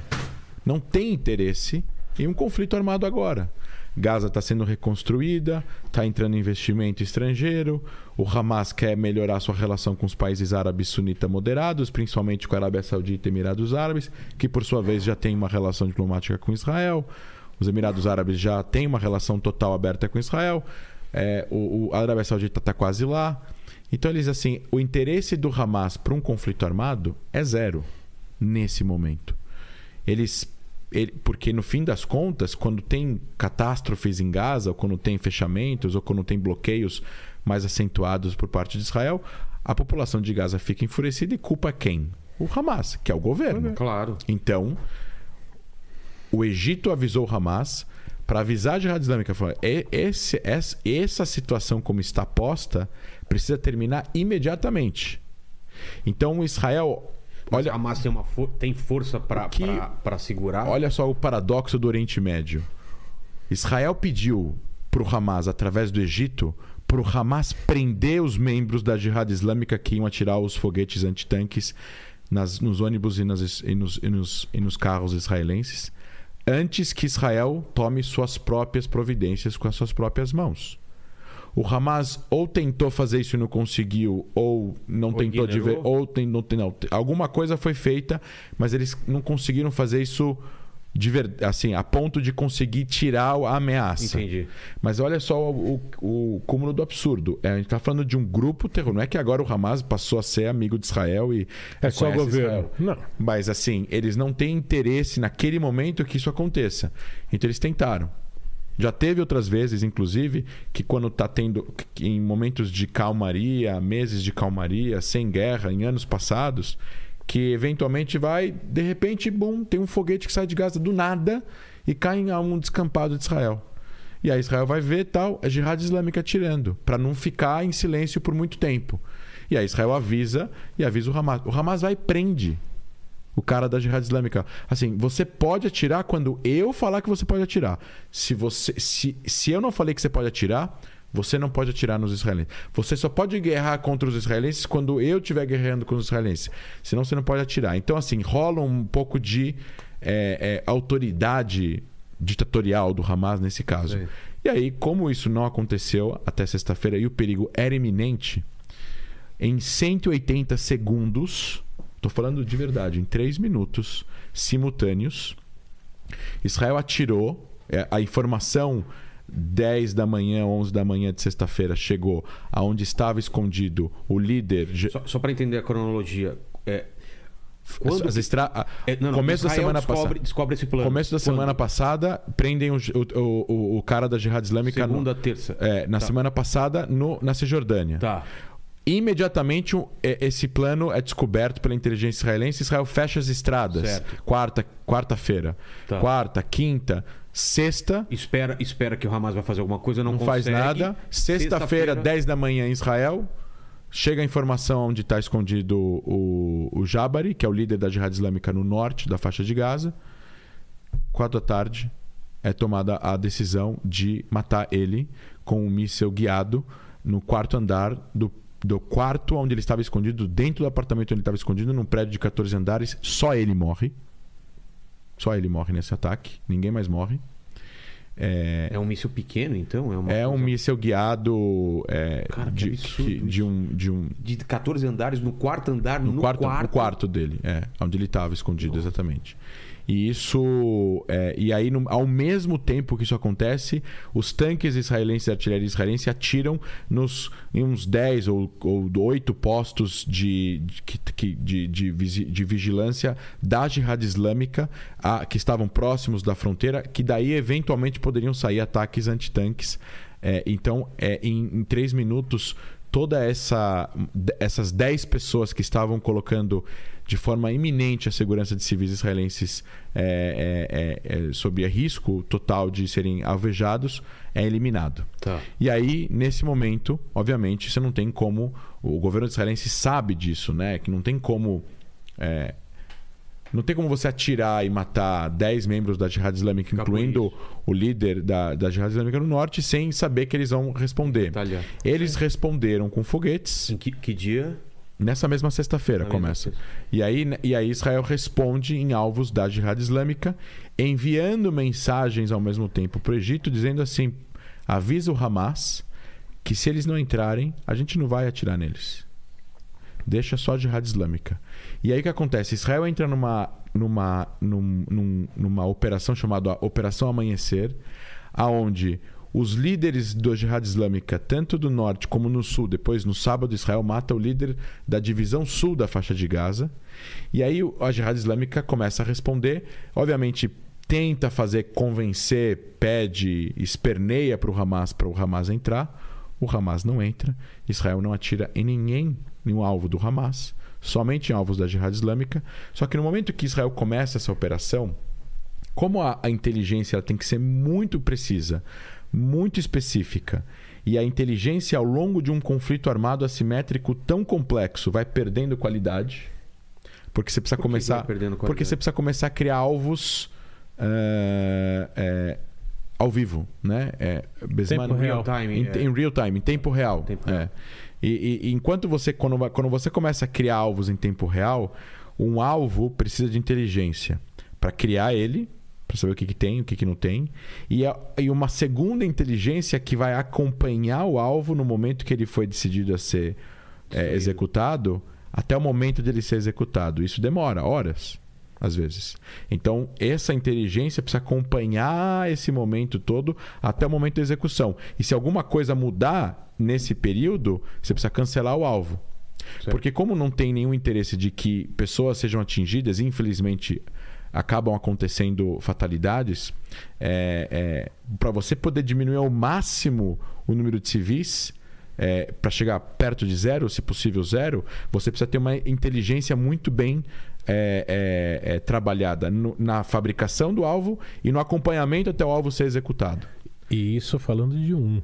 não tem interesse em um conflito armado agora. Gaza está sendo reconstruída, está entrando investimento estrangeiro. O Hamas quer melhorar sua relação com os países árabes sunita moderados, principalmente com a Arábia Saudita e Emirados Árabes, que por sua vez já tem uma relação diplomática com Israel. Os Emirados Árabes já têm uma relação total aberta com Israel. É, o, o- a Arábia Saudita está quase lá. Então eles assim, o interesse do Hamas para um conflito armado é zero nesse momento. Eles ele- porque no fim das contas, quando tem catástrofes em Gaza, ou quando tem fechamentos, ou quando tem bloqueios mais acentuados por parte de Israel, a população de Gaza fica enfurecida e culpa quem? O Hamas, que é o governo. Claro. Então, o Egito avisou o Hamas para avisar a Jihad Islâmica, falou, "E- esse, essa, essa situação como está posta precisa terminar imediatamente. Então, o Israel, Olha, a Hamas tem, uma for- tem força pra segurar. olha só o paradoxo do Oriente Médio. Israel pediu para o Hamas, através do Egito, para o Hamas prender os membros da Jihad Islâmica que iam atirar os foguetes antitanques nas, nos ônibus e, nas- e nos, e nos- e nos carros israelenses, antes que Israel tome suas próprias providências com as suas próprias mãos. O Hamas ou tentou fazer isso e não conseguiu, ou não Ou tentou de ver, ou tem, não, tem- não, alguma coisa foi feita, mas eles não conseguiram fazer isso de ver, assim, a ponto de conseguir tirar a ameaça. Entendi. Mas olha só o, o- o cúmulo do absurdo. É, a gente está falando de um grupo terror. Não é que agora o Hamas passou a ser amigo de Israel e É só o governo. Israel. Não. Mas assim, eles não têm interesse naquele momento que isso aconteça. Então eles tentaram. Já teve outras vezes, inclusive, que quando está tendo em momentos de calmaria, meses de calmaria, sem guerra, em anos passados, que eventualmente vai, de repente, bum, tem um foguete que sai de Gaza do nada e cai em um descampado de Israel. E aí Israel vai ver tal, a jihad islâmica atirando, para não ficar em silêncio por muito tempo. E aí Israel avisa e avisa o Hamas. O Hamas vai e prende o cara da jihad islâmica. Assim, você pode atirar quando eu falar que você pode atirar. Se, você, se, se eu não falei que você pode atirar, você não pode atirar nos israelenses. Você só pode guerrar contra os israelenses quando eu estiver guerreando com os israelenses. Senão você não pode atirar. Então, assim, rola um pouco de é, é, autoridade ditatorial do Hamas nesse caso. Sim. E aí, como isso não aconteceu até sexta-feira e o perigo era iminente, em 180 segundos, estou falando de verdade, em 3 minutos simultâneos, Israel atirou, é, a informação 10 da manhã, 11 da manhã de sexta-feira chegou aonde estava escondido o líder. Só, só para entender a cronologia. É, quando as estra... a- é, não, não, começo da Israel semana descobre, passada. descobre esse plano. Começo da Quando? semana passada, prendem o, o, o, o cara da Jihad Islâmica. no- Segunda, terça. é, na Tá. semana passada, no, na Cisjordânia. Tá. Imediatamente é- esse plano é descoberto pela inteligência israelense. Israel fecha as estradas. Certo. Quarta, quarta-feira, Tá. quarta, quinta, sexta. Espera, espera que o Hamas vai fazer alguma coisa, não, Não faz nada. Sexta-feira, 10 da manhã em Israel. Chega a informação onde está escondido o, o Jabari, que é o líder da Jihad Islâmica no norte da faixa de Gaza. Quatro da tarde é tomada a decisão de matar ele com um míssil guiado no quarto andar do, do quarto onde ele estava escondido, dentro do apartamento onde ele estava escondido, num prédio de 14 andares. Só ele morre. Só ele morre nesse ataque. Ninguém mais morre. É, É um míssil pequeno, então? É, uma é um coisa míssil guiado é, Cara, de, que- de um, de um De 14 andares no quarto andar, no, no, quarto, quarto. no quarto dele, é, onde ele estava escondido exatamente. E isso, é, e aí no- ao mesmo tempo que isso acontece, os tanques israelenses e artilharia israelense atiram nos em uns 10 ou, ou 8 postos de, de, de, de, de vigilância da Jihad Islâmica a- que estavam próximos da fronteira, que daí eventualmente poderiam sair ataques antitanques. É, então, é, em, em três minutos, toda essa essas 10 pessoas que estavam colocando de forma iminente a segurança de civis israelenses é, é, é, é, sob risco total de serem alvejados é eliminado. Tá. E aí, nesse momento, obviamente, você não tem como. O governo israelense sabe disso, né? Que não tem como. é, não tem como você atirar e matar 10 membros da Jihad Islâmica, Ficar por incluindo o líder da, da Jihad Islâmica no norte, sem saber que eles vão responder. Itália. Eles responderam com foguetes Em que, que dia? Nessa mesma sexta-feira mesma começa. sexta. E aí, e aí Israel responde em alvos da Jihad Islâmica, enviando mensagens ao mesmo tempo para o Egito, dizendo assim: avisa o Hamas que se eles não entrarem, a gente não vai atirar neles. Deixa só a Jihad Islâmica. E aí o que acontece? Israel entra numa, numa, num- num- numa operação chamada Operação Amanhecer, aonde os líderes da Jihad Islâmica, tanto do norte como no sul, depois no sábado Israel mata o líder da divisão sul da faixa de Gaza. E aí a Jihad Islâmica começa a responder, obviamente tenta fazer convencer, pede, esperneia para o Hamas para o Hamas entrar. O Hamas não entra, Israel não atira em ninguém, nenhum alvo do Hamas, somente em alvos da Jihad Islâmica. Só que no momento que Israel começa essa operação, como a, a inteligência tem que ser muito precisa, muito específica, e a inteligência ao longo de um conflito armado assimétrico tão complexo vai perdendo qualidade, porque você precisa Por começar, porque você precisa começar a criar alvos eh, ao vivo, né? É, Tempo real. time, em, é. em real time, em tempo real. Tempo é. real. E, e- enquanto você quando, quando você começa a criar alvos em tempo real, um alvo precisa de inteligência para criar ele, para saber o que, que tem, o que, que não tem, e, a- e uma segunda inteligência que vai acompanhar o alvo no momento que ele foi decidido a ser é, executado, até o momento dele ser executado. Isso demora horas, às vezes. Então, essa inteligência precisa acompanhar esse momento todo até o momento da execução. E se alguma coisa mudar nesse período, você precisa cancelar o alvo. Porque como não tem nenhum interesse de que pessoas sejam atingidas, infelizmente acabam acontecendo fatalidades, para você poder diminuir ao máximo o número de civis, para chegar perto de zero, se possível zero, você precisa ter uma inteligência muito bem é, é, é, trabalhada no- na fabricação do alvo e no acompanhamento até o alvo ser executado. E isso falando de um.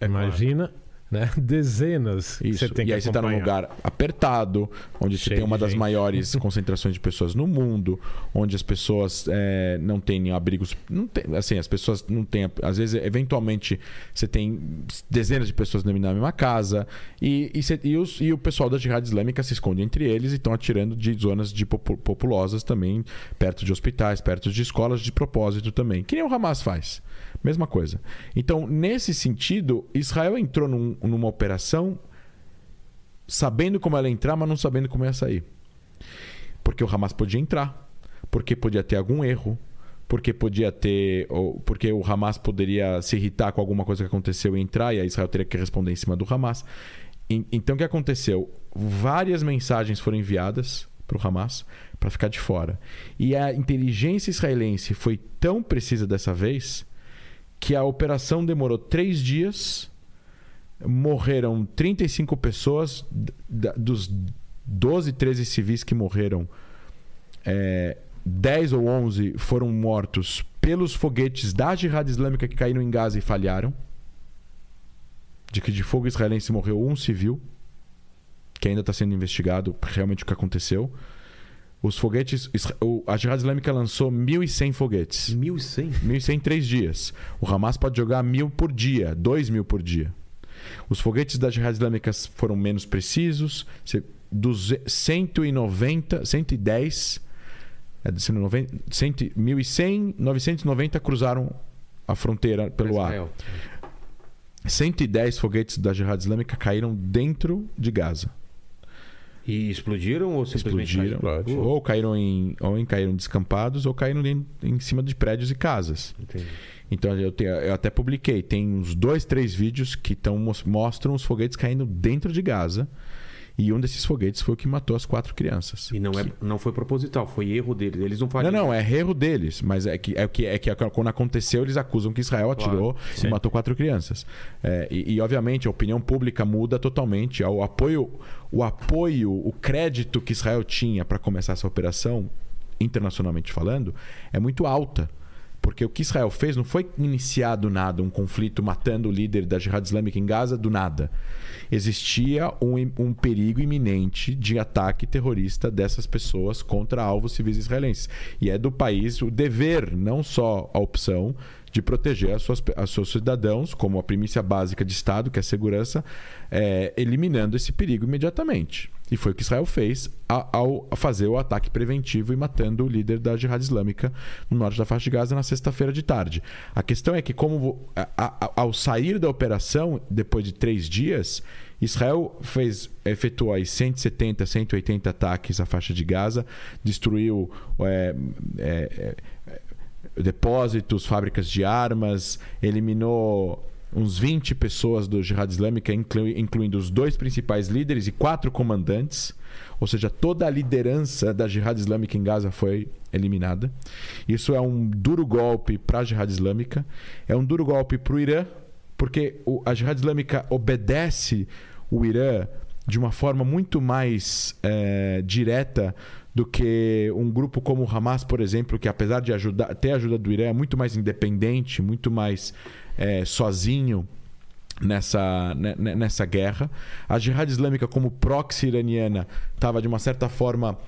Imagina, né? Dezenas que Isso. você tem e aí você está num lugar apertado, onde você Cheio tem uma das gente. maiores concentrações de pessoas no mundo, onde as pessoas é, não têm abrigos. Não tem, assim, as pessoas não têm. Às vezes, eventualmente, você tem dezenas de pessoas na mesma casa. E, e, você- e os- e o pessoal da Jihad Islâmica se esconde entre eles e estão atirando de zonas de popu- populosas também, perto de hospitais, perto de escolas, de propósito também. Que nem o Hamas faz. Mesma coisa. Então, nesse sentido, Israel entrou num- numa operação sabendo como ela entrar, mas não sabendo como ia sair. Porque o Hamas podia entrar, porque podia ter algum erro, porque podia ter. ou- porque o Hamas poderia se irritar com alguma coisa que aconteceu e entrar, e aí Israel teria que responder em cima do Hamas. En- Então o que aconteceu? Várias mensagens foram enviadas para o Hamas para ficar de fora. E a inteligência israelense foi tão precisa dessa vez que a operação demorou três dias morreram 35 pessoas, dos 12, 13 civis que morreram, é, 10 ou 11 foram mortos pelos foguetes da Jihad Islâmica que caíram em Gaza e falharam. De que de fogo israelense morreu um civil, que ainda está sendo investigado realmente o que aconteceu. Os foguetes. A Jihad Islâmica lançou 1.100 foguetes. 1.100? 1.100 em três dias. O Hamas pode jogar mil por dia, dois mil por dia. Os foguetes da Jihad Islâmica foram menos precisos. Você- duze- 190, 110, é, 190, 100, 1.100, 990 cruzaram a fronteira pelo ar. Israel. 110 foguetes da Jihad Islâmica caíram dentro de Gaza. E explodiram ou simplesmente Explodiram. caíram? Ou caíram em, ou em caíram descampados ou caíram em, em cima de prédios e casas. entendi. Então eu, te- eu até publiquei, tem uns dois, três vídeos que tão, mos- mostram os foguetes caindo dentro de Gaza. E um desses foguetes foi o que matou as quatro crianças. E não, é, não foi proposital, foi erro deles. Eles não Não, fariam. não, é erro deles, mas é que, é que, é que quando aconteceu, eles acusam que Israel atirou e Sim. matou quatro crianças. É, e, e, obviamente a opinião pública muda totalmente. O apoio, o apoio, o crédito que Israel tinha para começar essa operação, internacionalmente falando, é muito alta. Porque o que Israel fez não foi iniciar do nada um conflito matando o líder da Jihad Islâmica em Gaza do nada. Existia um, um perigo iminente de ataque terrorista dessas pessoas contra alvos civis israelenses. E é do país o dever, não só a opção, de proteger as suas, as seus cidadãos, como a primícia básica de Estado, que é a segurança, é, eliminando esse perigo imediatamente. E foi o que Israel fez ao fazer o ataque preventivo e matando o líder da Jihad Islâmica no norte da faixa de Gaza na sexta-feira de tarde. A questão é que, como ao sair da operação, depois de três dias, Israel fez, efetuou aí 170, 180 ataques à faixa de Gaza, destruiu é, é, depósitos, fábricas de armas, eliminou uns 20 pessoas do Jihad Islâmica, incluindo os dois principais líderes e quatro comandantes. Ou seja, toda a liderança da Jihad Islâmica em Gaza foi eliminada. Isso é um duro golpe para a Jihad Islâmica, é um duro golpe para o Irã, porque a Jihad Islâmica obedece o Irã de uma forma muito mais é, direta do que um grupo como o Hamas, por exemplo, que apesar de ajudar, ter ajuda do Irã, é muito mais independente, muito mais é, sozinho nessa, né, né, nessa guerra. A Jihad Islâmica, como proxy iraniana, estava de uma certa forma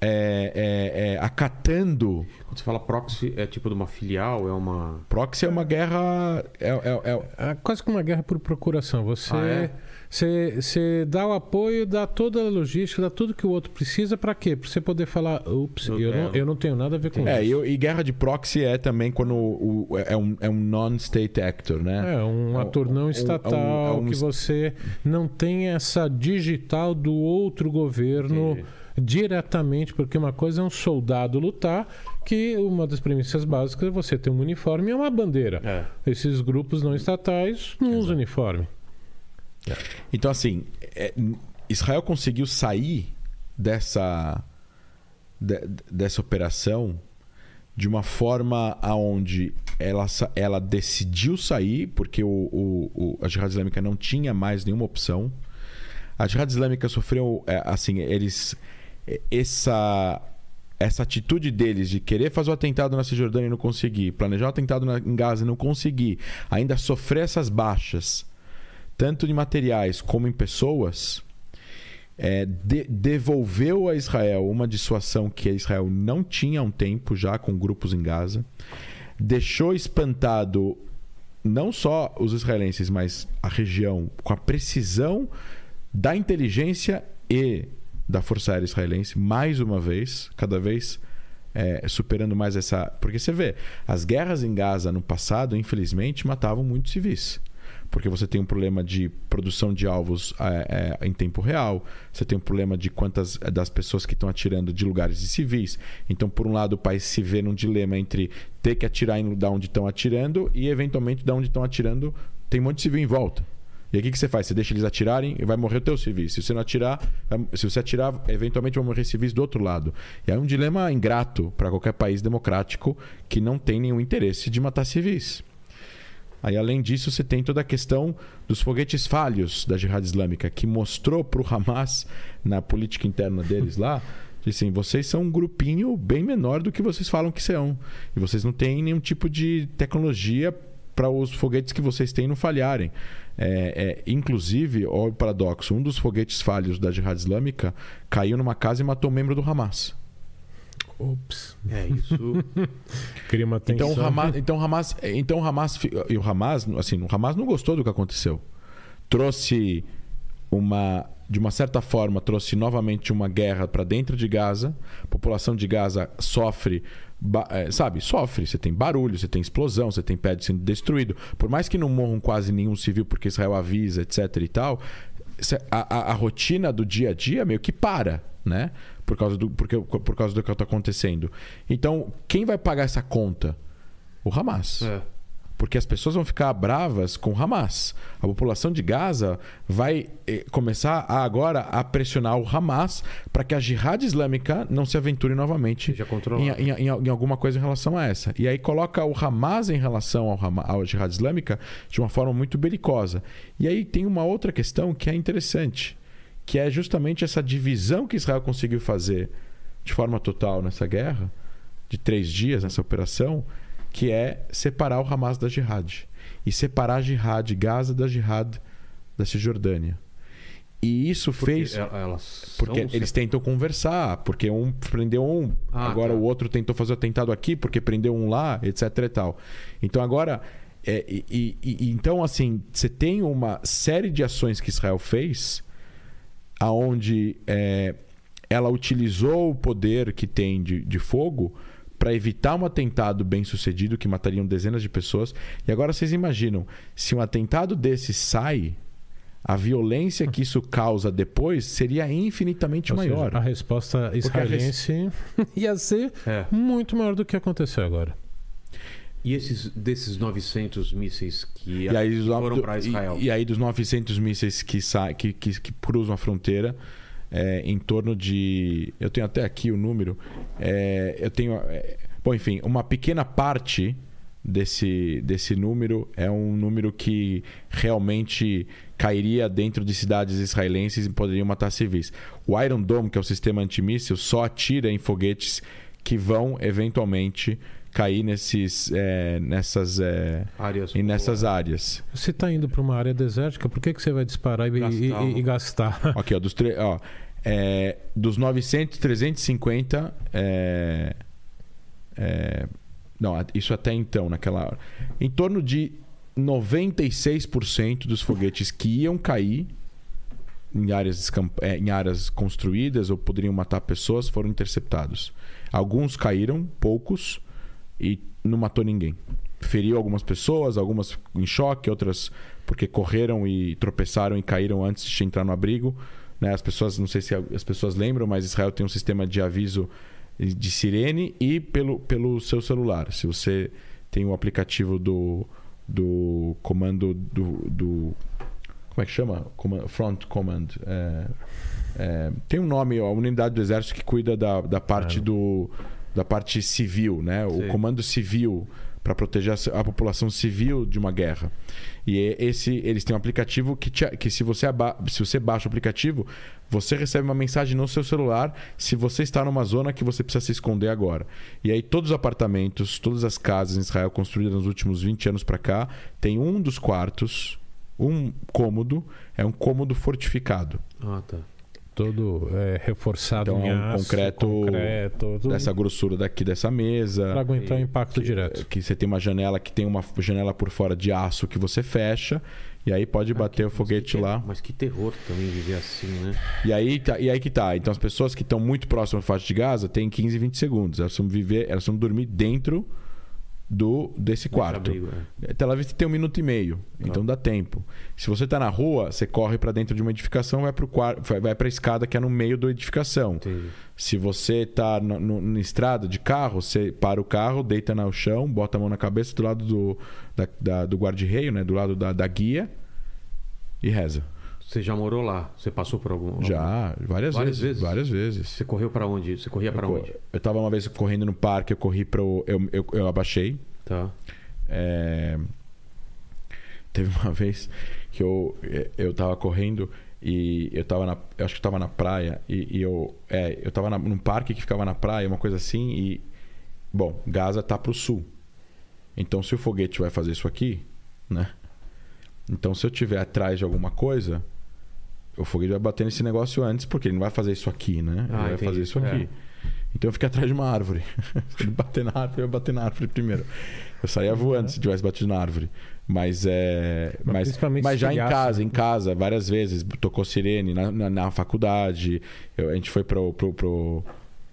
é, é, é, acatando. Quando você fala proxy, é tipo de uma filial? É uma. Proxy é uma guerra. É, é, é... é quase que uma guerra por procuração. Você. Ah, é? Você dá o apoio, dá toda a logística, dá tudo que o outro precisa para quê? Para você poder falar, ups, eu, eu, não, eu não tenho nada a ver com é, isso. E, e guerra de proxy é também quando o, o, é um, é um non-state actor, né? É, um é ator não estatal, é um, que você não tem essa digital do outro governo. diretamente, porque uma coisa é um soldado lutar, que uma das premissas básicas é você ter um uniforme e uma bandeira. É. Esses grupos não estatais não usam uniforme. Então, assim, é, Israel conseguiu sair dessa, de, dessa operação de uma forma aonde ela, ela decidiu sair, porque o, o, o, a Jihad Islâmica não tinha mais nenhuma opção. A Jihad Islâmica sofreu, é, assim, eles. Essa, essa atitude deles de querer fazer o atentado na Cisjordânia e não conseguir, planejar o atentado na, em Gaza e não conseguir, ainda sofrer essas baixas tanto em materiais como em pessoas, é, de, devolveu a Israel uma dissuasão que Israel não tinha há um tempo já com grupos em Gaza, deixou espantado não só os israelenses, mas a região com a precisão da inteligência e da Força Aérea Israelense, mais uma vez, cada vez é, superando mais essa. Porque você vê, as guerras em Gaza no passado, infelizmente, matavam muitos civis porque você tem um problema de produção de alvos é, é, em tempo real, você tem um problema de quantas é, das pessoas que estão atirando de lugares de civis. Então, por um lado, o país se vê num dilema entre ter que atirar em da onde estão atirando e, eventualmente, da onde estão atirando tem um monte de civil em volta. E aí o que, que você faz? Você deixa eles atirarem e vai morrer o teu civis. Se você não atirar, se você atirar, eventualmente vão morrer civis do outro lado. E é um dilema ingrato para qualquer país democrático que não tem nenhum interesse de matar civis. Aí, além disso, você tem toda a questão dos foguetes falhos da Jihad Islâmica, que mostrou para o Hamas, na política interna deles lá, assim, vocês são um grupinho bem menor do que vocês falam que são. E vocês não têm nenhum tipo de tecnologia para os foguetes que vocês têm não falharem. É, é, inclusive, olha o paradoxo, um dos foguetes falhos da Jihad Islâmica caiu numa casa e matou um membro do Hamas. Ops. É isso. Cria uma tensão. Então o Hamas, então Hamas, então Hamas e o Hamas, assim, o Hamas não gostou do que aconteceu. Trouxe uma de uma certa forma trouxe novamente uma guerra para dentro de Gaza. A população de Gaza sofre, é, sabe, sofre. Você tem barulho, você tem explosão, você tem prédio sendo destruído. Por mais que não morram quase nenhum civil porque Israel avisa, etc e tal, a, a, a rotina do dia a dia meio que para, né? Por causa do, porque, por causa do que está acontecendo. Então, quem vai pagar essa conta? O Hamas. É. Porque as pessoas vão ficar bravas com o Hamas. A população de Gaza vai eh, começar a, agora a pressionar o Hamas para que a jihad islâmica não se aventure novamente em, em, em, alguma coisa em relação a essa. E aí coloca o Hamas em relação ao, ao jihad islâmica de uma forma muito belicosa. E aí tem uma outra questão que é interessante que é justamente essa divisão que Israel conseguiu fazer de forma total nessa guerra, de três dias nessa operação, que é separar o Hamas da Jihad. E separar a Jihad Gaza da Jihad da Cisjordânia. E isso Porque fez. são Porque eles tentam conversar, porque um prendeu um, Ah, agora tá. o outro tentou fazer o atentado aqui, porque prendeu um lá, etc e tal. Então agora. é, e- e- então, assim, você tem uma série de ações que Israel fez, aonde é, ela utilizou o poder que tem de, de fogo para evitar um atentado bem sucedido que matariam dezenas de pessoas. E agora vocês imaginam, se um atentado desse sai, a violência que isso causa depois seria infinitamente Ou seja, maior. a resposta a res- israelense ia ser É. muito maior do que aconteceu agora. E esses desses 900 mísseis que, aí, que foram do- para Israel? E, e aí dos 900 mísseis que, sa- que, que, que cruzam a fronteira, é, em torno de... Eu tenho até aqui o número. é, eu tenho... é, bom, enfim, uma pequena parte desse, desse número é um número que realmente cairia dentro de cidades israelenses e poderiam matar civis. O Iron Dome, que é o sistema antimíssil, só atira em foguetes que vão eventualmente cair nesses, é, nessas, é, áreas e nessas áreas. Você está indo para uma área desértica, por que, que você vai disparar e, Gastar e- uma- e gastar? Aqui, ó, dos, tre- ó, é, dos 900, 350. É, é, não, isso até então, naquela hora. Em torno de 96% dos foguetes que iam cair em áreas, é, em áreas construídas ou poderiam matar pessoas foram interceptados. Alguns caíram, poucos, e não matou ninguém. Feriu algumas pessoas, algumas em choque, outras porque correram e tropeçaram e caíram antes de entrar no abrigo. Né? As pessoas, não sei se as pessoas lembram, mas Israel tem um sistema de aviso de sirene e pelo, pelo seu celular. Se você tem o aplicativo do, do comando do, do como é que chama? Command- Front Command. É, é, tem um nome, ó, a unidade do exército que cuida da, da parte É. do da parte civil, né? O Sim. comando civil para proteger a, a população civil de uma guerra. E é esse eles têm um aplicativo que, te- que se você aba- se você baixa o aplicativo, você recebe uma mensagem no seu celular se você está numa zona que você precisa se esconder agora. E aí todos os apartamentos, todas as casas em Israel construídas nos últimos 20 anos para cá, tem um dos quartos, um cômodo, é um cômodo fortificado. Ah, tá. Todo é, reforçado Então, em é aço, concreto concreto tudo Dessa grossura daqui dessa mesa. para aguentar o impacto que, direto. que você tem uma janela que tem uma janela por fora de aço que você fecha e aí pode bater o Mas foguete que- lá. Mas que terror também viver assim, né? E aí, tá- e aí que tá. Então as pessoas que estão muito próximas da faixa de Gaza têm 15, 20 segundos. Elas vão viver, elas vão dormir dentro do desse quarto. Abrigo, é. Tel Aviv tem um minuto e meio, então dá tempo. Se você tá na rua, você corre para dentro de uma edificação, vai pro quarto, vai, para escada que é no meio da edificação. Entendi. Se você tá no- na estrada de carro, você para o carro, deita no chão, bota a mão na cabeça do lado do, da, da- do guarda-reio, né? do lado da, da guia e reza. Você já morou lá? Você passou por algum? Já, várias, Várias vezes, vezes? Várias vezes. Você correu pra onde? Você corria eu, onde? eu tava uma vez correndo no parque, eu corri para eu, eu, eu abaixei. Tá. É, Teve uma vez que eu, eu tava correndo e eu tava na. Eu acho que eu tava na praia e, e eu. É, eu tava na, num parque que ficava na praia, uma coisa assim, e. Bom, Gaza tá pro sul. Então se o foguete vai fazer isso aqui, né? Então se eu tiver atrás de alguma coisa, o foguete vai bater nesse negócio antes, porque ele não vai fazer isso aqui, né? Ele Ah, vai entendi. fazer isso aqui. Então eu fiquei atrás de uma árvore. Se ele bater na árvore, eu ia bater na árvore primeiro. Eu saía voando se tivesse batido na árvore. Mas é. Mas Mas, mas já em casa, em casa, várias vezes, tocou sirene na, na, na faculdade. Eu- a gente foi pro, pro, pro,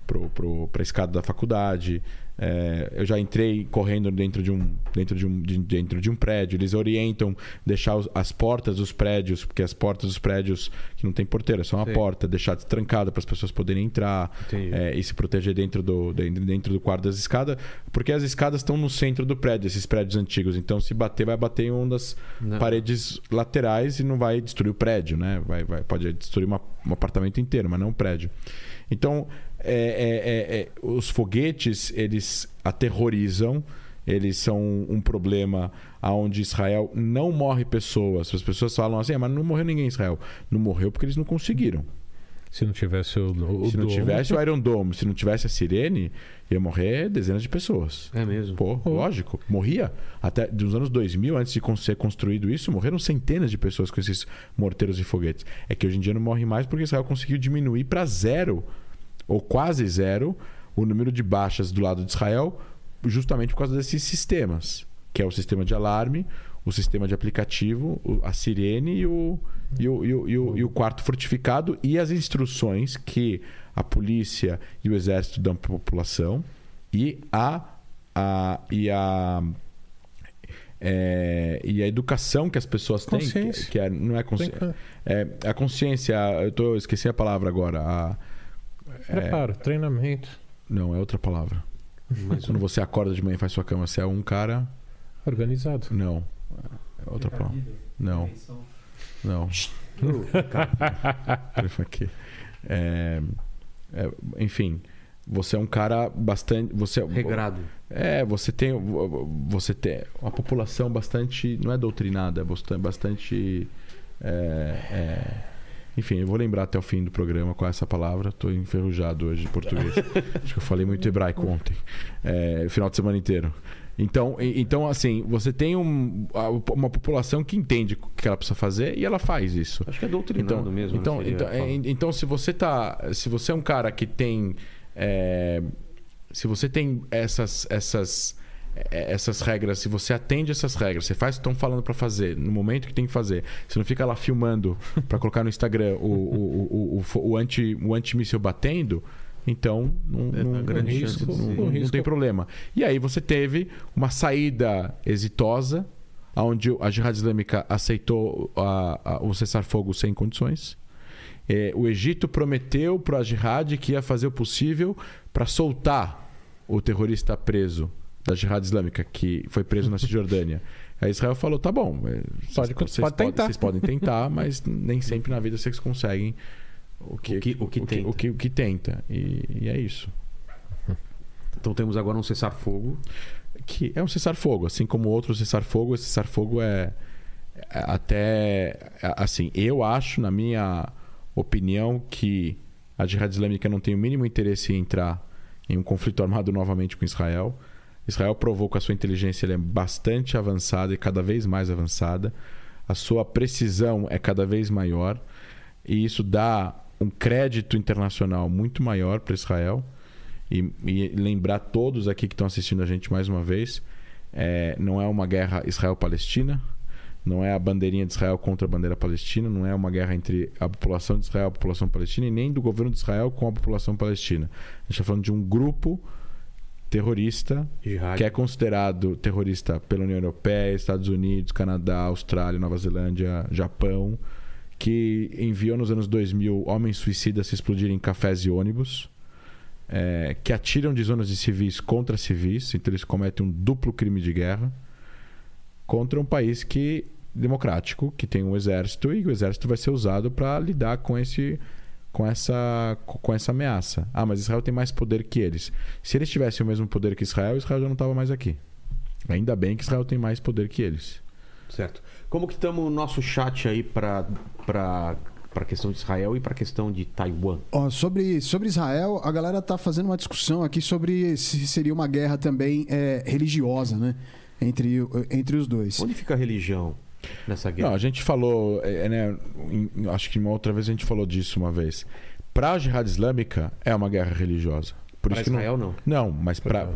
pro, pro, pra escada da faculdade. É, eu já entrei correndo dentro de um dentro de um de- dentro de um prédio eles orientam deixar os- as portas dos prédios porque as portas dos prédios que não tem porteira é só uma Sim. porta deixar trancada para as pessoas poderem entrar é, e se proteger dentro do, dentro, dentro do quarto das escadas, porque as escadas estão no centro do prédio, esses prédios antigos. Então, se bater, vai bater em uma das Não. paredes laterais e não vai destruir o prédio, né? Vai, vai, pode destruir uma- um apartamento inteiro, mas não um prédio. Então, é, é, é, é, os foguetes, eles aterrorizam. Eles são um problema onde Israel não morre pessoas. As pessoas falam assim, "Ah, mas não morreu ninguém em Israel. Não morreu porque eles não conseguiram. Se não tivesse o, o se não domo, tivesse o Iron Dome, se não tivesse a sirene, ia morrer dezenas de pessoas. É mesmo. Pô, lógico. Morria. Até dos anos 2000, antes de ser construído isso, morreram centenas de pessoas com esses morteiros e foguetes. É que hoje em dia não morre mais porque Israel conseguiu diminuir para zero, ou quase zero, o número de baixas do lado de Israel, justamente por causa desses sistemas, que é o sistema de alarme, o sistema de aplicativo, a sirene e o, e o, e o, e o- e o quarto fortificado e as instruções que a polícia e o exército dão para a população e a, a, e a é, e a educação que as pessoas têm, que, Consciência. que é- não é consciência. É, a consciência, eu tô, eu esqueci a palavra agora. A, Preparo, treinamento, não, é outra palavra. Mas Quando você acorda de manhã e faz sua cama, você é um cara. organizado. Não. É outra palavra. Não. Não. Aqui. É, é, enfim, você é um cara bastante. Você, regrado. É, você tem, você tem uma população bastante, não é doutrinada, é bastante, bastante é, é, enfim, eu vou lembrar até o fim do programa qual é essa palavra. Estou enferrujado hoje de português. Acho que eu falei muito hebraico ontem, é, final de semana inteiro. Então, então assim, você tem um- uma população que entende o que ela precisa fazer e ela faz isso. Acho que é doutrinado Então, mesmo. então, né, então, é, então, se você tá, se você é um cara que tem, é, se você tem essas, essas, essas regras, se você atende essas regras, você faz o que estão falando para fazer no momento que tem que fazer, você não fica lá filmando para colocar no Instagram o, o, o, o, o, anti, o antimíssil batendo. Então, não, É, não, grande não- de não- não- risco- tem problema. E aí você teve uma saída exitosa, onde a Jihad Islâmica aceitou a- a- o cessar-fogo sem condições. É, o Egito prometeu para a Jihad que ia fazer o possível para soltar o terrorista preso da Jihad Islâmica, que foi preso na Cisjordânia. Aí Israel falou: tá bom, Pode- vocês, pode podem, tentar." vocês podem tentar, mas nem sempre na vida vocês conseguem o que, O que- o que tenta. o que, o que tenta. E, e é isso. Então temos agora um cessar-fogo. que é um cessar-fogo, assim como outro cessar-fogo, esse cessar-fogo é, é até é, assim, eu acho na minha opinião que a Jihad Islâmica não tem o mínimo interesse em entrar em um conflito armado novamente com Israel. Israel provou que a sua inteligência é bastante avançada e cada vez mais avançada. A sua precisão é cada vez maior e isso dá um crédito internacional muito maior para Israel. E, e lembrar todos aqui que estão assistindo a gente mais uma vez, é, não é uma guerra Israel-Palestina, não é a bandeirinha de Israel contra a bandeira palestina, não é uma guerra entre a população de Israel e a população palestina, e nem do governo de Israel com a população palestina. A gente está falando de um grupo terrorista Jihad. que é considerado terrorista pela União Europeia, Estados Unidos, Canadá, Austrália, Nova Zelândia, Japão, que enviou nos anos 2000 homens suicidas se explodirem em cafés e ônibus, é, que atiram de zonas de civis contra civis, então eles cometem um duplo crime de guerra contra um país que democrático, que tem um exército e o exército vai ser usado para lidar com esse com essa com essa ameaça. Ah, mas Israel tem mais poder que eles. Se eles tivessem o mesmo poder que Israel, Israel já não estava mais aqui. Ainda bem que Israel tem mais poder que eles. Certo. Como que estamos no nosso chat aí para para para a questão de Israel e para a questão de Taiwan? Ó, sobre, sobre Israel, a galera tá fazendo uma discussão aqui sobre se seria uma guerra também é, religiosa, né? Entre, o- entre os dois. Onde fica a religião nessa Não, guerra? a gente falou, é, é, né, em- acho que uma outra vez a gente falou disso uma vez. Para a Jihad Islâmica é uma guerra religiosa. Por Para isso que não- Israel não. Não, mas para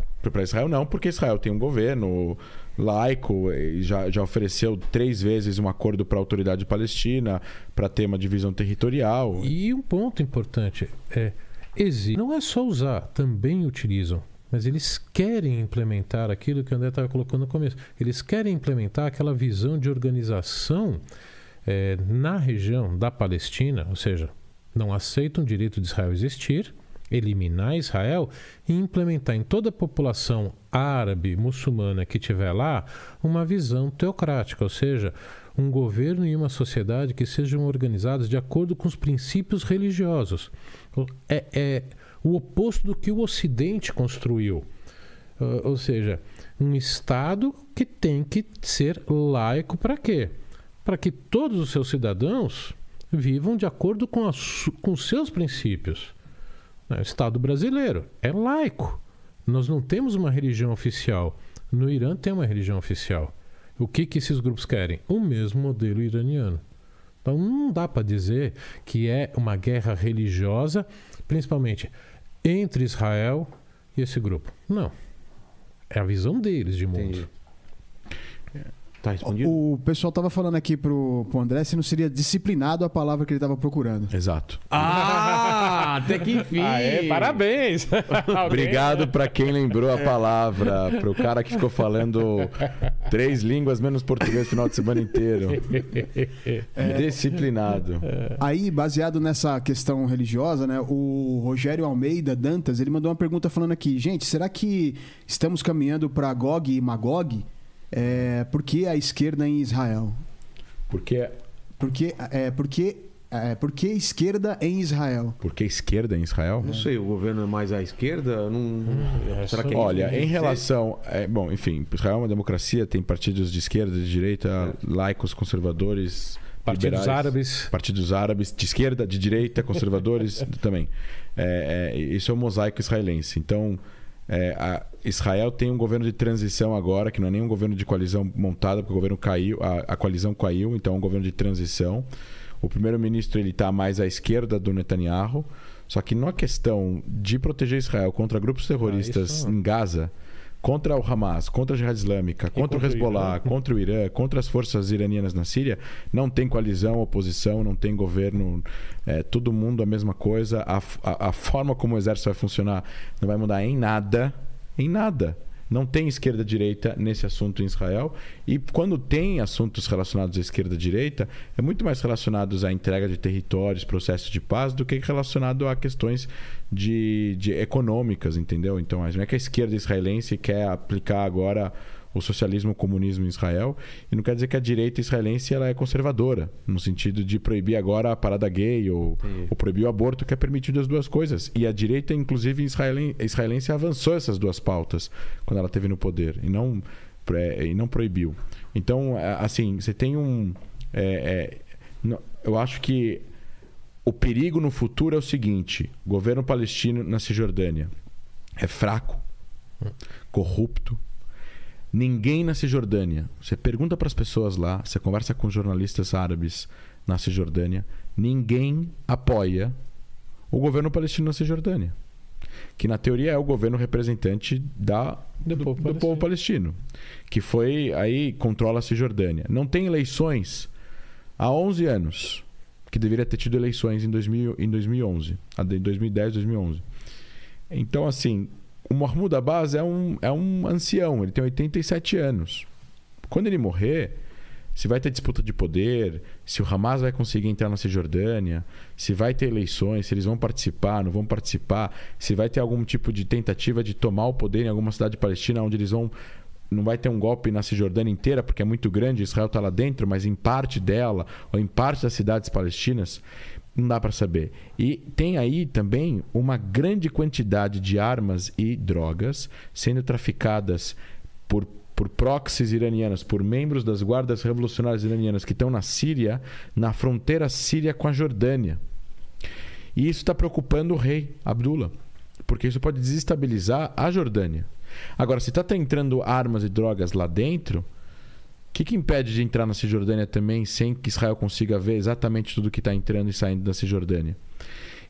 Israel não, porque Israel tem um governo laico e já, já ofereceu três vezes um acordo para a autoridade palestina para ter uma divisão territorial. E um ponto importante é existe. Não é só usar, também utilizam. Mas eles querem implementar aquilo que o André estava colocando no começo. Eles querem implementar aquela visão de organização eh, na região da Palestina, ou seja, não aceitam o direito de Israel existir, eliminar Israel e implementar em toda a população árabe, muçulmana que tiver lá uma visão teocrática, ou seja, um governo e uma sociedade que sejam organizados de acordo com os princípios religiosos. É, é o oposto do que o Ocidente construiu. Uh, ou seja, um Estado que tem que ser laico para quê? Para que todos os seus cidadãos vivam de acordo com, a su- com seus princípios. Né, O Estado brasileiro é laico. Nós não temos uma religião oficial. No Irã tem uma religião oficial. O que, que esses grupos querem? O mesmo modelo iraniano. Então não dá para dizer que é uma guerra religiosa, principalmente entre Israel e esse grupo. Não. É a visão deles de mundo. Entendi. Tá respondido? O pessoal tava falando aqui pro, pro André se não seria disciplinado a palavra que ele tava procurando. Exato. Ah, até que enfim. Aê, parabéns! Obrigado pra quem lembrou a palavra, pro cara que ficou falando três línguas menos português no final de semana inteiro. Disciplinado. Aí, baseado nessa questão religiosa, né, o Rogério Almeida Dantas, ele mandou uma pergunta falando aqui, gente, será que estamos caminhando para Gog e Magog? É, por que a esquerda em Israel? Porque, Porque, é, porque, é, por que esquerda em Israel? porque esquerda em Israel? Não sei, o governo é mais à esquerda? Não... Será que é Olha, isso? em relação. é, bom, enfim, Israel é uma democracia, tem partidos de esquerda, de direita, laicos, conservadores. Partidos liberais, árabes. Partidos árabes, de esquerda, de direita, conservadores também. É, é, isso é o mosaico israelense. Então, é, Israel tem um governo de transição agora, que não é nem um governo de coalizão montada, porque o governo caiu, a, a coalizão caiu, então é um governo de transição. O primeiro-ministro ele está mais à esquerda do Netanyahu. Só que na questão de proteger Israel contra grupos terroristas isso- em Gaza, contra o Hamas, contra a Jihad Islâmica, contra, contra o o Hezbollah, Irã. contra o Irã, contra as forças iranianas na Síria, não tem coalizão, oposição, não tem governo, é, todo mundo a mesma coisa. A, a- a forma como o exército vai funcionar não vai mudar em nada, em nada. Não tem esquerda-direita nesse assunto em Israel. E quando tem assuntos relacionados à esquerda-direita, é muito mais relacionados à entrega de territórios, processo de paz, do que relacionado a questões de, de econômicas, entendeu? Então, não é que a esquerda israelense quer aplicar agora o socialismo, o comunismo em Israel, e não quer dizer que a direita israelense ela é conservadora, no sentido de proibir agora a parada gay ou, ou proibir o aborto, que é permitido as duas coisas. E a direita, inclusive israelen- israelense, avançou essas duas pautas quando ela esteve no poder e não, e não proibiu. Então, é, assim, você tem um. é, é, eu acho que o perigo no futuro é o seguinte: o governo palestino na Cisjordânia é fraco, corrupto. Ninguém na Cisjordânia. Você pergunta para as pessoas lá, você conversa com jornalistas árabes na Cisjordânia, ninguém apoia o governo palestino na Cisjordânia. Que na teoria é o governo representante da, Do do, povo do povo palestino. Que foi aí controla a Cisjordânia. Não tem eleições há 11 anos. Que deveria ter tido eleições em, 2000, em 2011. a de- Em 2010, 2011. Então, assim, o Mahmoud Abbas é um, é um ancião, ele tem 87 anos. Quando ele morrer, se vai ter disputa de poder, se o Hamas vai conseguir entrar na Cisjordânia, se vai ter eleições, se eles vão participar, não vão participar, se vai ter algum tipo de tentativa de tomar o poder em alguma cidade palestina onde eles vão não vai ter um golpe na Cisjordânia inteira, porque é muito grande, Israel está lá dentro, mas em parte dela, ou em parte das cidades palestinas, não dá para saber. E tem aí também uma grande quantidade de armas e drogas sendo traficadas por, por proxies iranianas, por membros das guardas revolucionárias iranianas que estão na Síria, na fronteira síria com a Jordânia. E isso está preocupando o rei Abdullah, porque isso pode desestabilizar a Jordânia. Agora, se está entrando armas e drogas lá dentro, o que, que impede de entrar na Cisjordânia também sem que Israel consiga ver exatamente tudo que está entrando e saindo da Cisjordânia?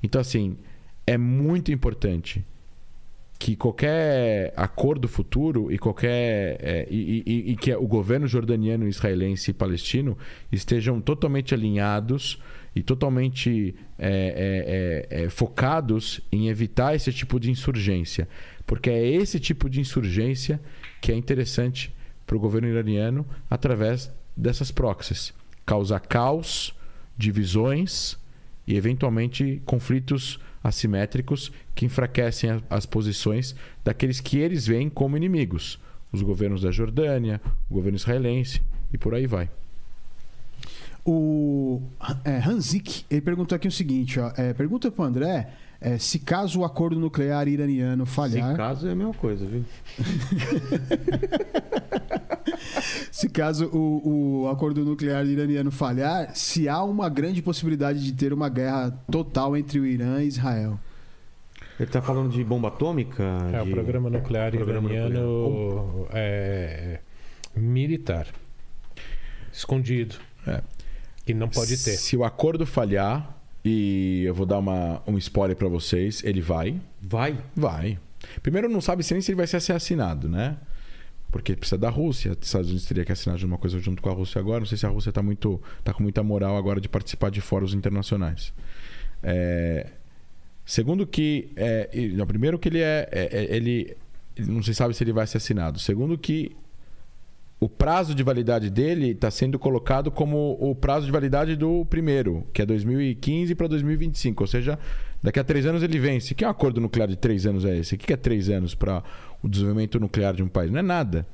Então, assim, é muito importante que qualquer acordo futuro e qualquer é, e, e- e que o governo jordaniano, israelense e palestino estejam totalmente alinhados e totalmente é, é, é, é, focados em evitar esse tipo de insurgência, porque é esse tipo de insurgência que é interessante para o governo iraniano através dessas proxies, causar caos, divisões e eventualmente conflitos assimétricos que enfraquecem as posições daqueles que eles veem como inimigos, os governos da Jordânia, o governo israelense e por aí vai. O é, Hanzik, ele perguntou aqui o seguinte, ó, é, pergunta pro André é, se caso o acordo nuclear iraniano Se falhar, caso é a mesma coisa, viu? se caso o, o acordo nuclear iraniano falhar, se há uma grande possibilidade de ter uma guerra total entre o Irã e Israel. Ele tá falando de bomba atômica? É, o de- programa nuclear Programa iraniano é militar. Escondido. É. Que não pode ter. Se o acordo falhar, e eu vou dar uma, um spoiler pra vocês, ele vai. Vai? Vai. Primeiro, não sabe se nem se ele vai ser assinado, né? Porque precisa da Rússia. Os Estados Unidos teria que assinar de uma coisa junto com a Rússia agora. Não sei se a Rússia está muito, tá com muita moral agora de participar de fóruns internacionais. É, Segundo que. É, primeiro que ele é, é- é- ele não se sabe se ele vai ser assinado. Segundo que o prazo de validade dele está sendo colocado como o prazo de validade do primeiro, que é 2015 para 2025. Ou seja, daqui a três anos ele vence. Que acordo nuclear de três anos é esse? O que é três anos para o desenvolvimento nuclear de um país? Não é nada.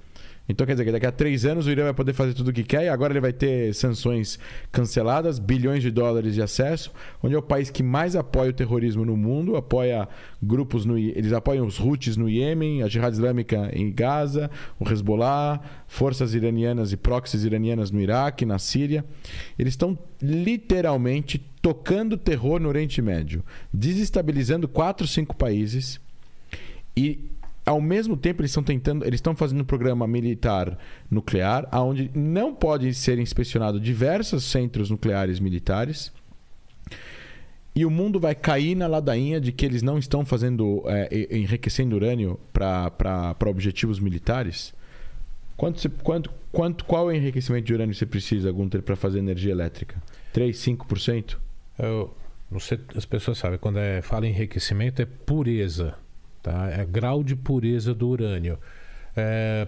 Então quer dizer que daqui a três anos o Irã vai poder fazer tudo o que quer e agora ele vai ter sanções canceladas, bilhões de dólares de acesso, onde é o país que mais apoia o terrorismo no mundo, apoia grupos no eles apoiam os Houthis no Iêmen, a Jihad Islâmica em Gaza, o Hezbollah, forças iranianas e proxies iranianas no Iraque, na Síria. Eles estão literalmente tocando terror no Oriente Médio, desestabilizando quatro, cinco países e ao mesmo tempo eles estão tentando, eles estão fazendo um programa militar nuclear, onde não pode ser inspecionado diversos centros nucleares militares. E o mundo vai cair na ladainha de que eles não estão fazendo é, enriquecendo urânio para objetivos militares. Quanto, você- quanto, quanto, qual é o enriquecimento de urânio você precisa, Gunter, para fazer energia elétrica? 3, 5%? Eu, sei, as pessoas sabem, quando é, fala em enriquecimento é pureza, tá? é grau de pureza do urânio.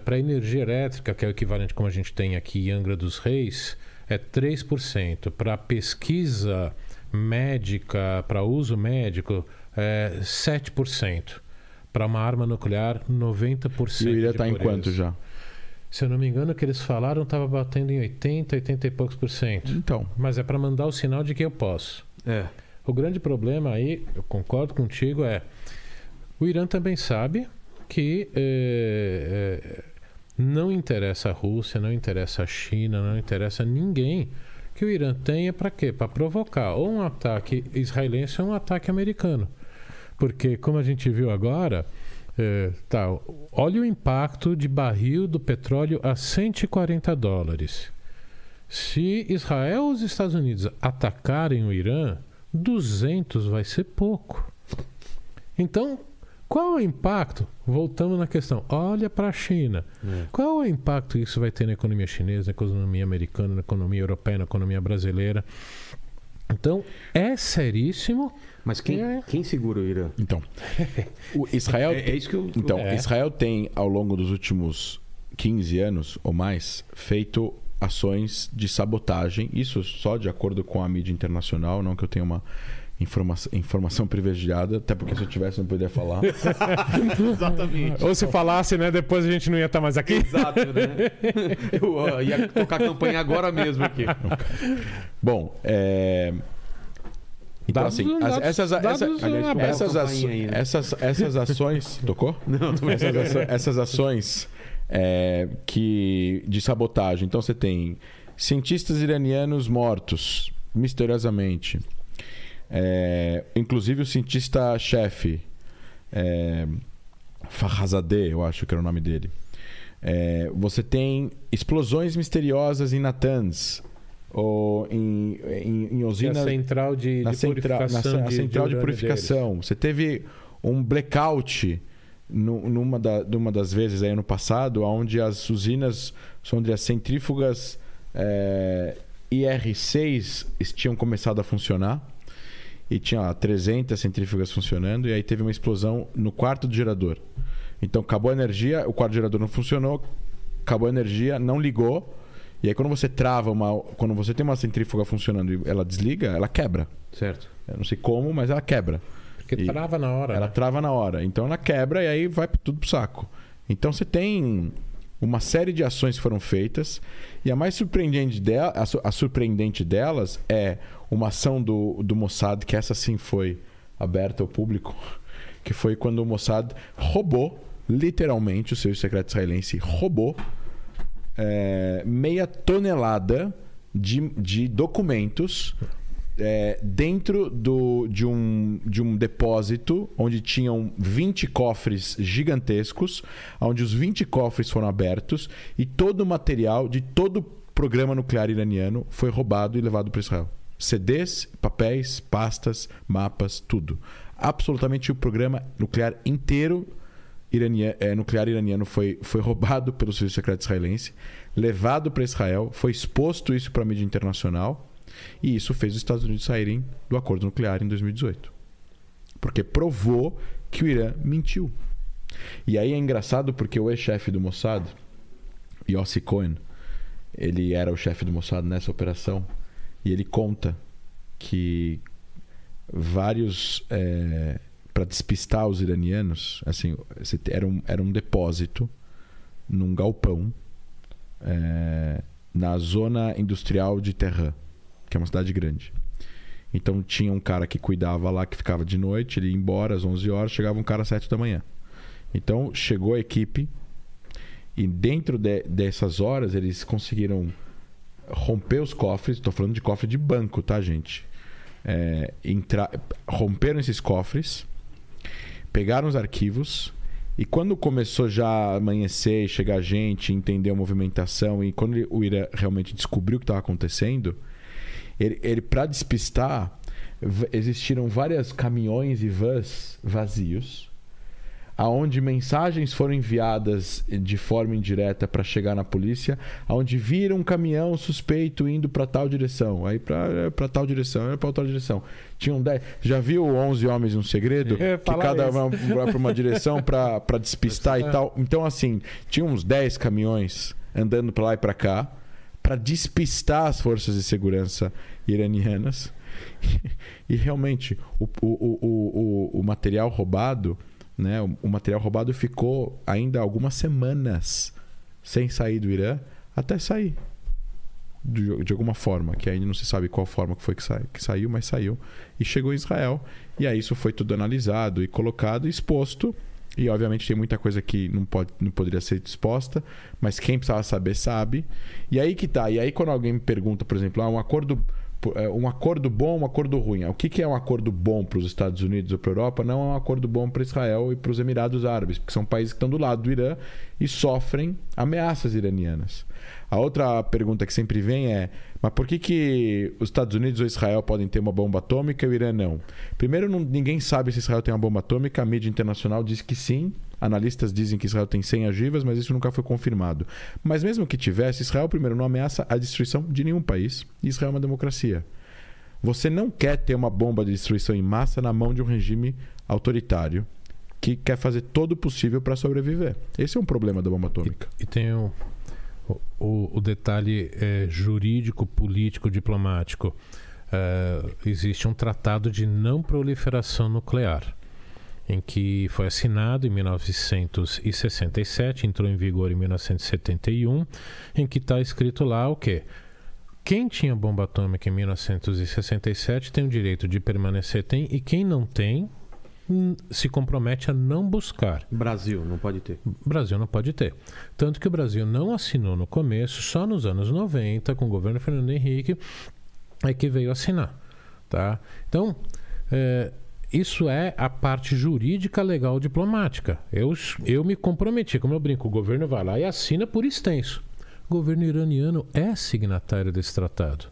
Para energia elétrica, que é o equivalente como a gente tem aqui em Angra dos Reis, é 3%. Para pesquisa médica, para uso médico, é 7%. Para uma arma nuclear, 90%. E o Irã está em quanto já? Se eu não me engano, o que eles falaram estava batendo em 80, 80 e poucos por cento. Então, Mas é para mandar o sinal de que eu posso. É. O grande problema aí, eu concordo contigo, é o Irã também sabe que eh, não interessa a Rússia, não interessa a China, não interessa ninguém que o Irã tenha para quê? Para provocar ou um ataque israelense ou um ataque americano. Porque, como a gente viu agora, eh, tá, olha o impacto de barril do petróleo a 140 dólares. Se Israel ou os Estados Unidos atacarem o Irã, 200 vai ser pouco. Então, qual é o impacto? Voltamos na questão. Olha para a China. É. Qual é o impacto que isso vai ter na economia chinesa, na economia americana, na economia europeia, na economia brasileira? Então, é seríssimo. Mas quem, É. quem segura o Irã? então. O Israel É, é isso que eu. Então, É. Israel tem, ao longo dos últimos 15 anos ou mais, feito ações de sabotagem. Isso só de acordo com a mídia internacional, não que eu tenha uma informa informação privilegiada, até porque se eu tivesse não poderia falar. Exatamente. Ou se falasse, né? Depois a gente não ia estar mais aqui. Exato, né? Eu ó, ia tocar a campanha agora mesmo aqui. Bom, é... Então, Dados- assim, as- dados- essas, dados essa- aliás, essas, aço- aí, né? essas, essas ações. Tocou? Não, tô essas, aço- essas ações é, que de sabotagem. Então você tem cientistas iranianos mortos misteriosamente. É, inclusive o cientista-chefe é, eu acho que era o nome dele. É, você tem explosões misteriosas em Natanz ou em, em, em é usinas central de, na, de centra- na purificação. ce- a central de, urânio purificação. Você teve um blackout nu- numa, da, numa das vezes aí ano passado, onde as usinas, onde as centrífugas é, IR6 tinham começado a funcionar. E tinha lá 300 centrífugas funcionando, e aí teve uma explosão no quarto do gerador. Então acabou a energia, o quarto do gerador não funcionou, acabou a energia, não ligou. E aí quando você trava uma. Quando você tem uma centrífuga funcionando e ela desliga, ela quebra. Certo. Eu não sei como, mas ela quebra. Porque E trava na hora. Ela né? trava na hora. Então ela quebra e aí vai tudo pro saco. Então você tem uma série de ações foram feitas. E a mais surpreendente, dela, a, a surpreendente delas é uma ação do, do Mossad, que essa sim foi aberta ao público, que foi quando o Mossad roubou, literalmente, o serviço secreto israelense roubou é, meia tonelada de, de documentos é, dentro do, de, um, de um depósito onde tinham 20 cofres gigantescos, onde os 20 cofres foram abertos e todo o material de todo o programa nuclear iraniano foi roubado e levado para Israel. CDs, papéis, pastas, mapas, tudo. Absolutamente o programa nuclear inteiro irania, é, nuclear iraniano foi, foi roubado pelo serviço secreto israelense, levado para Israel, foi exposto isso para a mídia internacional e isso fez os Estados Unidos saírem do acordo nuclear em 2018. Porque provou que o Irã mentiu. E aí é engraçado porque o ex-chefe do Mossad, Yossi Cohen, ele era o chefe do Mossad nessa operação e ele conta que vários é, para despistar os iranianos, assim, era um, era um depósito num galpão é, na zona industrial de Tehran, que é uma cidade grande. Então tinha um cara que cuidava lá, que ficava de noite, ele ia embora às 11 horas, chegava um cara às 7 da manhã. Então chegou a equipe e dentro de, dessas horas eles conseguiram romper os cofres, estou falando de cofre de banco, tá, gente? É, entrar, romperam esses cofres pegaram os arquivos e quando começou já a amanhecer, chegar gente, entender a movimentação e quando o Ira realmente descobriu o que estava acontecendo, ele, ele para despistar, existiram vários caminhões e vans vazios aonde mensagens foram enviadas de forma indireta para chegar na polícia, aonde viram um caminhão suspeito indo para tal direção, aí para tal direção, para tal direção. Tinham 10. Já viu 11 homens um segredo? Que cada um vai para uma direção para despistar e tal. Então assim, tinha uns 10 caminhões andando para lá e para cá para despistar as forças de segurança iranianas. e realmente o, o, o, o, material roubado né? O material roubado ficou ainda algumas semanas sem sair do Irã até sair. De, de, alguma forma, que ainda não se sabe qual forma que foi que, sa, que saiu, mas saiu e chegou em Israel. E aí isso foi tudo analisado e colocado, exposto. E obviamente tem muita coisa que não, pode, não poderia ser exposta, mas quem precisava saber sabe. E aí que tá. E aí quando alguém me pergunta, por exemplo, ah, um acordo um acordo bom, um acordo ruim. O que é um acordo bom para os Estados Unidos ou para a Europa? Não é um acordo bom para Israel e para os Emirados Árabes, porque são países que estão do lado do Irã e sofrem ameaças iranianas. A outra pergunta que sempre vem é: mas por que, que os Estados Unidos ou Israel podem ter uma bomba atômica e o Irã não? Primeiro, não, ninguém sabe se Israel tem uma bomba atômica, a mídia internacional diz que sim, Analistas dizem que Israel tem 100 agivas, mas isso nunca foi confirmado. Mas mesmo que tivesse, Israel, primeiro, não ameaça a destruição de nenhum país. Israel é uma democracia. Você não quer ter uma bomba de destruição em massa na mão de um regime autoritário que quer fazer todo o possível para sobreviver. Esse é um problema da bomba atômica. E, e tem o, o, o detalhe é, jurídico, político, diplomático. É, existe um tratado de não proliferação nuclear em que foi assinado em 1967, entrou em vigor em 1971, em que está escrito lá o quê? Quem tinha bomba atômica em 1967 tem o direito de permanecer, tem, e quem não tem hum, se compromete a não buscar. Brasil não pode ter. Brasil não pode ter. Tanto que o Brasil não assinou no começo, só nos anos 90, com o governo Fernando Henrique, é que veio assinar. Tá? Então, é, isso é a parte jurídica, legal, diplomática. Eu, eu me comprometi, como eu brinco, o governo vai lá e assina por extenso. O governo iraniano é signatário desse tratado.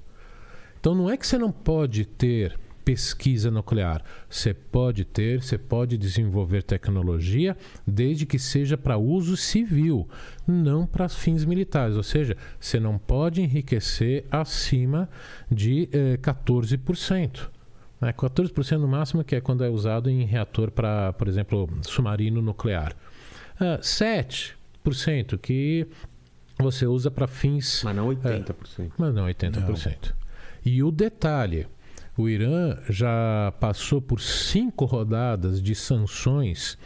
Então não é que você não pode ter pesquisa nuclear. Você pode ter, você pode desenvolver tecnologia, desde que seja para uso civil, não para fins militares. Ou seja, você não pode enriquecer acima de eh, 14%. Né? 14% no máximo, que é quando é usado em reator para, por exemplo, submarino nuclear. Uh, ah, 7% que você usa para fins. Mas não 80%. Uh, mas não 80%. Não. E o detalhe: o Irã já passou por cinco rodadas de sanções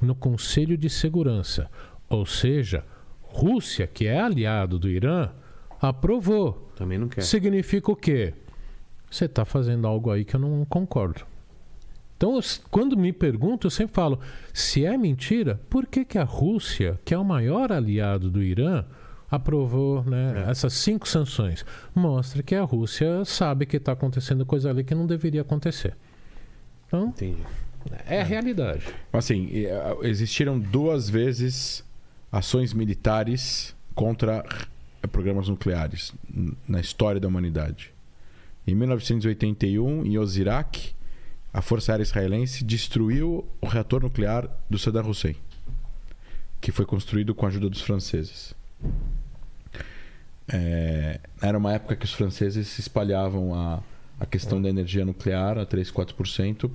no Conselho de Segurança. Ou seja, Rússia, que é aliado do Irã, aprovou. Também não quer. Significa o quê? Você está fazendo algo aí que eu não concordo. Então, quando me perguntam, eu sempre falo: se é mentira, por que, que a Rússia, que é o maior aliado do Irã, aprovou né, É. essas cinco sanções. Mostra que a Rússia sabe que está acontecendo coisa ali que não deveria acontecer. Então, Entendi. é a realidade. Assim, existiram duas vezes ações militares contra programas nucleares na história da humanidade. Em 1981, em Osirak, a Força Aérea Israelense destruiu o reator nuclear do Saddam Hussein, que foi construído com a ajuda dos franceses. É, era uma época que os franceses se espalhavam a, a questão da energia nuclear a 3, 4%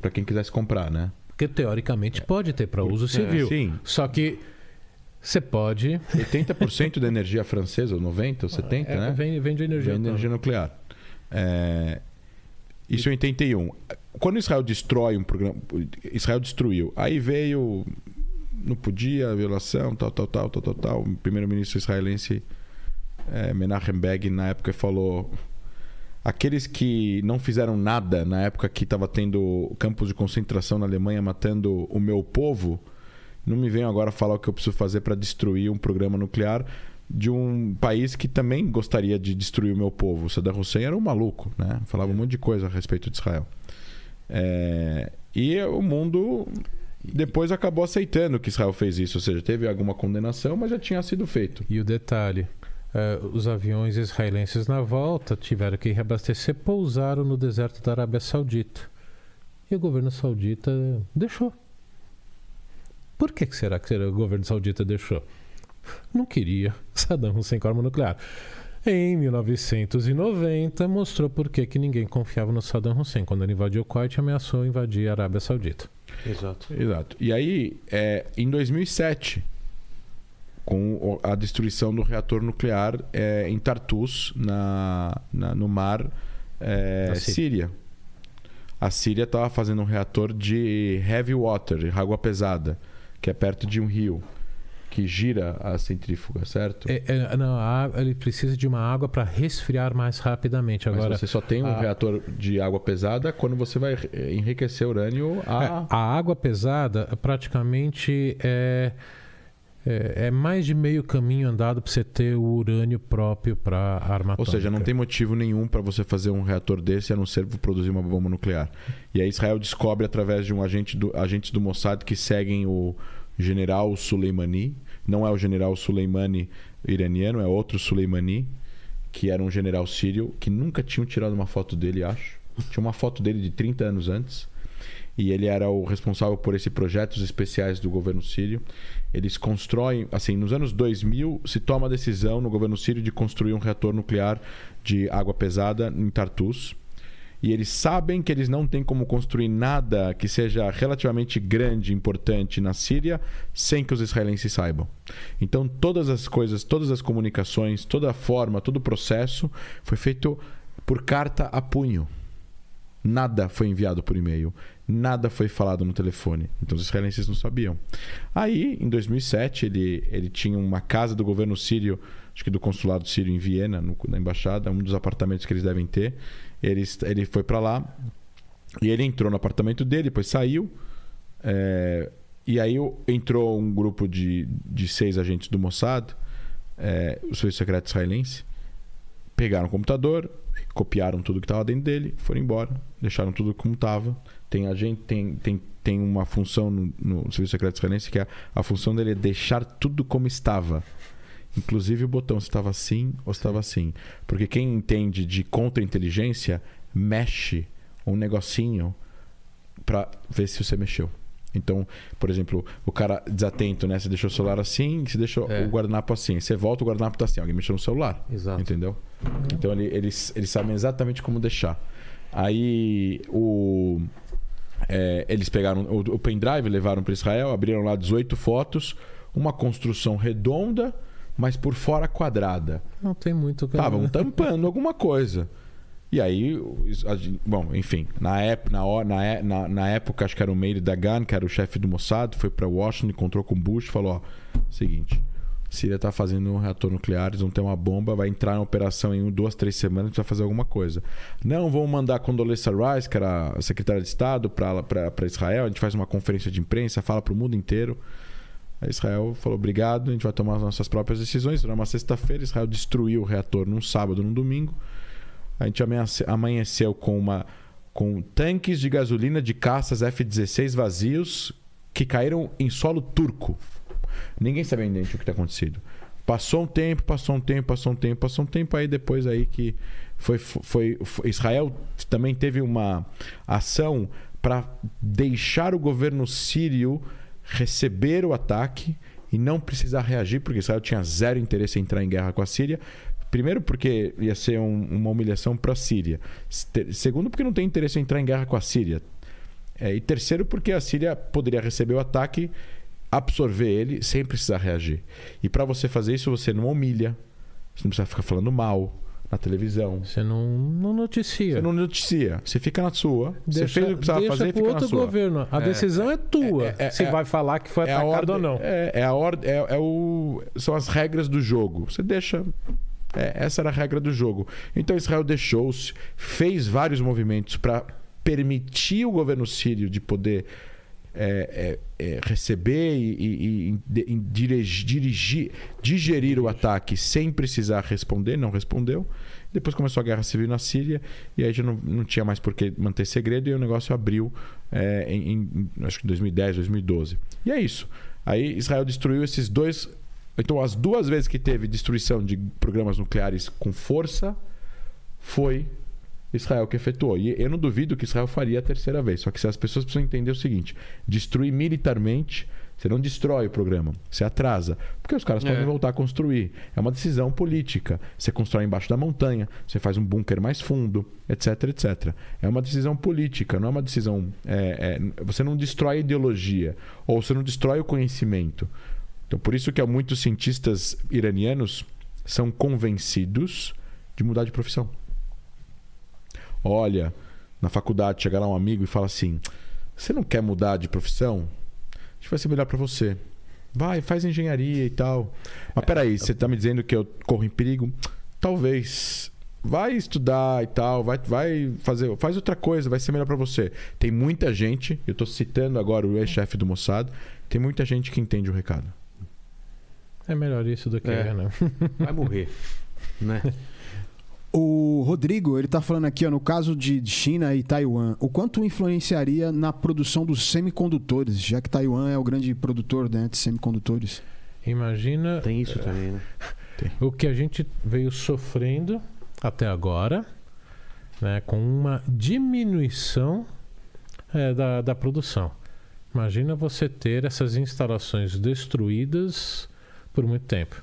para quem quisesse comprar, né? Porque teoricamente pode ter para uso civil. Sim, Só que você pode. 80% da energia francesa, ou 90% ou 70%, é, né? vem, vem de energia. Vem de energia nuclear. É, Isso em 81. Quando Israel destrói um programa. Israel destruiu. Aí veio. Não podia, violação, tal, tal, tal, tal, tal, tal. O primeiro-ministro israelense é, Menachem Begin, na época, falou. Aqueles que não fizeram nada na época que estava tendo campos de concentração na Alemanha matando o meu povo, não me venham agora falar o que eu preciso fazer para destruir um programa nuclear de um país que também gostaria de destruir o meu povo. O Saddam Hussein era um maluco, né? Falava um monte de coisa a respeito de Israel. É, E o mundo depois acabou aceitando que Israel fez isso, ou seja, teve alguma condenação, mas já tinha sido feito. E o detalhe: eh, os aviões israelenses na volta tiveram que reabastecer, pousaram no deserto da Arábia Saudita. E o governo saudita deixou. Por que que será que o governo saudita deixou? Não queria Saddam Hussein com arma nuclear. Em 1990, mostrou por que, que ninguém confiava no Saddam Hussein quando ele invadiu o Kuwait e ameaçou invadir a Arábia Saudita. Exato. Exato. E aí, é, em 2007, com a destruição do reator nuclear é, em Tartus, na, na- no mar é, Da Síria. Síria. A Síria estava fazendo um reator de heavy water, água pesada, que é perto de um rio, que gira a centrífuga, certo? É, é, não, a ele precisa de uma água para resfriar mais rapidamente. Mas Agora, você só tem um a- reator de água pesada quando você vai eh, enriquecer urânio a... É, a água pesada praticamente é, é, é mais de meio caminho andado para você ter o urânio próprio para arma Ou seja, não tem motivo nenhum para você fazer um reator desse a não ser produzir uma bomba nuclear. E aí Israel descobre através de um agente do, agentes do Mossad que seguem o general Soleimani. Não é o general Soleimani iraniano, é outro Soleimani, que era um general sírio, que nunca tinham tirado uma foto dele, acho. Tinha uma foto dele de 30 anos antes. E ele era o responsável por esses projetos especiais do governo sírio. Eles constroem, assim, nos anos 2000 se toma a decisão no governo sírio de construir um reator nuclear de água pesada em Tartus. E eles sabem que eles não têm como construir nada que seja relativamente grande importante na Síria sem que os israelenses saibam. Então, todas as coisas, todas as comunicações, toda a forma, todo o processo foi feito por carta a punho. Nada foi enviado por e-mail. Nada foi falado no telefone. Então os israelenses não sabiam. Aí, em 2007, ele, ele tinha uma casa do governo sírio, acho que do consulado sírio em Viena, no- na embaixada, um dos apartamentos que eles devem ter. Eles, ele foi para lá e ele entrou no apartamento dele, depois saiu. é, e aí entrou um grupo de, de seis agentes do Mossad, é, o serviço secreto israelense, pegaram o computador, copiaram tudo que estava dentro dele, foram embora, deixaram tudo como estava. Tem a gente tem, tem, tem uma função no, no serviço secreto israelense que é a função dele é deixar tudo como estava. Inclusive o botão se estava assim ou se estava assim. Porque quem entende de contra-inteligência mexe um negocinho para ver se você mexeu. Então, por exemplo, o cara desatento, né? Você deixou o celular assim, você deixou É. o guardanapo assim. Você volta, o guardanapo tá assim. Alguém mexeu no celular. Exato. Entendeu? Então ele- eles, eles sabem exatamente como deixar. Aí o. é, eles pegaram o, o pendrive, levaram para Israel, abriram lá 18 fotos, uma construção redonda, mas por fora quadrada. Não tem muito. Estavam tampando alguma coisa. E aí, bom, enfim, na, ép- na, é- na- na época, acho que era o Meir Dagan, que era o chefe do Mossad, foi para Washington, encontrou com Bush e falou: ó, seguinte, Síria tá fazendo um reator nuclear, eles vão ter uma bomba, vai entrar na operação em um, duas, três semanas, precisa fazer alguma coisa. Não, vamos mandar a Condoleezza Rice, que era a secretária de Estado, para Israel, a gente faz uma conferência de imprensa, fala para o mundo inteiro. Aí Israel falou: obrigado, a gente vai tomar as nossas próprias decisões. Era uma sexta-feira, Israel destruiu o reator num sábado, num domingo. A gente amanhece- amanheceu com uma com tanques de gasolina de caças F-16 vazios que caíram em solo turco. Ninguém sabe ainda o que está acontecido. Passou um tempo, passou um tempo, passou um tempo, passou um tempo, aí depois aí que foi, foi, foi- Israel também teve uma ação para deixar o governo sírio receber o ataque e não precisar reagir, porque Israel tinha zero interesse em entrar em guerra com a Síria. Primeiro, porque ia ser um- uma humilhação para a Síria. Segundo, porque não tem interesse em entrar em guerra com a Síria. É, e terceiro, porque a Síria poderia receber o ataque, absorver ele sem precisar reagir. E para você fazer isso, você não humilha, você não precisa ficar falando mal na televisão. Você não, não noticia. Você não noticia, você fica na sua. você Deixa, fez o que precisava fazer e fica na outro sua. governo. A decisão é tua. é- é- se é- vai falar que foi É a atacado ordem, ou não. É, é a ordem, é, é o, são as regras do jogo. Você deixa. é, essa era a regra do jogo. Então Israel deixou-se, fez vários movimentos para permitir o governo sírio de poder é, é, é, receber e, e- e dirigir- digerir o ataque sem precisar responder, não respondeu. Depois começou a guerra civil na Síria e aí já não, não tinha mais por que manter segredo e o negócio abriu é, em, em, acho que 2010, 2012. E é isso. Aí Israel destruiu esses dois. Então, as duas vezes que teve destruição de programas nucleares com força, foi Israel que efetuou. E eu não duvido que Israel faria a terceira vez. Só que se as pessoas precisam entender o seguinte: destruir militarmente, você não destrói o programa, você atrasa. Porque os caras É. podem voltar a construir. É uma decisão política. Você constrói embaixo da montanha, você faz um bunker mais fundo, etc, etc. É uma decisão política, não é uma decisão. é, é, você não destrói a ideologia, ou você não destrói o conhecimento. Então, por isso que há muitos cientistas iranianos são convencidos de mudar de profissão. Olha, na faculdade chega lá um amigo e fala assim: "Você não quer mudar de profissão? Acho que vai ser melhor para você. Vai, faz engenharia e tal. Mas peraí, você tá me dizendo que eu corro em perigo? Talvez. Vai estudar e tal, vai, vai fazer, faz outra coisa, vai ser melhor para você. Tem muita gente, eu tô citando agora o ex-chefe do Mossad, tem muita gente que entende o recado. É melhor isso do que É. é, né? Vai morrer. né? O Rodrigo, ele tá falando aqui, ó, no caso de China e Taiwan, o quanto influenciaria na produção dos semicondutores, já que Taiwan é o grande produtor né, de semicondutores. Imagina Tem isso também, né? o que a gente veio sofrendo até agora, né, com uma diminuição é, da, da produção. Imagina você ter essas instalações destruídas por muito tempo.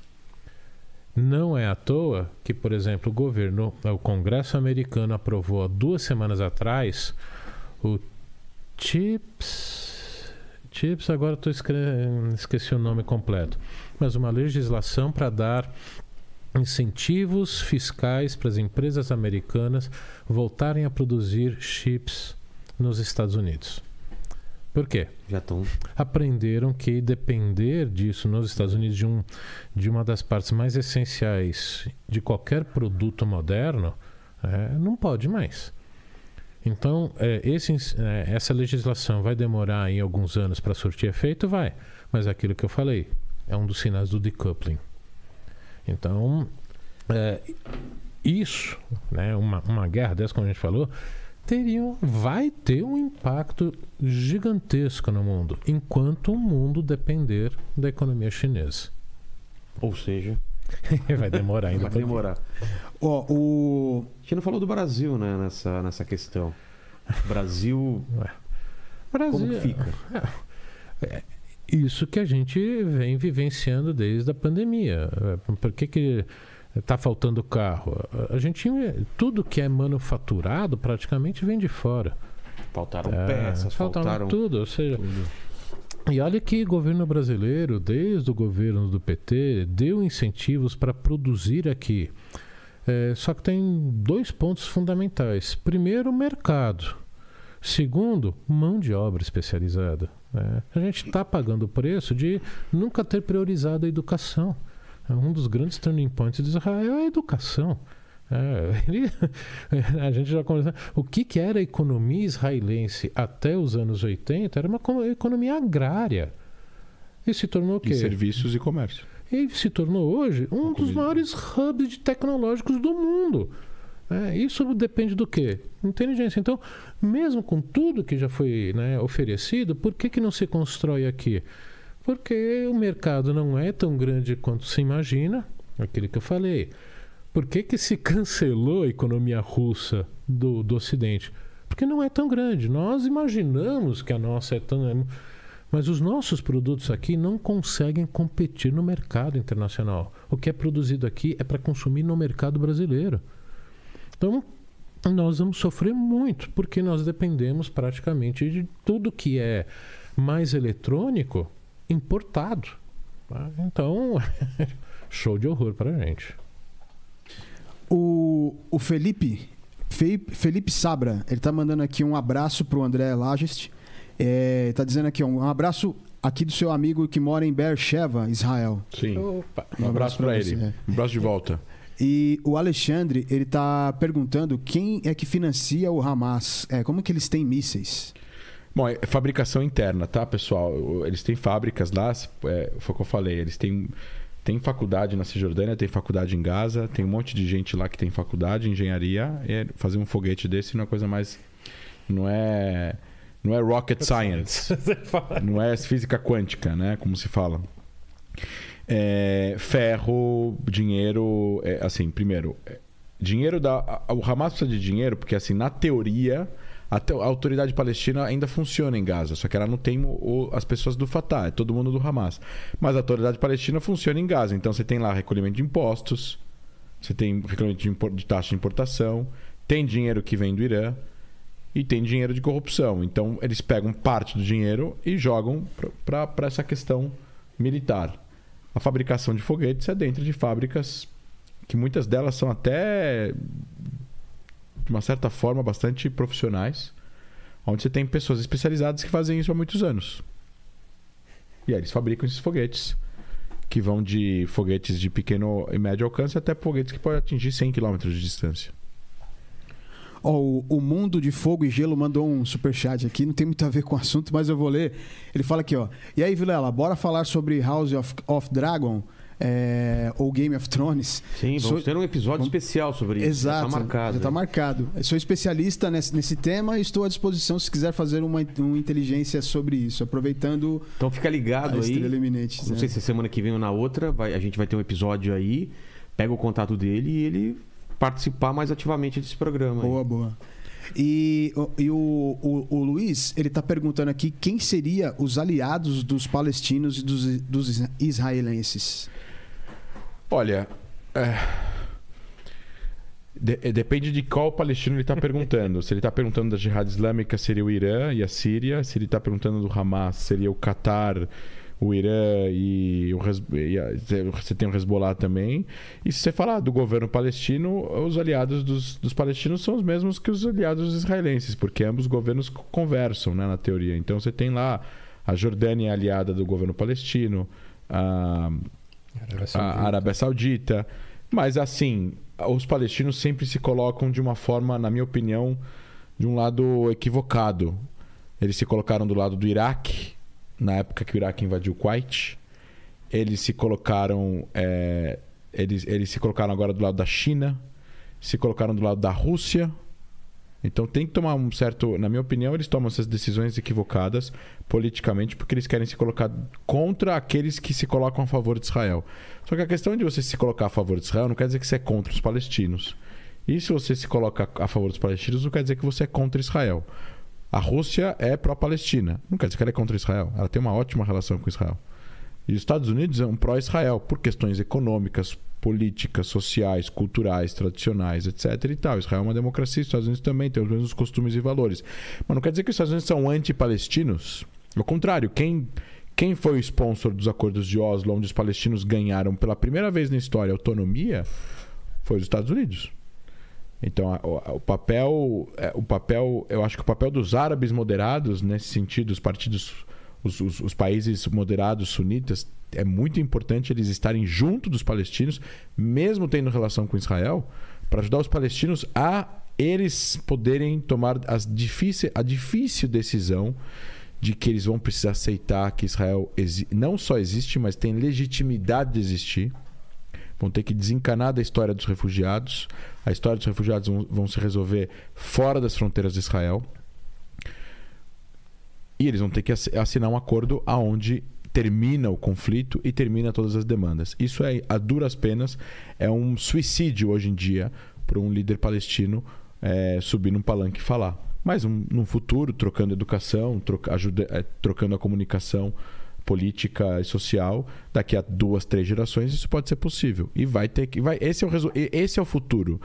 Não é à toa que, por exemplo, o governo, o Congresso americano aprovou há duas semanas atrás o CHIPS. CHIPS, agora estou esqueci o nome completo. Mas uma legislação para dar incentivos fiscais para as empresas americanas voltarem a produzir chips nos Estados Unidos. Por quê? Já estão. aprenderam que depender disso nos Estados Unidos de, um, de uma das partes mais essenciais de qualquer produto moderno é, não pode mais. Então, é, esse, é, essa legislação vai demorar em alguns anos para surtir efeito? Vai. Mas é aquilo que eu falei é um dos sinais do decoupling. Então, é, isso, né, uma, uma guerra dessa, como a gente falou, teria, vai ter um impacto gigantesco no mundo, enquanto o mundo depender da economia chinesa. Ou seja, vai demorar ainda. vai pra- demorar. Ó, o. A gente não falou do Brasil, né, nessa, nessa questão. Brasil, Brasil, como que fica? Isso que a gente vem vivenciando desde a pandemia. É, Por que que está faltando carro? A gente tudo que é manufaturado praticamente vem de fora. Faltaram É, peças, faltaram faltaram. tudo, ou seja, tudo. E olha que o governo brasileiro, desde o governo do PT, deu incentivos para produzir aqui. É, só que tem dois pontos fundamentais. Primeiro, o mercado. Segundo, mão de obra especializada. né? A gente está pagando o preço de nunca ter priorizado a educação. É Um dos grandes turning points de Israel é a educação. É, ele- a gente já conversou. O que, que era a economia israelense até os anos 80 era uma co- economia agrária. E se tornou o quê? serviços e comércio. E se tornou hoje um dos comida. maiores hubs tecnológicos do mundo. É, isso depende do quê? Inteligência. Então, mesmo com tudo que já foi né, oferecido, por que, que não se constrói aqui? Porque o mercado não é tão grande quanto se imagina, aquele que eu falei. Por que, que se cancelou a economia russa do, do Ocidente? Porque não é tão grande. Nós imaginamos que a nossa é tão. Mas os nossos produtos aqui não conseguem competir no mercado internacional. O que é produzido aqui é para consumir no mercado brasileiro. Então, nós vamos sofrer muito, porque nós dependemos praticamente de tudo que é mais eletrônico importado. tá? Então, show de horror para a gente. O, o Felipe, Fe- Felipe Sabra, ele tá mandando aqui um abraço pro André Lagest. É, tá dizendo aqui, ó, um abraço aqui do seu amigo que mora em Beersheba, Israel. Sim. Opa. Um abraço pra para ele. é. Um abraço de volta. E o Alexandre, ele tá perguntando quem é que financia o Hamas? É, como que eles têm mísseis? Bom, é fabricação interna, tá, pessoal? Eles têm fábricas lá, é, foi o que eu falei. Eles têm, têm faculdade na Cisjordânia, tem faculdade em Gaza, tem um monte de gente lá que tem faculdade, engenharia. É, fazer um foguete desse não é coisa mais. Não é. Não é rocket science. não é física quântica, né? Como se fala. É, ferro, dinheiro. é, assim, primeiro, é, dinheiro da. O Hamas precisa de dinheiro porque, assim, na teoria, a, autoridade palestina ainda funciona em Gaza, só que ela não tem o- as pessoas do Fatah, é todo mundo do Hamas. Mas a autoridade palestina funciona em Gaza, então você tem lá recolhimento de impostos, você tem recolhimento de, de taxa de importação, tem dinheiro que vem do Irã e tem dinheiro de corrupção. Então eles pegam parte do dinheiro e jogam para essa questão militar. A fabricação de foguetes é dentro de fábricas que muitas delas são até de uma certa forma bastante profissionais, onde você tem pessoas especializadas que fazem isso há muitos anos. E aí eles fabricam esses foguetes que vão de foguetes de pequeno e médio alcance até foguetes que podem atingir 100 km de distância. Ó, o, o Mundo de Fogo e Gelo mandou um superchat aqui, não tem muito a ver com o assunto, mas eu vou ler. Ele fala aqui, ó. E aí, Vilela, bora falar sobre House of, of Dragon é, ou Game of Thrones? Sim, vamos Sou- ter um episódio vamos- especial sobre isso. Exato, Já tá marcado. Já tá né? marcado. Eu sou especialista nesse, nesse tema e estou à disposição se quiser fazer uma, uma inteligência sobre isso, aproveitando Então fica ligado a aí. Estrela Eminente. Não né? sei se é semana que vem ou na outra, vai- a gente vai ter um episódio aí. Pega o contato dele e ele participar mais ativamente desse programa. aí. Boa, boa. E, o- e o, o, o Luiz, ele tá perguntando aqui quem seria os aliados dos palestinos e dos, dos israelenses. Olha, é, de- é, depende de qual palestino ele está perguntando. Se ele está perguntando da Jihad Islâmica, seria o Irã e a Síria. Se ele está perguntando do Hamas, seria o Catar, o Irã e, o, e a- você tem o Hezbollah também. E se você falar do governo palestino, os aliados dos, dos palestinos são os mesmos que os aliados israelenses, porque ambos governos co- conversam né, na teoria. Então você tem lá a Jordânia aliada do governo palestino, a a Arábia Saudita. Mas assim, os palestinos sempre se colocam de uma forma, na minha opinião, de um lado equivocado. Eles se colocaram do lado do Iraque, na época que o Iraque invadiu o Kuwait. Eles se colocaram. é, eles, eles se colocaram agora do lado da China, se colocaram do lado da Rússia. Então tem que tomar um certo. Na minha opinião, eles tomam essas decisões equivocadas politicamente porque eles querem se colocar contra aqueles que se colocam a favor de Israel. Só que a questão de você se colocar a favor de Israel não quer dizer que você é contra os palestinos. E se você se coloca a favor dos palestinos, não quer dizer que você é contra Israel. A Rússia é pró-Palestina. Não quer dizer que ela é contra Israel. Ela tem uma ótima relação com Israel. E os Estados Unidos é um pró-Israel por questões econômicas, políticas, sociais, culturais, tradicionais, etc. e tal. Israel é uma democracia, os Estados Unidos também tem os mesmos costumes e valores. Mas não quer dizer que os Estados Unidos são anti-palestinos. Ao contrário, quem, quem foi o sponsor dos acordos de Oslo, onde os palestinos ganharam pela primeira vez na história autonomia, foi os Estados Unidos. Então, o papel, é, o papel, eu acho que o papel dos árabes moderados nesse sentido, os partidos, os, os- os países moderados sunitas, é muito importante eles estarem junto dos palestinos, mesmo tendo relação com Israel, para ajudar os palestinos a eles poderem tomar as difícil, a difícil decisão de que eles vão precisar aceitar que Israel não só existe, mas tem legitimidade de existir. Vão ter que desencanar da história dos refugiados. A história dos refugiados vão, vão se resolver fora das fronteiras de Israel. E eles vão ter que assi- assinar um acordo aonde termina o conflito e termina todas as demandas. Isso é, a duras penas, é um suicídio hoje em dia para um líder palestino é, subir num palanque e falar. Mas um, num futuro, trocando educação, troca, ajuda, é, trocando a comunicação política e social, daqui a duas, três gerações, isso pode ser possível. E vai ter que. Vai, esse, é o, resu- esse é o futuro.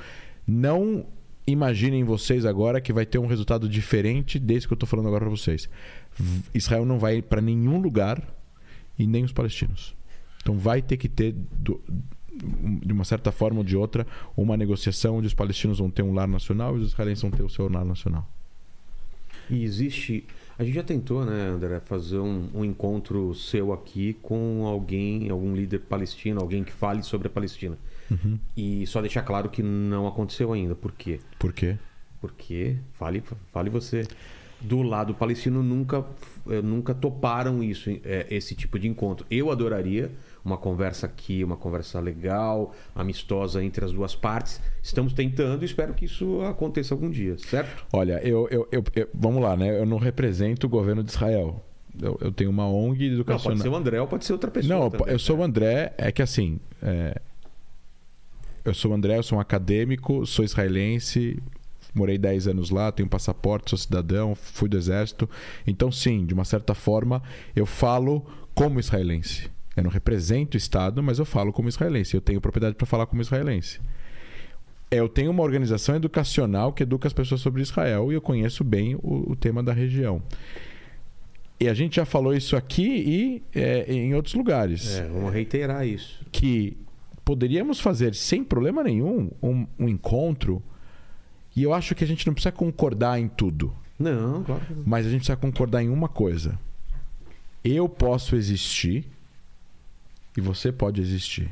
Não imaginem vocês agora que vai ter um resultado diferente desse que eu estou falando agora para vocês. Israel não vai para nenhum lugar e nem os palestinos. Então vai ter que ter, do- de uma certa forma ou de outra, uma negociação onde os palestinos vão ter um lar nacional e os israelenses vão ter o seu lar nacional. E existe. A gente já tentou, né, André, fazer um, um encontro seu aqui com alguém, algum líder palestino, alguém que fale sobre a Palestina. E só deixar claro que não aconteceu ainda. Por quê? Por quê? Porque, fale, fale você. Do lado palestino nunca, eh, nunca toparam isso, eh, esse tipo de encontro. Eu adoraria uma conversa aqui, uma conversa legal, amistosa entre as duas partes. Estamos tentando e espero que isso aconteça algum dia, certo? Olha, eu, eu, eu- eu- vamos lá, né? Eu não represento o governo de Israel. Eu, eu tenho uma ONG Não, educacional. pode ser o André ou pode ser outra pessoa. Não, também. eu sou o André. É que assim. é, eu sou o André, eu sou um acadêmico, sou israelense, morei 10 anos lá, tenho passaporte, sou cidadão, fui do exército. Então, sim, de uma certa forma, eu falo como israelense. Eu não represento o Estado, mas eu falo como israelense. Eu tenho propriedade para falar como israelense. Eu tenho uma organização educacional que educa as pessoas sobre Israel e eu conheço bem o, o tema da região. E a gente já falou isso aqui e é, em outros lugares É, vamos reiterar isso. que poderíamos fazer sem problema nenhum um, um encontro e eu acho que a gente não precisa concordar em tudo, Não, claro mas a gente precisa concordar em uma coisa. Eu posso existir e você pode existir.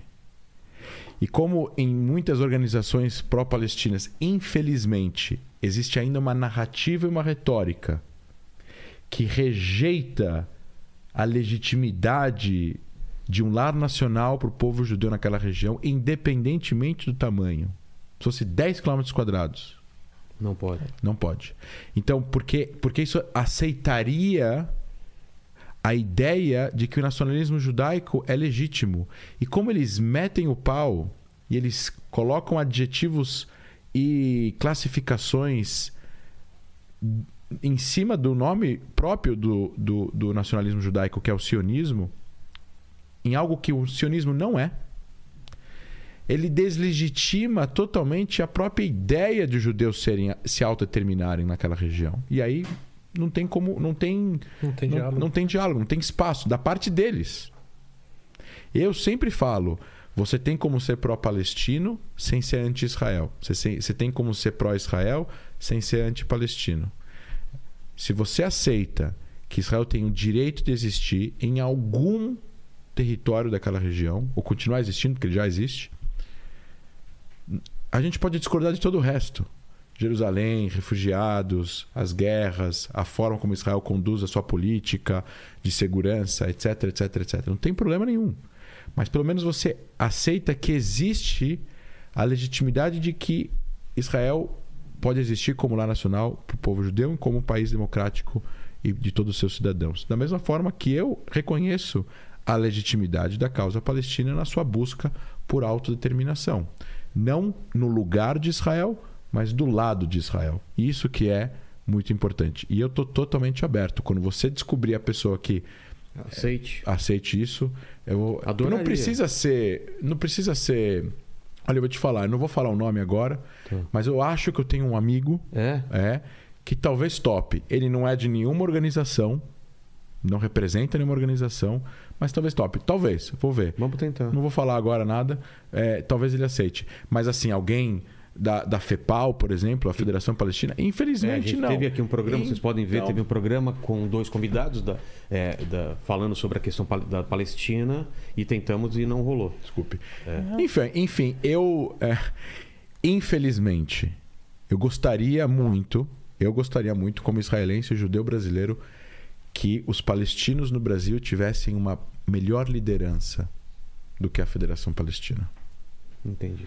E como em muitas organizações pró-palestinas, infelizmente, existe ainda uma narrativa e uma retórica que rejeita a legitimidade de um lar nacional para o povo judeu naquela região, independentemente do tamanho. Se fosse 10 km quadrados, Não pode. não pode. Então, porque, porque isso aceitaria a ideia de que o nacionalismo judaico é legítimo. E como eles metem o pau e eles colocam adjetivos e classificações em cima do nome próprio do, do, do nacionalismo judaico, que é o sionismo, em algo que o sionismo não é, ele deslegitima totalmente a própria ideia de os judeus serem, se autodeterminarem naquela região. E aí não tem como. Não tem, Não tem não, diálogo. não tem diálogo, não tem espaço da parte deles. Eu sempre falo: você tem como ser pró-palestino sem ser anti-Israel. Você, você tem como ser pró-Israel sem ser anti-palestino. Se você aceita que Israel tem o direito de existir em algum território daquela região, ou continuar existindo, porque ele já existe, a gente pode discordar de todo o resto. Jerusalém, refugiados, as guerras, a forma como Israel conduz a sua política de segurança, etc, etc, etc. Não tem problema nenhum. Mas pelo menos você aceita que existe a legitimidade de que Israel pode existir como lar nacional para o povo judeu e como um país democrático e de todos os seus cidadãos. Da mesma forma que eu reconheço a legitimidade da causa palestina na sua busca por autodeterminação. Não no lugar de Israel, mas do lado de Israel. Isso que é muito importante. E eu estou totalmente aberto. Quando você descobrir a pessoa que Aceite. aceite isso, eu vou... Adoraria. não precisa ser, não precisa ser. Olha, eu vou te falar, eu não vou falar o nome agora, Tá. mas eu acho que eu tenho um amigo, É? é, que talvez tope. Ele não é de nenhuma organização, não representa nenhuma organização, mas talvez tope. Talvez, vou ver. Vamos tentar. Não vou falar agora nada, é, talvez ele aceite. Mas assim, alguém da, da FEPAL, por exemplo, a Federação Palestina, É, infelizmente gente não. teve aqui um programa, vocês podem ver, Então. teve um programa com dois convidados da, é, da- falando sobre a questão da Palestina e tentamos e não rolou. Desculpe. É. Enfim, enfim, eu. é, infelizmente, eu gostaria muito, eu gostaria muito, como israelense e judeu brasileiro, que os palestinos no Brasil tivessem uma melhor liderança do que a Federação Palestina. Entendi.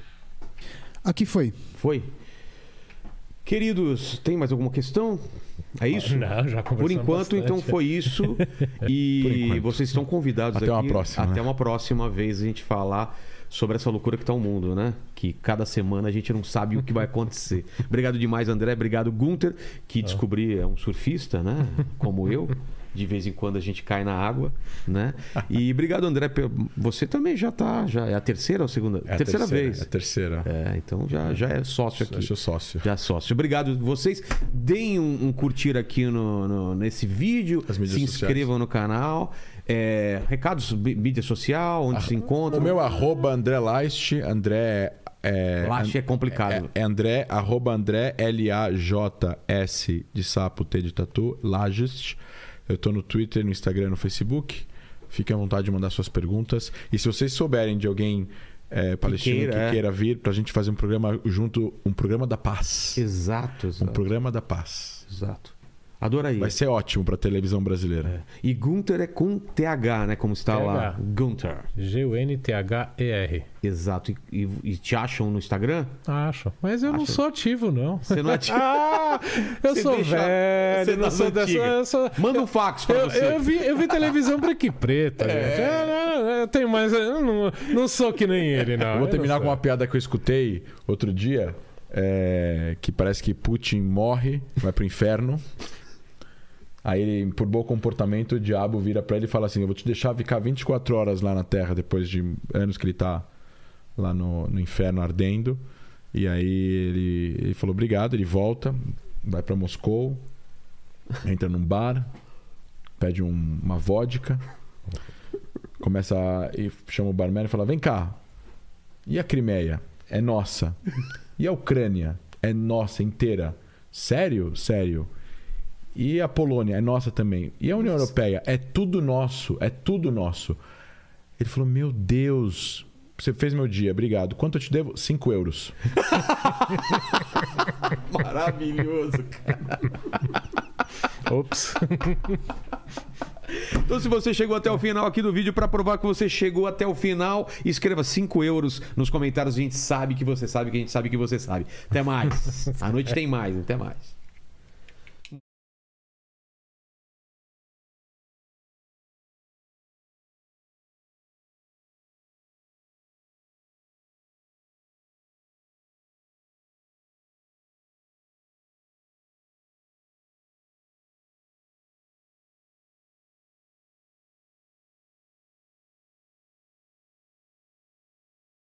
Aqui foi. Foi. Queridos, tem mais alguma questão? É isso? Não, já Por enquanto, bastante. então foi isso. E vocês estão convidados Até aqui. uma próxima, Até né? uma próxima vez a gente falar sobre essa loucura que tá o mundo, né? Que cada semana a gente não sabe o que vai acontecer. Obrigado demais, André. Obrigado, Gunter, que descobri é um surfista, né? Como eu. De vez em quando a gente cai na água, né? E obrigado, André. Você também já tá. Já é a terceira ou segunda? É a terceira, É a vez. terceira. É, então já, já é sócio aqui. Sou sócio. Já sócio. Obrigado vocês. Deem um, um curtir aqui no, no- nesse vídeo. Se sociais. inscrevam no canal. É, recados, mídia social, onde se encontra. O meu arroba André Leist, André. É, Lache é complicado. É, é André, arroba André, L-A-J-S de sapo, T de tatu, Lagest. Eu tô no Twitter, no Instagram, no Facebook. Fiquem à vontade de mandar suas perguntas. E se vocês souberem de alguém é, palestino que queira, queira, é. vir pra gente fazer um programa junto, um programa da paz. Exato, Um exato. programa da paz. exato. Adoraria. Vai ser ótimo pra televisão brasileira. E Gunter é com TH, né? Como está lá. TH. Gunter. G-U-N-T-H-E-R. Exato. E, e- e te acham no Instagram? Acho. Mas eu não Acho. sou ativo, não. Você não é ati- Ah, eu Você sou deixa- velho, você não das sou dessa. Eu, sou, Manda um fax pra eu, você. eu vi, eu vi televisão branca e preta, É. gente. Eu, não, eu tenho mais. Eu não, não sou que nem ele, não. Eu vou Eu terminar não com uma piada que eu escutei outro dia, é, que parece que Putin morre, vai pro inferno. Aí ele, por bom comportamento, o diabo vira pra ele e fala assim: Eu vou te deixar ficar 24 horas lá na Terra depois de anos que ele tá lá no, no inferno ardendo. E aí ele, ele falou: Obrigado. Ele volta, vai pra Moscou, entra num bar, pede um- uma vodka, começa a, e chama o barman e fala: Vem cá, e a Crimeia? É nossa. E a Ucrânia? É nossa inteira. Sério? Sério. E a Polônia? É nossa também. E a União Europeia? É tudo nosso. É tudo nosso. Ele falou: Meu Deus, você fez meu dia, obrigado. Quanto eu te devo? 5 euros. Maravilhoso, cara. Ops. Então, se você chegou até o final aqui do vídeo, para provar que você chegou até o final, escreva 5 euros nos comentários. A gente sabe que você sabe que a gente sabe que você sabe. Até mais. A noite tem mais. Até mais.